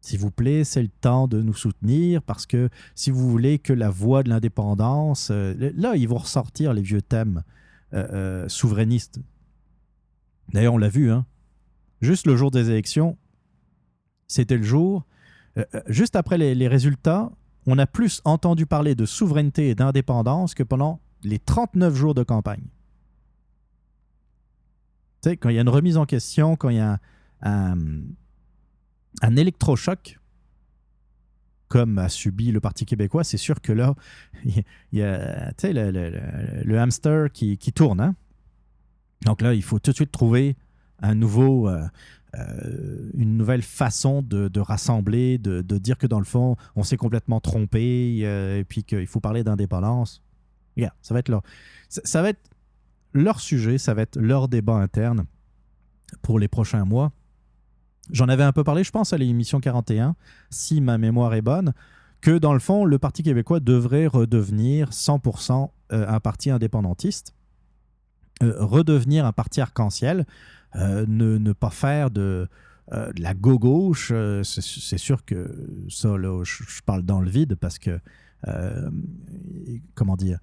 Speaker 1: S'il vous plaît, c'est le temps de nous soutenir parce que si vous voulez que la voix de l'indépendance, là, ils vont ressortir les vieux thèmes euh, euh, souverainiste. D'ailleurs, on l'a vu, hein. juste le jour des élections, c'était le jour, euh, juste après les, résultats, on a plus entendu parler de souveraineté et d'indépendance que pendant les 39 jours de campagne. Tu sais, quand il y a une remise en question, quand il y a un, un électrochoc, comme a subi le Parti québécois, c'est sûr que là, (laughs) il y a le, hamster qui, tourne. Hein. Donc là, il faut tout de suite trouver un nouveau, euh, euh, une nouvelle façon de, rassembler, de, dire que dans le fond, on s'est complètement trompé euh, et puis qu'il faut parler d'indépendance. Regarde, ça va être leur, ça va être leur sujet, ça va être leur débat interne pour les prochains mois. J'en avais un peu parlé, je pense, à l'émission 41, si ma mémoire est bonne, que dans le fond, le Parti québécois devrait redevenir 100% euh, un parti indépendantiste, euh, redevenir un parti arc-en-ciel, euh, ne, pas faire de, la go-gauche. euh, c'est sûr que ça, je, parle dans le vide parce que, comment dire,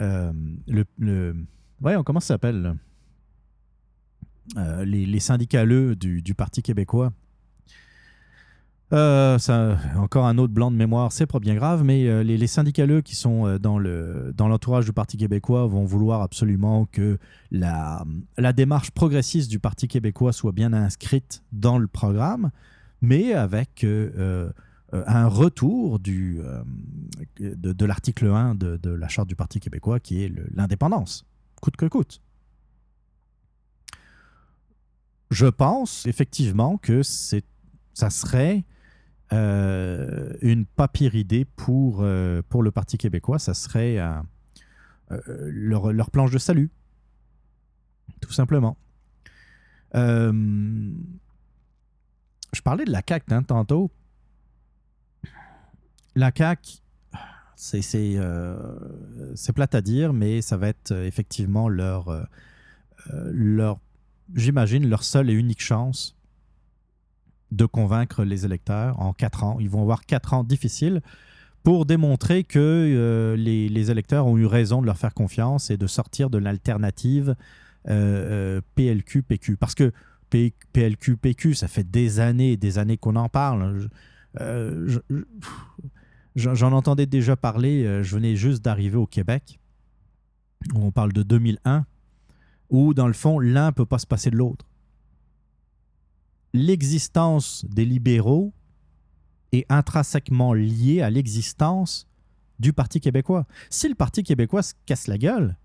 Speaker 1: le, le, ouais, comment ça s'appelle? Euh, les, les du, Parti québécois. Euh, encore un autre blanc de mémoire, c'est pas bien grave, mais euh, les, les syndicaleux qui sont dans le dans l'entourage du Parti québécois vont vouloir absolument que la, démarche progressiste du Parti québécois soit bien inscrite dans le programme, mais avec un retour de, l'article 1 de, la Charte du Parti québécois qui est l'indépendance, coûte que coûte. Je pense effectivement que c'est, ça serait euh, une pas idée pour, euh, pour le Parti québécois. Ça serait euh, leur, leur planche de salut, tout simplement. Je parlais de la CAQ hein, tantôt. La CAQ, c'est c'est, plate à dire, mais ça va être effectivement leur, leur j'imagine, leur seule et unique chance de convaincre les électeurs en quatre ans. Ils vont avoir quatre ans difficiles pour démontrer que euh, les, électeurs ont eu raison de leur faire confiance et de sortir de l'alternative euh, euh, PLQ-PQ. Parce que PLQ-PQ, ça fait des années et des années qu'on en parle. Je- je- je- J'en entendais déjà parler, je venais juste d'arriver au Québec, où on parle de 2001 où, dans le fond, l'un ne peut pas se passer de l'autre. L'existence des libéraux est intrinsèquement liée à l'existence du Parti québécois. Si le Parti québécois se casse la gueule,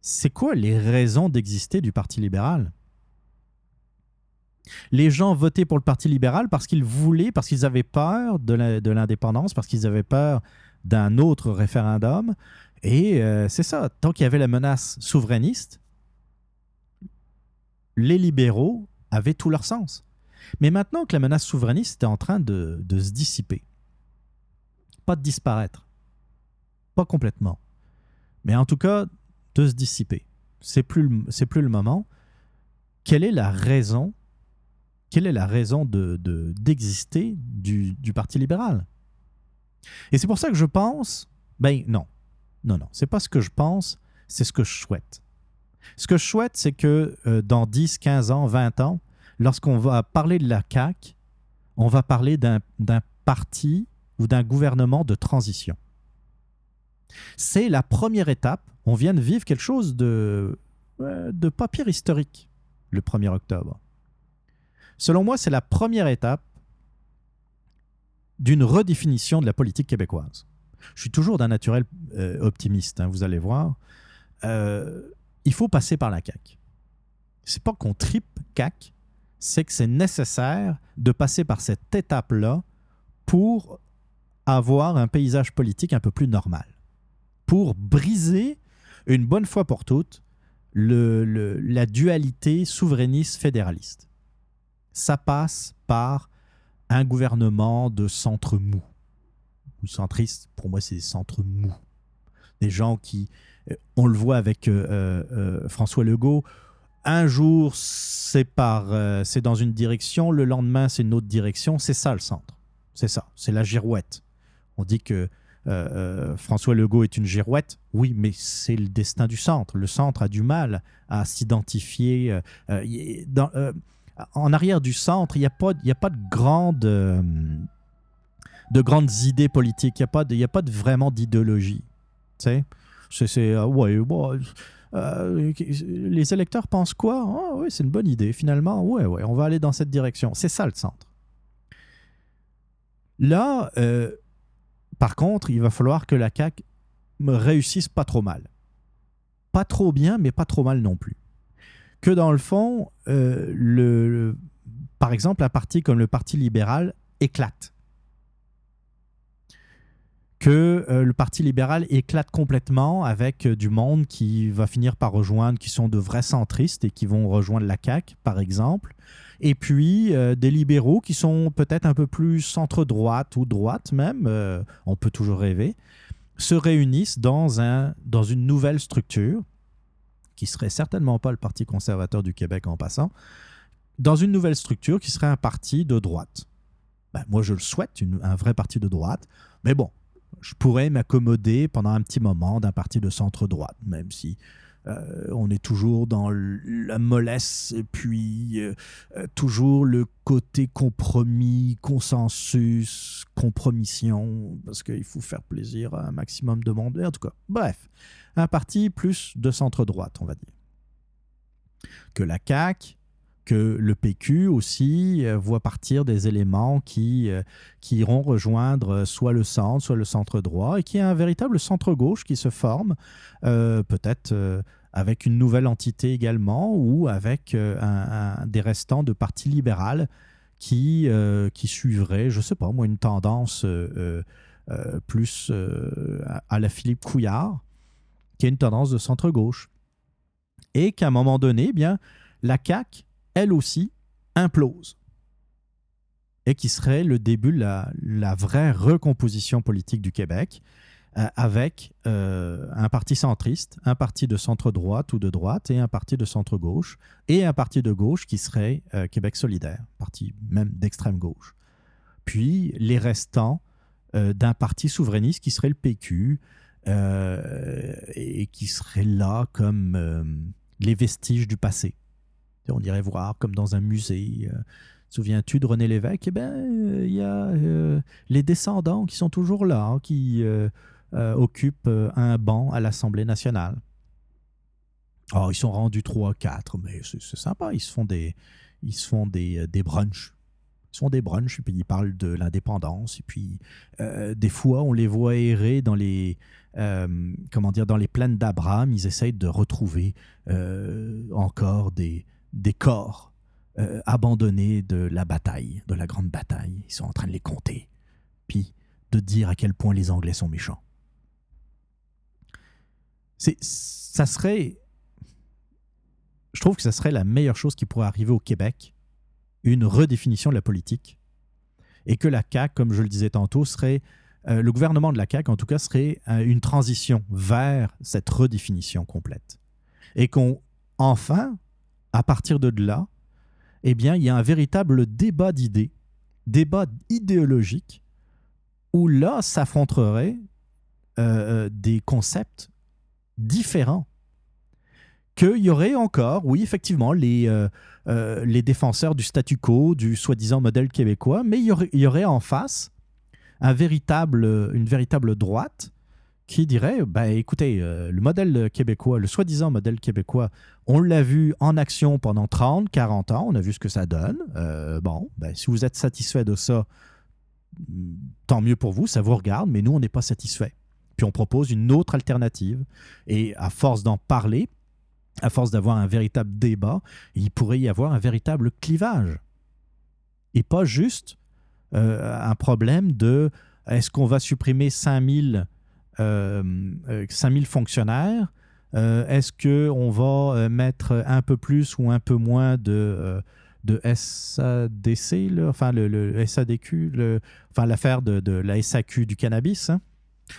Speaker 1: c'est quoi les raisons d'exister du Parti libéral? Les gens votaient pour le Parti libéral parce qu'ils voulaient, parce qu'ils avaient peur de l'indépendance, parce qu'ils avaient peur d'un autre référendum. Et euh, c'est ça, tant qu'il y avait la menace souverainiste, les libéraux avaient tout leur sens. Mais maintenant que la menace souverainiste est en train de, se dissiper, pas de disparaître, pas complètement, mais en tout cas de se dissiper, c'est plus, plus le moment. Quelle est la raison Quelle est la raison de, de- d'exister du, du Parti libéral? Et c'est pour ça que je pense, ben non, non, non, c'est pas ce que je pense, c'est ce que je souhaite. Ce que je souhaite, c'est que euh, dans 10, 15 ans, 20 ans, lorsqu'on va parler de la CAQ, on va parler d'un parti ou d'un gouvernement de transition. C'est la première étape. On vient de vivre quelque chose de, de pas pire historique le 1er octobre. Selon moi, c'est la première étape d'une redéfinition de la politique québécoise. Je suis toujours d'un naturel euh, optimiste, hein, vous allez voir. Euh, il faut passer par la CAQ. C'est pas qu'on tripe CAQ, c'est que c'est nécessaire de passer par cette étape-là pour avoir un paysage politique un peu plus normal. Pour briser une bonne fois pour toutes le- la dualité souverainiste-fédéraliste. Ça passe par un gouvernement de centre mou. Ou centriste, pour moi, c'est des centres mous. Des gens qui, euh, on le voit avec euh, euh, François Legault, un jour c'est dans une direction, le lendemain c'est une autre direction. C'est ça le centre. C'est ça. C'est la girouette. On dit que François Legault est une girouette. Oui, mais c'est le destin du centre. Le centre a du mal à s'identifier. en arrière du centre, il n'y a, pas- de grandes, de grandes idées politiques. Il n'y a, pas a pas de, vraiment d'idéologie. Sais? C'est, euh, euh, les électeurs pensent quoi? Ah, Oui, c'est une bonne idée. Finalement, on va aller dans cette direction. C'est ça le centre. Là, euh, par contre, il va falloir que la CAQ réussisse pas trop mal. Pas trop bien, mais pas trop mal non plus. Que dans le fond, le- par exemple, un parti comme le Parti libéral éclate. Que euh, le Parti libéral éclate complètement avec euh, du monde qui va finir par rejoindre, qui sont de vrais centristes et qui vont rejoindre la CAQ, par exemple. Et puis euh, des libéraux qui sont peut-être un peu plus centre-droite ou droite même, on peut toujours rêver, se réunissent dans, un, dans une nouvelle structure, qui serait certainement pas le Parti conservateur du Québec en passant, dans une nouvelle structure qui serait un parti de droite. Ben, moi, je le souhaite, un vrai parti de droite. Mais bon, je pourrais m'accommoder pendant un petit moment d'un parti de centre-droite, même si euh, on est toujours dans la mollesse puis euh, euh, toujours le côté compromis, consensus, compromission, parce qu'il faut faire plaisir à un maximum de monde. En tout cas, bref, un parti plus de centre-droite, on va dire. Que la CAQ, que le PQ aussi euh, voit partir des éléments qui, euh, qui iront rejoindre euh, soit le centre, soit le centre droit, et qui est un véritable centre-gauche qui se forme, peut-être avec une nouvelle entité également, ou avec des restants de parti libéral qui, qui suivraient, je sais pas moi, une tendance plus à- la Philippe Couillard, qui est une tendance de centre-gauche. Et qu'à un moment donné, eh bien, la CAQ, elle aussi, implose. Et qui serait le début de la, vraie recomposition politique du Québec, euh, avec euh, un parti centriste, un parti de centre-droite ou de droite, et un parti de centre-gauche, et un parti de gauche qui serait euh, Québec solidaire, parti même d'extrême gauche. Puis les restants d'un parti souverainiste qui serait le PQ, et qui serait là comme les vestiges du passé. On irait voir comme dans un musée. euh, Souviens-tu de René Lévesque? Eh bien, euh, il y a euh, les descendants qui sont toujours là, hein, qui occupent un banc à l'Assemblée nationale. Oh, ils sont rendus 3 4, mais c'est sympa. Ils se font des, ils se font des, brunchs. Ils se font des brunchs, et puis ils parlent de l'indépendance. Et puis, des fois, on les voit errer dans les, comment dire, dans les plaines d'Abraham. Ils essayent de retrouver encore des, des corps euh, abandonnés de la bataille, de la grande bataille. Ils sont en train de les compter, puis de dire à quel point les Anglais sont méchants. C'est, ça serait, je trouve que ça serait la meilleure chose qui pourrait arriver au Québec, une redéfinition de la politique, et que la CAQ, comme je le disais tantôt, serait euh, le gouvernement de la CAQ, en tout cas, serait euh, une transition vers cette redéfinition complète. Et qu'on, enfin, à partir de là, eh bien, il y a un véritable débat d'idées, débat idéologique, où là s'affronteraient euh, des concepts différents. Qu'il y aurait encore, oui, effectivement, les, euh, euh, les défenseurs du statu quo, du soi-disant modèle québécois, mais il y aurait, en face une véritable droite qui dirait bah, écoutez, euh, le modèle québécois, le soi-disant modèle québécois, on l'a vu en action pendant 30, 40 ans, on a vu ce que ça donne. Euh, bon, ben, si vous êtes satisfait de ça, mm, tant mieux pour vous, ça vous regarde, mais nous, on n'est pas satisfait. Puis on propose une autre alternative. Et à force d'en parler, à force d'avoir un véritable débat, il pourrait y avoir un véritable clivage. Et pas juste euh, un problème de est-ce qu'on va supprimer 5000 euh, euh, 5000 fonctionnaires Euh, Est-ce qu'on va euh, mettre un peu plus ou un peu moins de, euh, de SADC, enfin le, le SADQ, enfin l'affaire de, la SAQ du cannabis hein?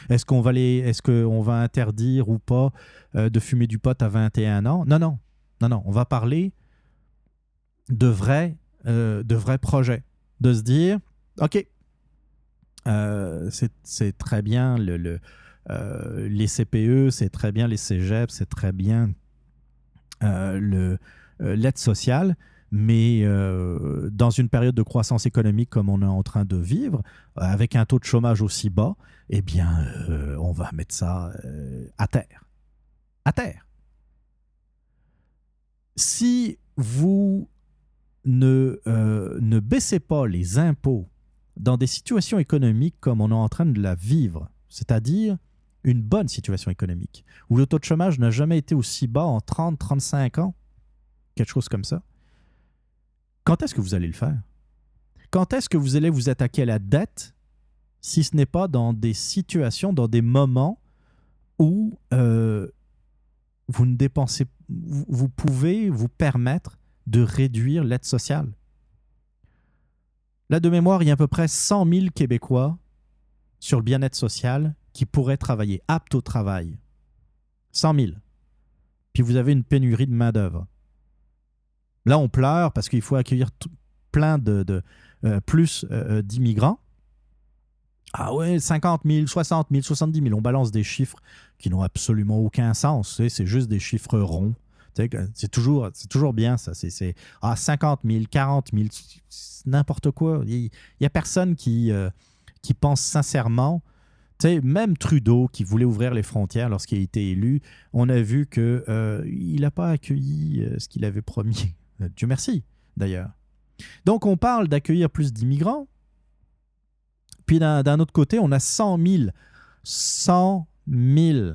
Speaker 1: Est-ce qu'on va, est-ce va interdire ou pas euh, de fumer du pot à 21 ans? Non, non, non, non. On va parler de vrais, euh, de vrais projets. De se dire, OK, euh, c'est, c'est très bien le, le, euh, les CPE, c'est très bien les cégeps, c'est très bien euh, euh, l'aide sociale, mais dans une période de croissance économique comme on est en train de vivre, avec un taux de chômage aussi bas, eh bien, on va mettre ça à terre. À terre. Si vous ne, ne baissez pas les impôts dans des situations économiques comme on est en train de la vivre, c'est-à-dire une bonne situation économique, où le taux de chômage n'a jamais été aussi bas en 30-35 ans, quelque chose comme ça, quand est-ce que vous allez le faire? Quand est-ce que vous allez vous attaquer à la dette si ce n'est pas dans des situations, dans des moments où euh, vous ne dépensez, vous pouvez vous permettre de réduire l'aide sociale? Là, de mémoire, il y a à peu près 100 000 Québécois sur le bien-être social qui pourraient travailler, aptes au travail. 100 000. Puis vous avez une pénurie de main-d'œuvre. Là, on pleure parce qu'il faut accueillir plein de, euh, plus euh, d'immigrants. Ah ouais, 50 000, 60 000, 70 000. On balance des chiffres qui n'ont absolument aucun sens. C'est juste des chiffres ronds. C'est toujours, bien, ça. C'est, c'est, ah, 50 000, 40 000, c'est n'importe quoi. Il n'y a personne qui, euh, qui pense sincèrement. Même Trudeau, qui voulait ouvrir les frontières lorsqu'il a été élu, on a vu qu'il n'a pas accueilli euh, ce qu'il avait promis. Euh, Dieu merci, d'ailleurs. Donc, on parle d'accueillir plus d'immigrants. Puis, d'un d'un autre côté, on a 100 000, 100 000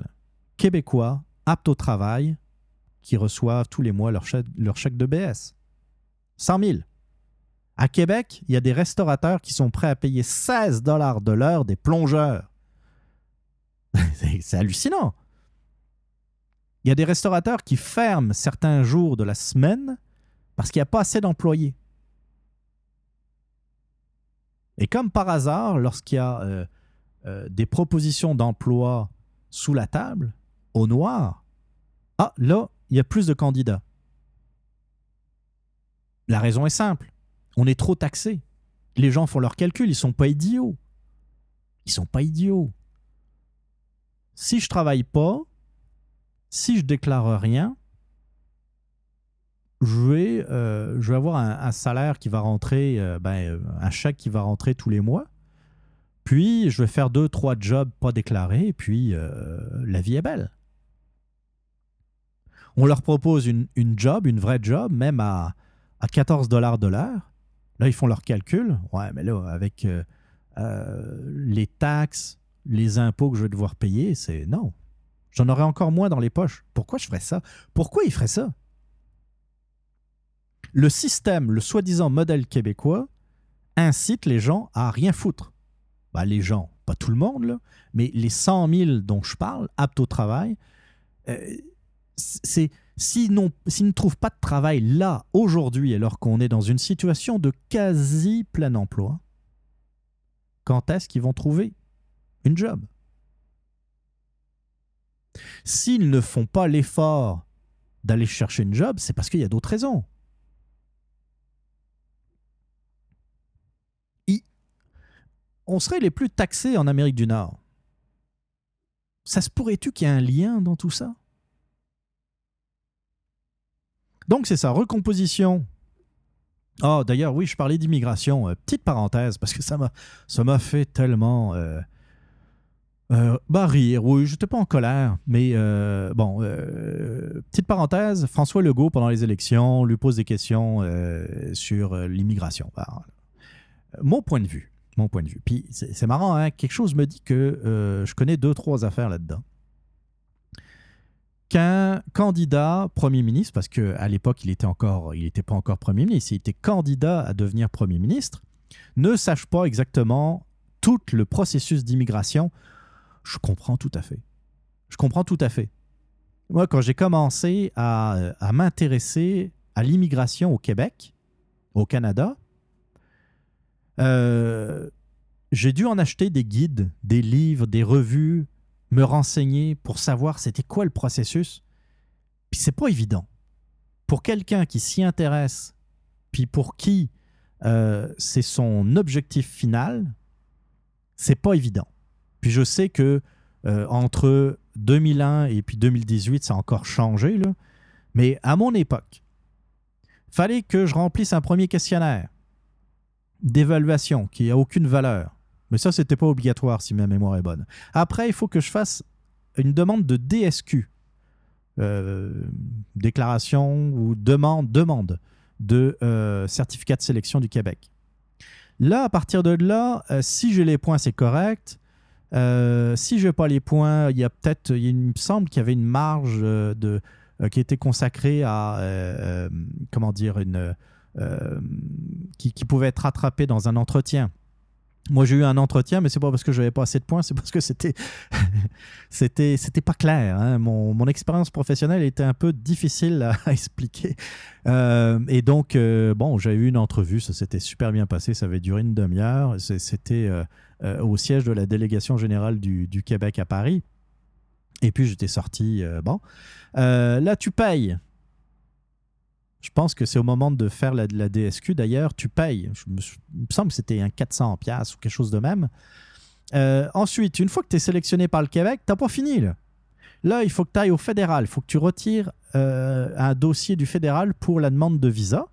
Speaker 1: Québécois aptes au travail qui reçoivent tous les mois leur chèque, leur chèque de BS. 100 000. À Québec, il y a des restaurateurs qui sont prêts à payer 16 dollars de l'heure des plongeurs. (laughs) C'est hallucinant. Il y a des restaurateurs qui ferment certains jours de la semaine parce qu'il n'y a pas assez d'employés. Et comme par hasard, lorsqu'il y a euh, euh, des propositions d'emploi sous la table, au noir, ah, là, il y a plus de candidats. La raison est simple. On est trop taxé. Les gens font leurs calculs, ils sont pas idiots. Ils sont pas idiots. Si je travaille pas, si je déclare rien, je vais, euh, je vais avoir un, salaire qui va rentrer, euh, ben, euh, un chèque qui va rentrer tous les mois. Puis, je vais faire deux, trois jobs pas déclarés, et puis la vie est belle. On leur propose une, job, une vraie job, même à, à 14 dollars de l'heure. Là, ils font leur calcul. Ouais, mais là, avec les taxes, les impôts que je vais devoir payer, c'est non. J'en aurai encore moins dans les poches. Pourquoi je ferais ça? Pourquoi ils feraient ça? Le système, le soi-disant modèle québécois, incite les gens à rien foutre. Bah, les gens, pas tout le monde, mais les 100 000 dont je parle, aptes au travail, euh, c'est s'ils ne trouvent pas de travail là, aujourd'hui, alors qu'on est dans une situation de quasi plein emploi, quand est-ce qu'ils vont trouver une job? S'ils ne font pas l'effort d'aller chercher une job, c'est parce qu'il y a d'autres raisons. On serait les plus taxés en Amérique du Nord. Ça se pourrait-tu qu'il y ait un lien dans tout ça? Donc, c'est ça, recomposition. Ah, d'ailleurs, oui, je parlais d'immigration. Euh, petite parenthèse, parce que ça m'a fait tellement. euh, euh, bah, rire, oui, j'étais pas en colère, mais euh, bon, euh, petite parenthèse, François Legault, pendant les élections, lui pose des questions euh, sur l'immigration. Euh, mon point de vue, mon point de vue. Puis c'est marrant, hein, quelque chose me dit que je connais deux, trois affaires là-dedans. Qu'un candidat premier ministre, parce qu'à l'époque, il était encore, il n'était pas encore premier ministre, il était candidat à devenir premier ministre, ne sache pas exactement tout le processus d'immigration, je comprends tout à fait. Je comprends tout à fait. Moi, quand j'ai commencé à, à m'intéresser à l'immigration au Québec, au Canada, euh, j'ai dû en acheter des guides, des livres, des revues, me renseigner pour savoir c'était quoi le processus. Puis c'est pas évident. Pour quelqu'un qui s'y intéresse, puis pour qui euh, c'est son objectif final, c'est pas évident. Puis je sais que euh, entre 2001 et puis 2018, ça a encore changé, là. mais à mon époque, fallait que je remplisse un premier questionnaire d'évaluation qui n'a aucune valeur. Mais ça, c'était pas obligatoire si ma mémoire est bonne. Après, il faut que je fasse une demande de DSQ, euh, déclaration ou demande, demande de euh, certificat de sélection du Québec. Là, à partir de là, si j'ai les points, c'est correct. Euh, si je n'ai pas les points, il y a peut-être, il me semble qu'il y avait une marge euh, de, euh, qui était consacrée à, comment dire, une, qui, pouvait être rattrapée dans un entretien. Moi, j'ai eu un entretien, mais c'est pas parce que j'avais pas assez de points, c'est parce que c'était (laughs) c'était c'était pas clair. hein. Mon, expérience professionnelle était un peu difficile à, (laughs) expliquer. Et donc, bon, j'ai eu une entrevue, ça s'était super bien passé, ça avait duré une demi-heure. C'était au siège de la délégation générale du, Québec à Paris. Et puis, j'étais sorti. euh, bon, Euh, là, tu payes. Je pense que c'est au moment de faire la, la DSQ, d'ailleurs, tu payes. Je me, il me semble que c'était un 400 piastres ou quelque chose de même. Euh, ensuite, une fois que tu es sélectionné par le Québec, tu pas fini. Là. Là, il faut que tu ailles au fédéral. Il faut que tu retires euh, un dossier du fédéral pour la demande de visa.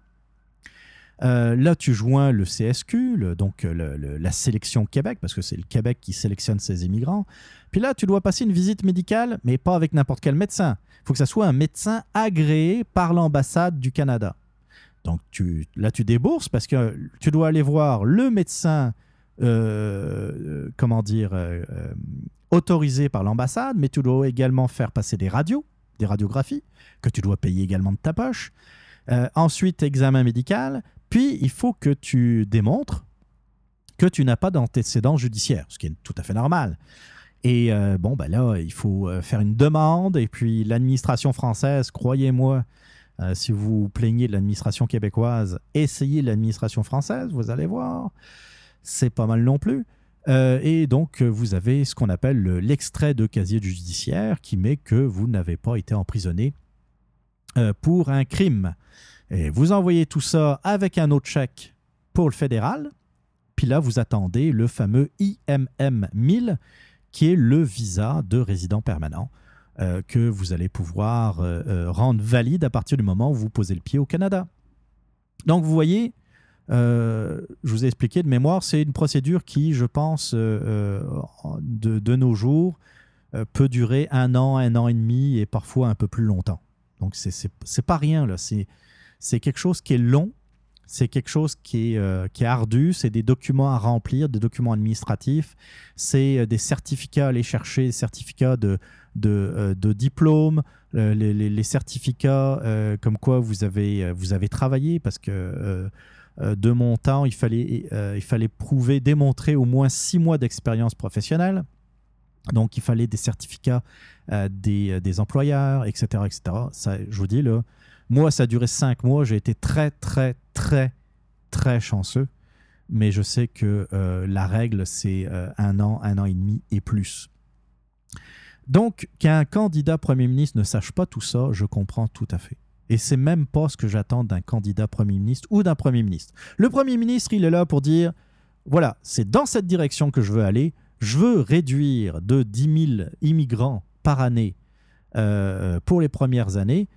Speaker 1: Euh, là, tu joins le CSQ, donc euh, la sélection Québec, parce que c'est le Québec qui sélectionne ses immigrants. Puis là, tu dois passer une visite médicale, mais pas avec n'importe quel médecin. Il faut que ça soit un médecin agréé par l'ambassade du Canada. Donc là, tu débourses parce que tu dois aller voir le médecin, euh, comment dire, autorisé par l'ambassade, mais tu dois également faire passer des radios, des radiographies, que tu dois payer également de ta poche. Ensuite, examen médical. Puis, il faut que tu démontres que tu n'as pas d'antécédent judiciaire, ce qui est tout à fait normal. Et euh, bon, ben là, il faut euh, faire une demande. Et puis, l'administration française, croyez-moi, euh, si vous plaignez l'administration québécoise, essayez l'administration française, vous allez voir. C'est pas mal non plus. Et donc, vous avez ce qu'on appelle le- l'extrait de casier judiciaire qui met que vous n'avez pas été emprisonné pour un crime. Et vous envoyez tout ça avec un autre chèque pour le fédéral. Puis là, vous attendez le fameux IMM 1000, qui est le visa de résident permanent euh, que vous allez pouvoir euh, euh, rendre valide à partir du moment où vous posez le pied au Canada. Donc, vous voyez, je vous ai expliqué de mémoire, c'est une procédure qui, je pense, de, nos jours, peut durer un an, un an et demi et parfois un peu plus longtemps. Donc, c'est pas rien, là. C'est c'est quelque chose qui est long, c'est quelque chose qui est, euh, qui est ardu, c'est des documents à remplir, des documents administratifs, c'est euh, des certificats à aller chercher, des certificats de, de, euh, diplôme, euh, les, certificats comme quoi vous avez, vous avez travaillé, parce que de mon temps, il fallait, il fallait prouver, démontrer au moins six mois d'expérience professionnelle. Donc, il fallait des certificats des, des employeurs, etc. etc. Ça, je vous dis, là, moi, ça a duré cinq mois. J'ai été très, très, très, très chanceux. Mais je sais que euh, la règle, c'est euh, un an, un an et demi et plus. Donc, qu'un candidat Premier ministre ne sache pas tout ça, je comprends tout à fait. Et c'est même pas ce que j'attends d'un candidat Premier ministre ou d'un Premier ministre. Le Premier ministre, il est là pour dire, voilà, c'est dans cette direction que je veux aller. Je veux réduire de 10 000 immigrants par année euh, pour les premières années.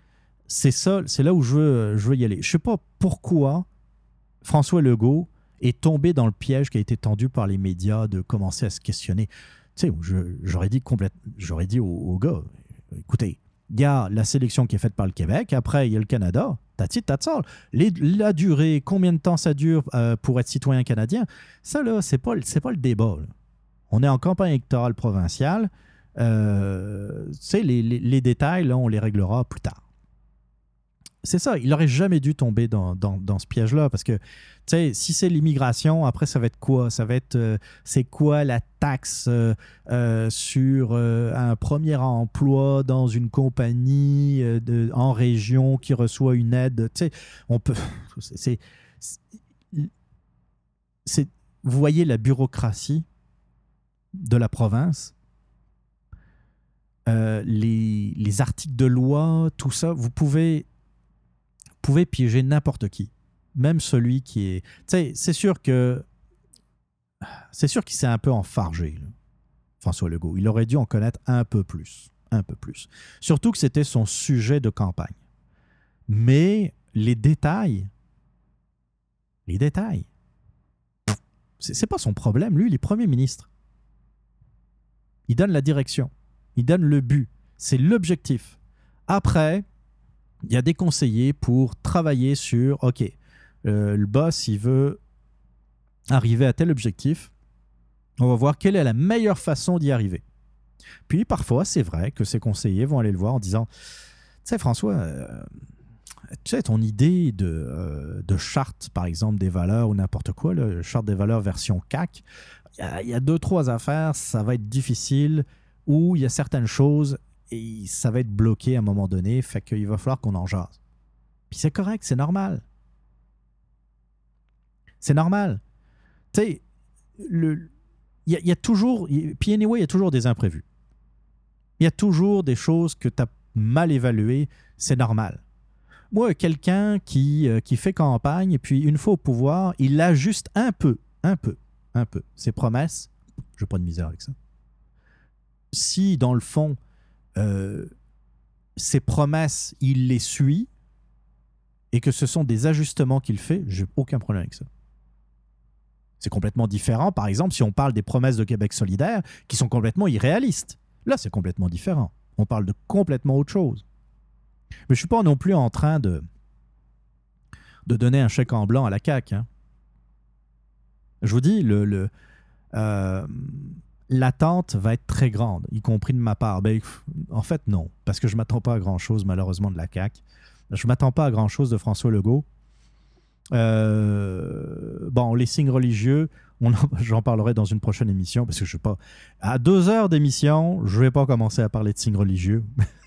Speaker 1: C'est ça, c'est là où je veux, y aller. Je sais pas pourquoi François Legault est tombé dans le piège qui a été tendu par les médias de commencer à se questionner. Tu sais, j'aurais dit j'aurais dit au, au gars, écoutez, il y a la sélection qui est faite par le Québec, après il y a le Canada, all. Les- la durée, combien de temps ça dure euh, pour être citoyen canadien, ça là, c'est pas, c'est pas le débat. On est en campagne électorale provinciale. Euh, tu sais, les, les- les détails, là, on les réglera plus tard. C'est ça, il aurait jamais dû tomber dans, dans- ce piège-là parce que, tu sais, si c'est l'immigration, après, ça va être quoi? Ça va être, euh, c'est quoi la taxe euh, euh, sur un premier emploi dans une compagnie en région qui reçoit une aide? Tu sais, on peut. (laughs) c'est- c'est- vous voyez la bureaucratie de la province, les, les articles de loi, tout ça, vous pouvez, pouvez piéger n'importe qui, même celui qui est. Tu sais, c'est sûr que c'est sûr qu'il s'est un peu enfargé, François Legault. Il aurait dû en connaître un peu plus, un peu plus. Surtout que c'était son sujet de campagne. Mais les détails, les détails, c'est pas son problème. Lui, il est premier ministre. Il donne la direction. Il donne le but. C'est l'objectif. Après, il y a des conseillers pour travailler sur, OK, euh, le boss, il veut arriver à tel objectif. On va voir quelle est la meilleure façon d'y arriver. Puis parfois, c'est vrai que ces conseillers vont aller le voir en disant, tu sais, François, euh, tu sais, ton idée de, euh, de charte, par exemple, des valeurs ou n'importe quoi, là, charte des valeurs version CAC, il y a- il y, a deux, trois affaires, ça va être difficile, ou il y a certaines choses et ça va être bloqué à un moment donné, fait qu'il va falloir qu'on en jase. Puis c'est correct, c'est normal. C'est normal. Tu sais, il y, a- toujours, puis anyway, il y a toujours des imprévus. Il y a toujours des choses que tu as mal évaluées, c'est normal. Moi, quelqu'un qui, euh, qui fait campagne et puis une fois au pouvoir, il ajuste un peu, un peu, un peu ses promesses. Je n'ai pas de misère avec ça. Si, dans le fond, euh, ses promesses, il les suit et que ce sont des ajustements qu'il fait, j'ai aucun problème avec ça. C'est complètement différent, par exemple, si on parle des promesses de Québec solidaire qui sont complètement irréalistes. Là, c'est complètement différent. On parle de complètement autre chose. Mais je ne suis pas non plus en train de, de donner un chèque en blanc à la CAQ. hein. Je vous dis, le, le, euh, l'attente va être très grande, y compris de ma part. Ben, en fait, non, parce que je ne m'attends pas à grand-chose, malheureusement, de la CAQ. Je ne m'attends pas à grand-chose de François Legault. Euh, bon, les signes religieux, (laughs) j'en parlerai dans une prochaine émission, parce que je ne sais pas. À deux heures d'émission, je ne vais pas commencer à parler de signes religieux. (laughs)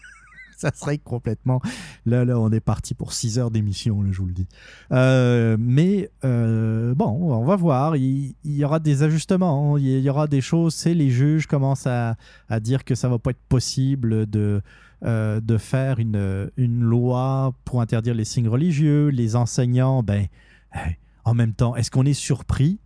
Speaker 1: Ça serait complètement. Là, là, on est parti pour six heures d'émission, je vous le dis. Euh, mais euh, bon, on va voir. Il, y aura des ajustements. Il y aura des choses. C'est les juges commencent à, à dire que ça va pas être possible de, euh, de faire une, une loi pour interdire les signes religieux. Les enseignants, ben, en même temps, est-ce qu'on est surpris?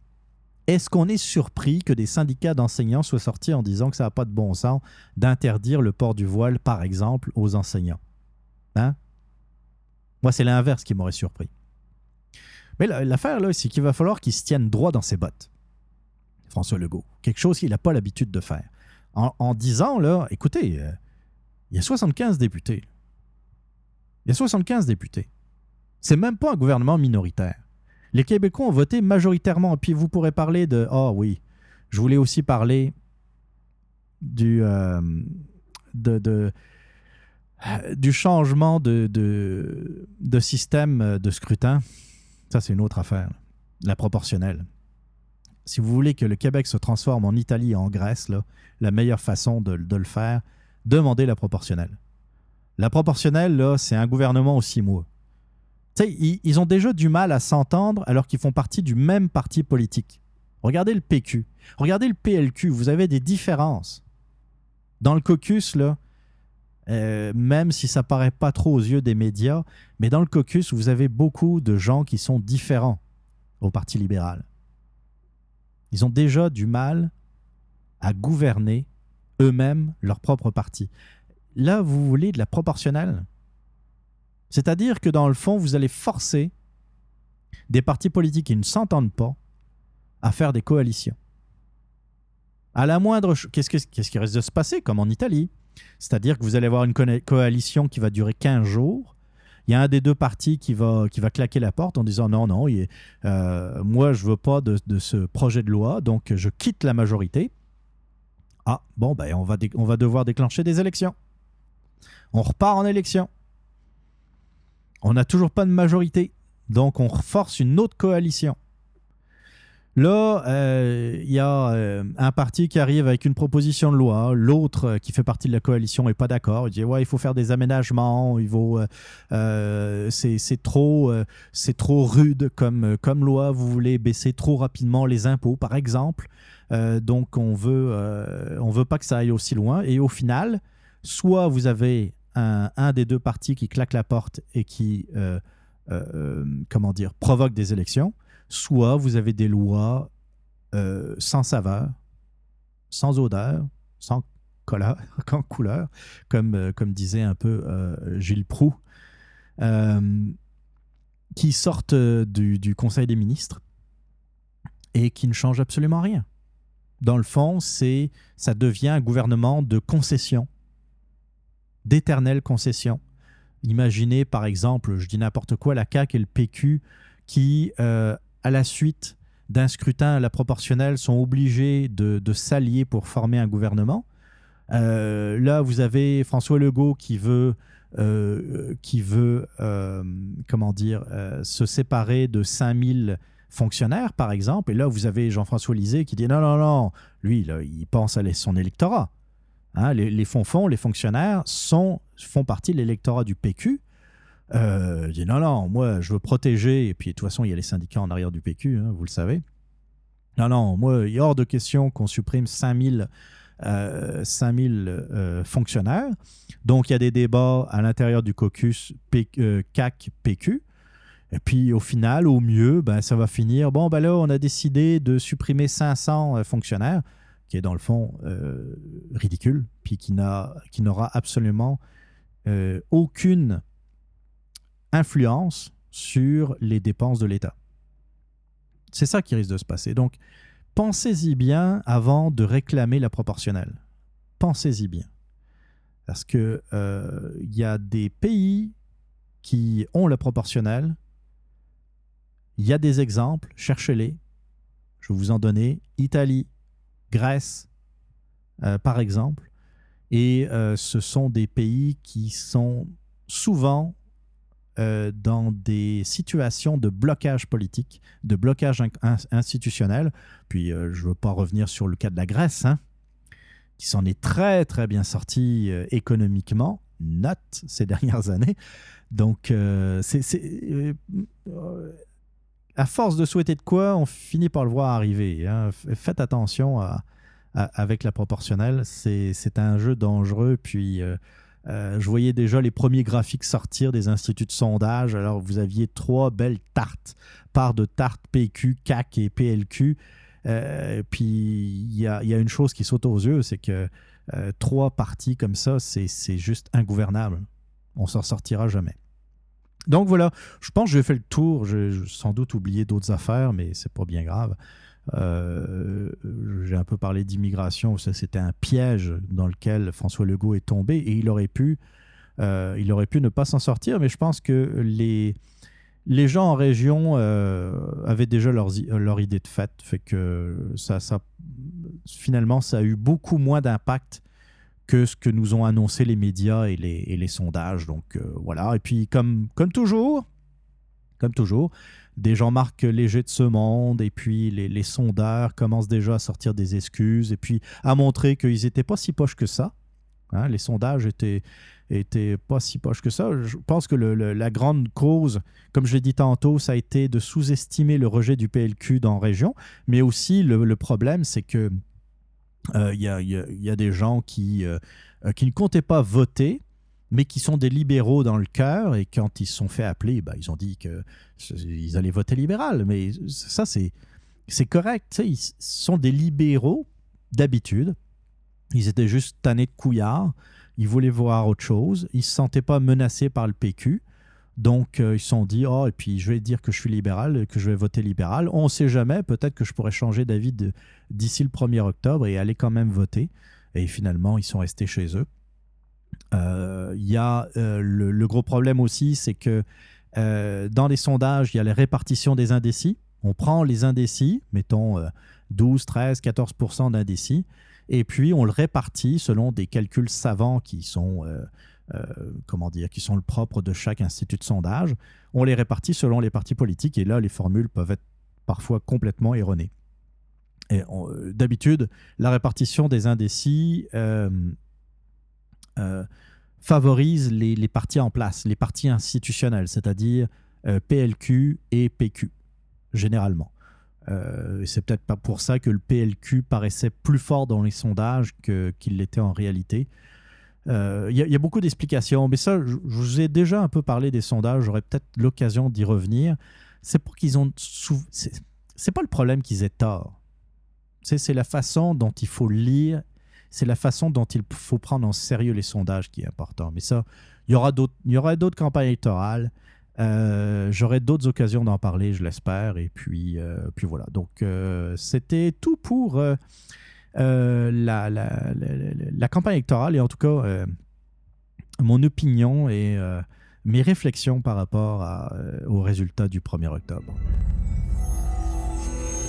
Speaker 1: Est-ce qu'on est surpris que des syndicats d'enseignants soient sortis en disant que ça n'a pas de bon sens d'interdire le port du voile, par exemple, aux enseignants? Hein? Moi, c'est l'inverse qui m'aurait surpris. Mais la- l'affaire, là, c'est qu'il va falloir qu'il se tienne droit dans ses bottes. François Legault. Quelque chose qu'il n'a pas l'habitude de faire. En, en disant, là, écoutez, euh, il y a 75 députés. Il y a 75 députés. C'est même pas un gouvernement minoritaire. Les Québécois ont voté majoritairement. Puis vous pourrez parler de. Ah oui, je voulais aussi parler du. euh, du changement de, de, système de scrutin. Ça, c'est une autre affaire. La proportionnelle. Si vous voulez que le Québec se transforme en Italie et en Grèce, la meilleure façon de, le faire, demandez la proportionnelle. La proportionnelle, c'est un gouvernement aux six mois. Ils ont déjà du mal à s'entendre alors qu'ils font partie du même parti politique. Regardez le PQ. Regardez le PLQ. Vous avez des différences. Dans le caucus, là, euh, même si ça paraît pas trop aux yeux des médias, mais dans le caucus, vous avez beaucoup de gens qui sont différents au Parti libéral. Ils ont déjà du mal à gouverner eux-mêmes leur propre parti. Là, vous voulez de la proportionnelle? C'est-à-dire que dans le fond, vous allez forcer des partis politiques qui ne s'entendent pas à faire des coalitions. À la moindre qu'est-ce, que- qu'est-ce qui risque de se passer, comme en Italie? C'est-à-dire que vous allez avoir une coalition qui va durer 15 jours. Il y a un des deux partis qui va, claquer la porte en disant non, non, euh, moi je veux pas de, ce projet de loi, donc je quitte la majorité. Ah, bon, ben, on, va on va devoir déclencher des élections. On repart en élection. On n'a toujours pas de majorité. Donc, on force une autre coalition. Là, euh, il y a euh, un parti qui arrive avec une proposition de loi. L'autre, euh, qui fait partie de la coalition, n'est pas d'accord. Il dit Ouais, il faut faire des aménagements. Il euh, euh, c'est trop, euh, c'est trop rude comme, euh, comme loi. Vous voulez baisser trop rapidement les impôts, par exemple. Euh, donc, on veut, euh, on veut pas que ça aille aussi loin. Et au final, soit vous avez un, des deux partis qui claque la porte et qui, euh, euh, euh, comment dire, provoque des élections, soit vous avez des lois sans saveur, sans odeur, sans couleur, (laughs) comme, comme disait un peu Gilles Proux, qui sortent du, du Conseil des ministres et qui ne changent absolument rien. Dans le fond, c'est ça devient un gouvernement de concession d'éternelles concessions. Imaginez par exemple, je dis n'importe quoi, la CAQ et le PQ qui, euh, à la suite d'un scrutin à la proportionnelle, sont obligés de, s'allier pour former un gouvernement. Euh, là, vous avez François Legault qui veut euh, qui veut, comment dire, se séparer de 5000 fonctionnaires, par exemple. Et là, vous avez Jean-François Lisée qui dit non, non, non, lui, il pense à son électorat. Hein, les, les fonds-fonds, les fonctionnaires sont, font partie de l'électorat du PQ. Euh, dit non, non, moi, je veux protéger. Et puis, de toute façon, il y a les syndicats en arrière du PQ, hein, vous le savez. Non, non, moi, il est hors de question qu'on supprime 5000 euh, 5000 euh, fonctionnaires. Donc, il y a des débats à l'intérieur du caucus euh, CAC-PQ. Et puis, au final, au mieux, ben, ça va finir. Bon, ben là, on a décidé de supprimer 500 euh, fonctionnaires, qui est dans le fond euh, ridicule, puis qui n'a- qui n'aura absolument euh, aucune influence sur les dépenses de l'État. C'est ça qui risque de se passer. Donc, pensez-y bien avant de réclamer la proportionnelle. Pensez-y bien. Parce que euh, il y a des pays qui ont la proportionnelle. Il y a des exemples, cherchez-les. Je vais vous en donner. Italie, Grèce, euh, par exemple. Et euh, ce sont des pays qui sont souvent euh, dans des situations de blocage politique, de blocage in- in- institutionnel. Puis je ne veux pas revenir sur le cas de la Grèce, hein, qui s'en est très très bien sorti économiquement, note ces (laughs) dernières années. Donc, c'est, à force de souhaiter de quoi, on finit par le voir arriver. hein. Faites attention avec la proportionnelle. C'est, un jeu dangereux. Puis, euh, euh, je voyais déjà les premiers graphiques sortir des instituts de sondage. Alors, vous aviez trois belles tartes, part de tartes PQ, CAC et PLQ. Euh, puis, il y a, une chose qui saute aux yeux, c'est que trois partis comme ça, c'est c'est juste ingouvernable. On s'en sortira jamais. Donc voilà, je pense que j'ai fait le tour. J'ai sans doute oublié d'autres affaires, mais c'est pas bien grave. Euh, j'ai un peu parlé d'immigration. C'était un piège dans lequel François Legault est tombé et il aurait pu, euh, il aurait pu ne pas s'en sortir. Mais je pense que les, les gens en région euh, avaient déjà leur idée de fait. Fait que ça, ça, finalement, ça a eu beaucoup moins d'impact que ce que nous ont annoncé les médias et les, sondages. Donc euh, voilà. Et puis, comme, comme toujours, comme toujours, des Jean-Marc Léger de ce monde, et puis les, les sondeurs commencent déjà à sortir des excuses, et puis à montrer qu'ils n'étaient pas si poches que ça. Hein, les sondages étaient, pas si poches que ça. Je pense que la grande cause, comme je l'ai dit tantôt, ça a été de sous-estimer le rejet du PLQ dans la région, mais aussi le, problème, c'est que il y, a, il y a- des gens qui, euh, euh, qui ne comptaient pas voter, mais qui sont des libéraux dans le cœur, et quand ils se sont fait appeler, bah, ils ont dit qu'ils allaient voter libéral. Mais ça, c'est c'est correct. Ils sont des libéraux d'habitude. Ils étaient juste tannés de couillards. Ils voulaient voir autre chose. Ils ne se sentaient pas menacés par le PQ. Donc, euh, ils se sont dit, oh, et puis je vais dire que je suis libéral, que je vais voter libéral. On ne sait jamais, peut-être que je pourrais changer d'avis d'ici le 1er octobre et aller quand même voter. Et finalement, ils sont restés chez eux. Euh, Il y a euh, le, gros problème aussi, c'est que dans les sondages, il y a la répartition des indécis. On prend les indécis, mettons euh, 12, 13, 14% d'indécis, et puis on le répartit selon des calculs savants qui sont, euh, comment dire, qui sont le propre de chaque institut de sondage. On les répartit selon les partis politiques, et là, les formules peuvent être parfois complètement erronées. Et euh, D'habitude, la répartition des indécis euh, favorise les, partis en place, les partis institutionnels, c'est-à-dire PLQ et PQ, généralement. C'est peut-être pas pour ça que le PLQ paraissait plus fort dans les sondages qu'il l'était en réalité. Euh, Il il y a beaucoup d'explications, mais ça, je, vous ai déjà un peu parlé des sondages, j'aurai peut-être l'occasion d'y revenir. C'est pas qu'ils ont. sou- C'est pas le problème qu'ils aient tort. C'est la façon dont il faut lire c'est la façon dont il faut prendre en sérieux les sondages qui est important. Mais ça, il y aura d'autres, campagnes électorales. Euh, J'aurai d'autres occasions d'en parler, je l'espère. Et puis, euh, puis voilà. Donc, euh, c'était tout pour euh, euh, la, la, la- la- la campagne électorale et en tout cas euh, mon opinion et euh, mes réflexions par rapport à, euh, aux résultats du 1er octobre.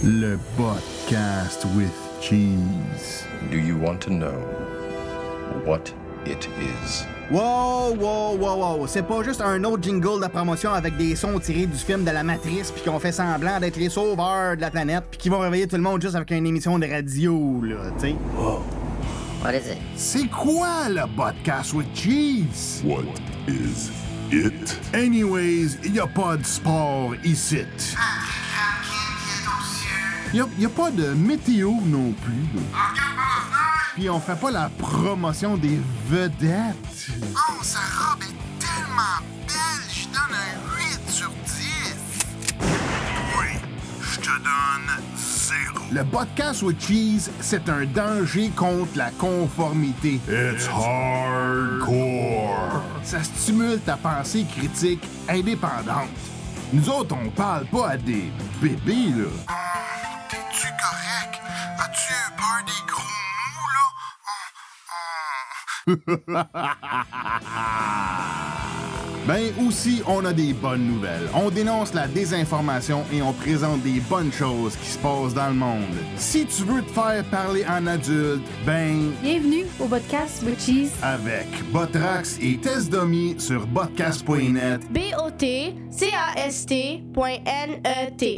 Speaker 7: Le podcast with cheese.
Speaker 8: Do you want to know what
Speaker 7: it is.
Speaker 8: Wow, wow, wow, wow. C'est pas juste un autre jingle de promotion avec des sons tirés du film de la Matrice puis qu'on fait semblant d'être les sauveurs de la planète puis qui vont réveiller tout le monde juste avec une émission de radio, là, tu sais.
Speaker 9: What is it?
Speaker 10: C'est quoi le podcast with cheese?
Speaker 5: What is it?
Speaker 10: Anyways, y a pas de sport ici. Y a, y a pas de météo non plus. là. Puis on fait pas la promotion des vedettes.
Speaker 11: Oh, sa robe est tellement belle, je donne un 8 sur 10.
Speaker 10: Oui, je te donne zéro. Le podcast with cheese, c'est un danger contre la conformité.
Speaker 5: It's hardcore.
Speaker 10: Ça stimule ta pensée critique indépendante. Nous autres, on parle pas à des bébés, là. (laughs) Ben aussi, on a des bonnes nouvelles. On dénonce la désinformation et on présente des bonnes choses qui se passent dans le monde. Si tu veux te faire parler en adulte, ben
Speaker 12: Bienvenue au podcast with Cheese.
Speaker 10: avec Botrax et Test Dummy sur botcast.net.
Speaker 12: B-O-T-C-A-S-T.N-E-T.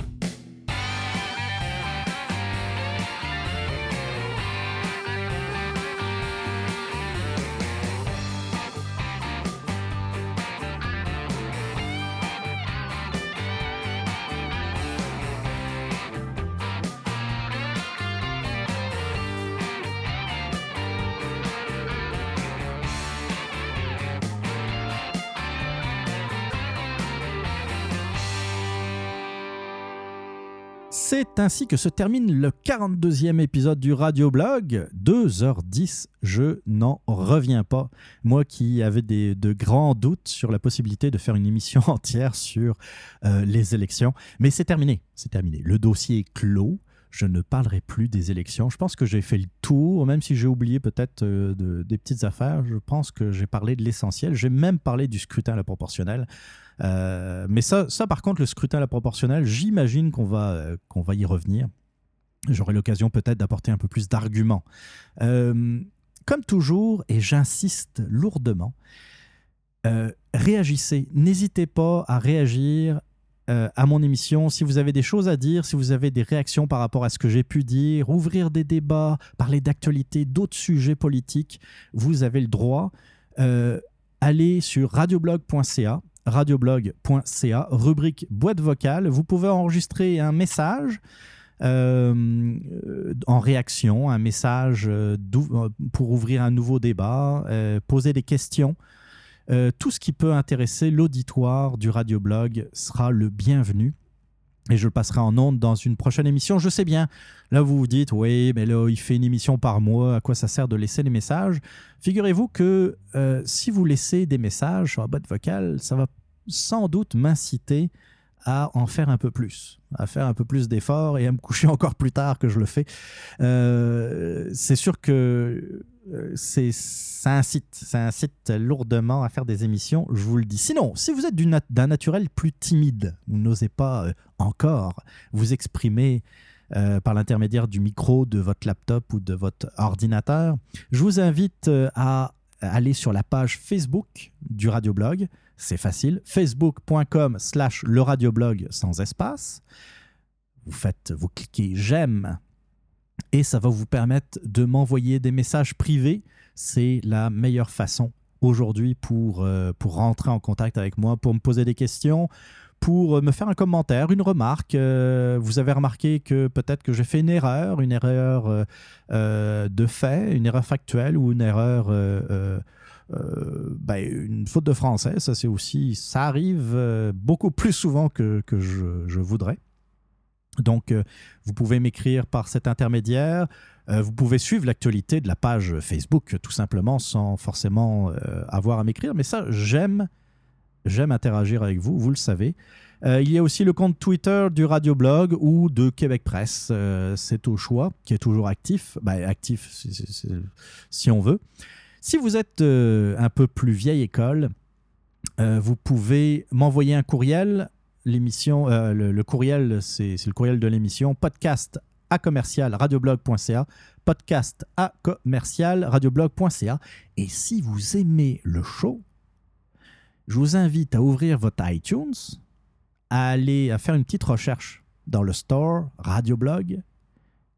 Speaker 1: C'est ainsi que se termine le 42e épisode du Radio Blog. 2h10, je n'en reviens pas. Moi qui avais des, de grands doutes sur la possibilité de faire une émission (laughs) entière sur euh, les élections. Mais c'est terminé, c'est terminé. Le dossier est clos. Je ne parlerai plus des élections. Je pense que j'ai fait le tour, même si j'ai oublié peut-être euh, de- des petites affaires. Je pense que j'ai parlé de l'essentiel. J'ai même parlé du scrutin à la proportionnelle. Euh, mais ça, ça, par contre, le scrutin à la proportionnelle, j'imagine qu'on va, euh, qu'on va y revenir. J'aurai l'occasion peut-être d'apporter un peu plus d'arguments. Comme toujours, et j'insiste lourdement, réagissez. N'hésitez pas à réagir euh, à mon émission. Si vous avez des choses à dire, si vous avez des réactions par rapport à ce que j'ai pu dire, ouvrir des débats, parler d'actualité, d'autres sujets politiques, vous avez le droit. Euh, allez sur radioblog.ca radioblog.ca, rubrique boîte vocale. Vous pouvez enregistrer un message euh, en réaction, un message pour ouvrir un nouveau débat, poser des questions. Euh, tout ce qui peut intéresser l'auditoire du radioblog sera le bienvenu. Et je le passerai en ondes dans une prochaine émission. Je sais bien, là vous vous dites, oui, mais là il fait une émission par mois, à quoi ça sert de laisser des messages? Figurez-vous que euh, si vous laissez des messages sur la boîte vocale, ça va sans doute m'inciter à en faire un peu plus, à faire un peu plus d'efforts et à me coucher (laughs) encore plus tard que je le fais. Euh, c'est sûr que c'est, ça, incite, ça incite lourdement à faire des émissions, je vous le dis. Sinon, si vous êtes d'un naturel plus timide, vous n'osez pas euh, encore vous exprimer euh, par l'intermédiaire du micro de votre laptop ou de votre ordinateur, je vous invite euh, à aller sur la page Facebook du Radioblog. C'est facile, facebook.com slash le radioblog sans espace. Vous faites, vous cliquez j'aime et ça va vous permettre de m'envoyer des messages privés. C'est la meilleure façon aujourd'hui pour, euh, pour rentrer en contact avec moi, pour me poser des questions, pour euh, me faire un commentaire, une remarque. Euh, vous avez remarqué que peut-être que j'ai fait une erreur, une erreur de fait, une erreur factuelle ou une erreur, ben, une faute de français. Ça, c'est aussi, ça arrive beaucoup plus souvent que, que je voudrais. Donc, euh, vous pouvez m'écrire par cet intermédiaire. Euh, vous pouvez suivre l'actualité de la page Facebook tout simplement sans forcément euh, avoir à m'écrire. Mais ça, j'aime, j'aime interagir avec vous, vous le savez. Il y a aussi le compte Twitter du Radioblog ou de Québec Presse. C'est au choix, qui est toujours actif. Ben, actif si, on veut. Si vous êtes un peu plus vieille école, vous pouvez m'envoyer un courriel. L'émission, euh, le, courriel, c'est c'est le courriel de l'émission podcast à commercial radioblog.ca, podcast à commercial radioblog.ca. Et si vous aimez le show, je vous invite à ouvrir votre iTunes, à aller à faire une petite recherche dans le store Radioblog,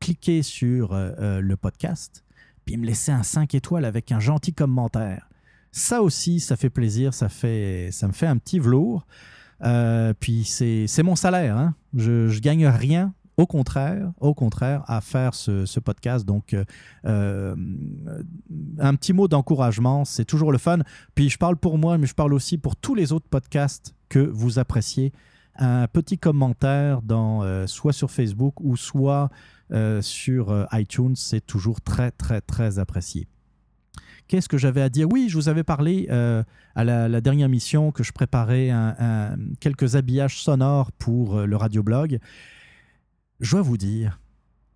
Speaker 1: cliquer sur euh, euh, le podcast, puis me laisser un 5 étoiles avec un gentil commentaire. Ça aussi, ça fait plaisir, ça, fait, ça me fait un petit velours. Euh, puis c'est mon salaire. hein. Je, je gagne rien. Au contraire, au contraire, à faire ce, ce podcast. Donc, euh, euh, un petit mot d'encouragement, c'est toujours le fun. Puis je parle pour moi, mais je parle aussi pour tous les autres podcasts que vous appréciez. Un petit commentaire dans, soit sur Facebook ou soit sur iTunes, c'est toujours très, très, très apprécié. Qu'est-ce que j'avais à dire Oui, je vous avais parlé euh, à la, dernière mission que je préparais quelques habillages sonores pour euh, le radioblog. Je dois vous dire,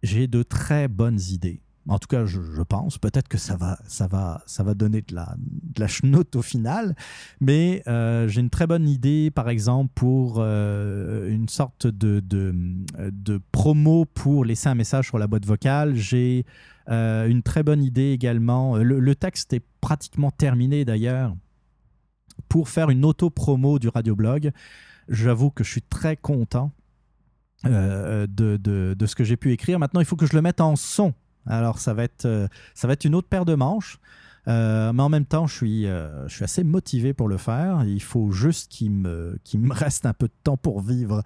Speaker 1: j'ai de très bonnes idées. En tout cas, je, pense. Peut-être que ça va, ça va, ça va donner de la, de la au final. Mais euh, j'ai une très bonne idée, par exemple, pour euh, une sorte de, de, de promo pour laisser un message sur la boîte vocale. J'ai euh, une très bonne idée également. Le, texte est pratiquement terminé d'ailleurs pour faire une auto-promo du radioblog. J'avoue que je suis très content de, de- de ce que j'ai pu écrire. Maintenant, il faut que je le mette en son. Alors, ça va être, euh, ça va être une autre paire de manches. Euh, mais en même temps, je suis, euh, je suis assez motivé pour le faire. Il faut juste qu'il me, me reste un peu de temps pour vivre.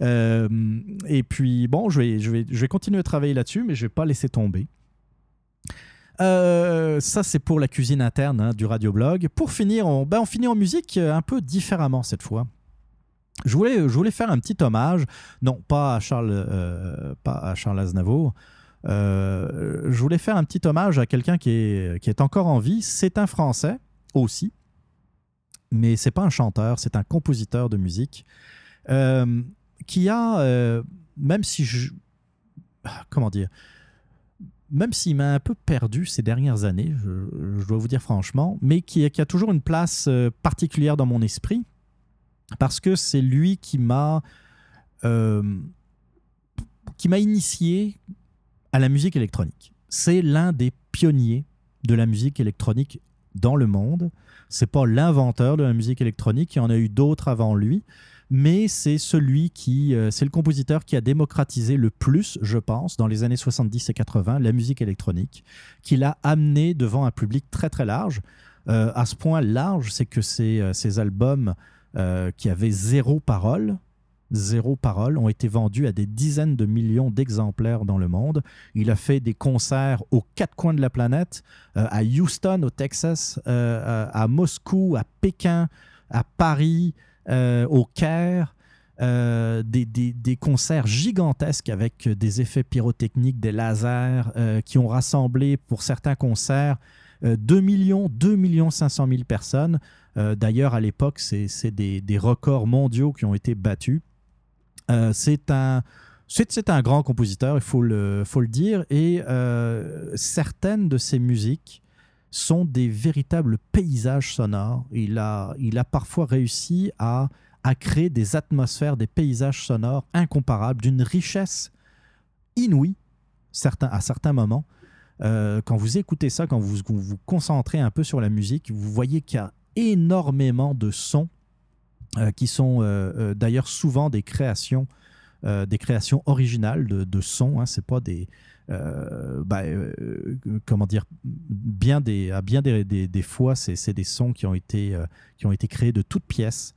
Speaker 1: Et puis, bon, je vais, je, vais, je vais continuer à travailler là-dessus, mais je ne vais pas laisser tomber. Ça, c'est pour la cuisine interne hein, du radioblog. Pour finir, on, ben, on finit en musique un peu différemment cette fois. Je voulais, je voulais faire un petit hommage, non pas à Charles, pas à Charles Aznavour. Euh, je voulais faire un petit hommage à quelqu'un qui est, qui est encore en vie. C'est un Français aussi, mais c'est pas un chanteur, c'est un compositeur de musique euh, qui a, euh, même si je, comment dire, même s'il m'a un peu perdu ces dernières années, je, dois vous dire franchement, mais qui, a toujours une place particulière dans mon esprit, parce que c'est lui qui m'a qui m'a initié à la musique électronique. C'est l'un des pionniers de la musique électronique dans le monde. C'est pas l'inventeur de la musique électronique, il y en a eu d'autres avant lui, mais c'est celui qui, euh, c'est le compositeur qui a démocratisé le plus, je pense, dans les années 70 et 80, la musique électronique, qui l'a amené devant un public très très large. Euh, à ce point large, c'est que ces, ces albums euh, qui avaient zéro parole, zéro parole, ont été vendus à des dizaines de millions d'exemplaires dans le monde. Il a fait des concerts aux quatre coins de la planète, euh, à Houston, au Texas, euh, à Moscou, à Pékin, à Paris, euh, au Caire. des, des- des concerts gigantesques avec des effets pyrotechniques, des lasers, qui ont rassemblé pour certains concerts euh, 2 millions, 2 millions 500 000 personnes. D'ailleurs, à l'époque, c'est des, des records mondiaux qui ont été battus. Euh, c'est un, c'est un grand compositeur, il faut le, faut le dire, et euh, certaines de ses musiques sont des véritables paysages sonores. Il a, il a parfois réussi à, à créer des atmosphères, des paysages sonores incomparables, d'une richesse inouïe à certains moments. Euh, quand vous écoutez ça, quand vous vous vous concentrez un peu sur la musique, vous voyez qu'il y a énormément de sons qui sont euh, euh, d'ailleurs souvent des créations, euh, des créations originales de, sons. Hein, c'est pas des, euh, euh, comment dire, bien des, à bien des, des- fois, c'est des sons qui ont été, euh, qui ont été créés de toutes pièces.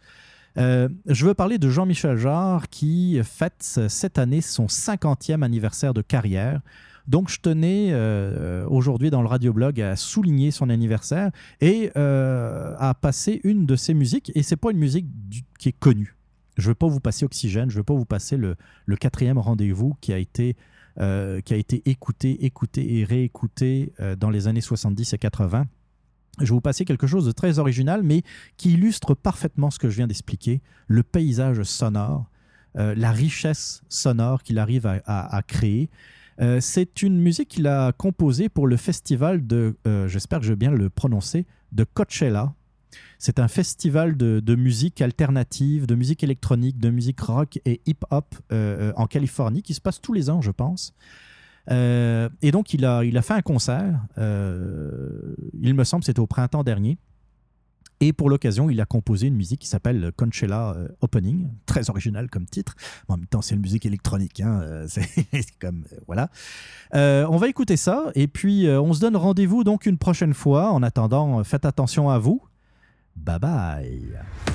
Speaker 1: Euh, je veux parler de Jean-Michel Jarre qui fête cette année son 50e anniversaire de carrière. Donc, je tenais euh, aujourd'hui dans le radioblog à souligner son anniversaire et euh, à passer une de ses musiques. Et c'est pas une musique qui est connue. Je veux pas vous passer Oxygène, je veux pas vous passer le, quatrième rendez-vous qui a été, euh, qui a été écouté, écouté et réécouté euh, dans les années 70 et 80. Je vais vous passer quelque chose de très original, mais qui illustre parfaitement ce que je viens d'expliquer, le paysage sonore, euh, la richesse sonore qu'il arrive à créer. Euh, c'est une musique qu'il a composée pour le festival de, euh, j'espère que je vais bien le prononcer, de Coachella. C'est un festival de, de musique alternative, de musique électronique, de musique rock et hip-hop euh, en Californie qui se passe tous les ans, je pense. Et donc, il a, il a fait un concert. il me semble c'était au printemps dernier. Et pour l'occasion, il a composé une musique qui s'appelle Conchella euh, Opening, très original comme titre. En même temps, c'est une musique électronique. hein, euh, (laughs) c'est comme euh, voilà. On va écouter ça et puis on se donne rendez-vous donc une prochaine fois. En attendant, faites attention à vous. Bye bye.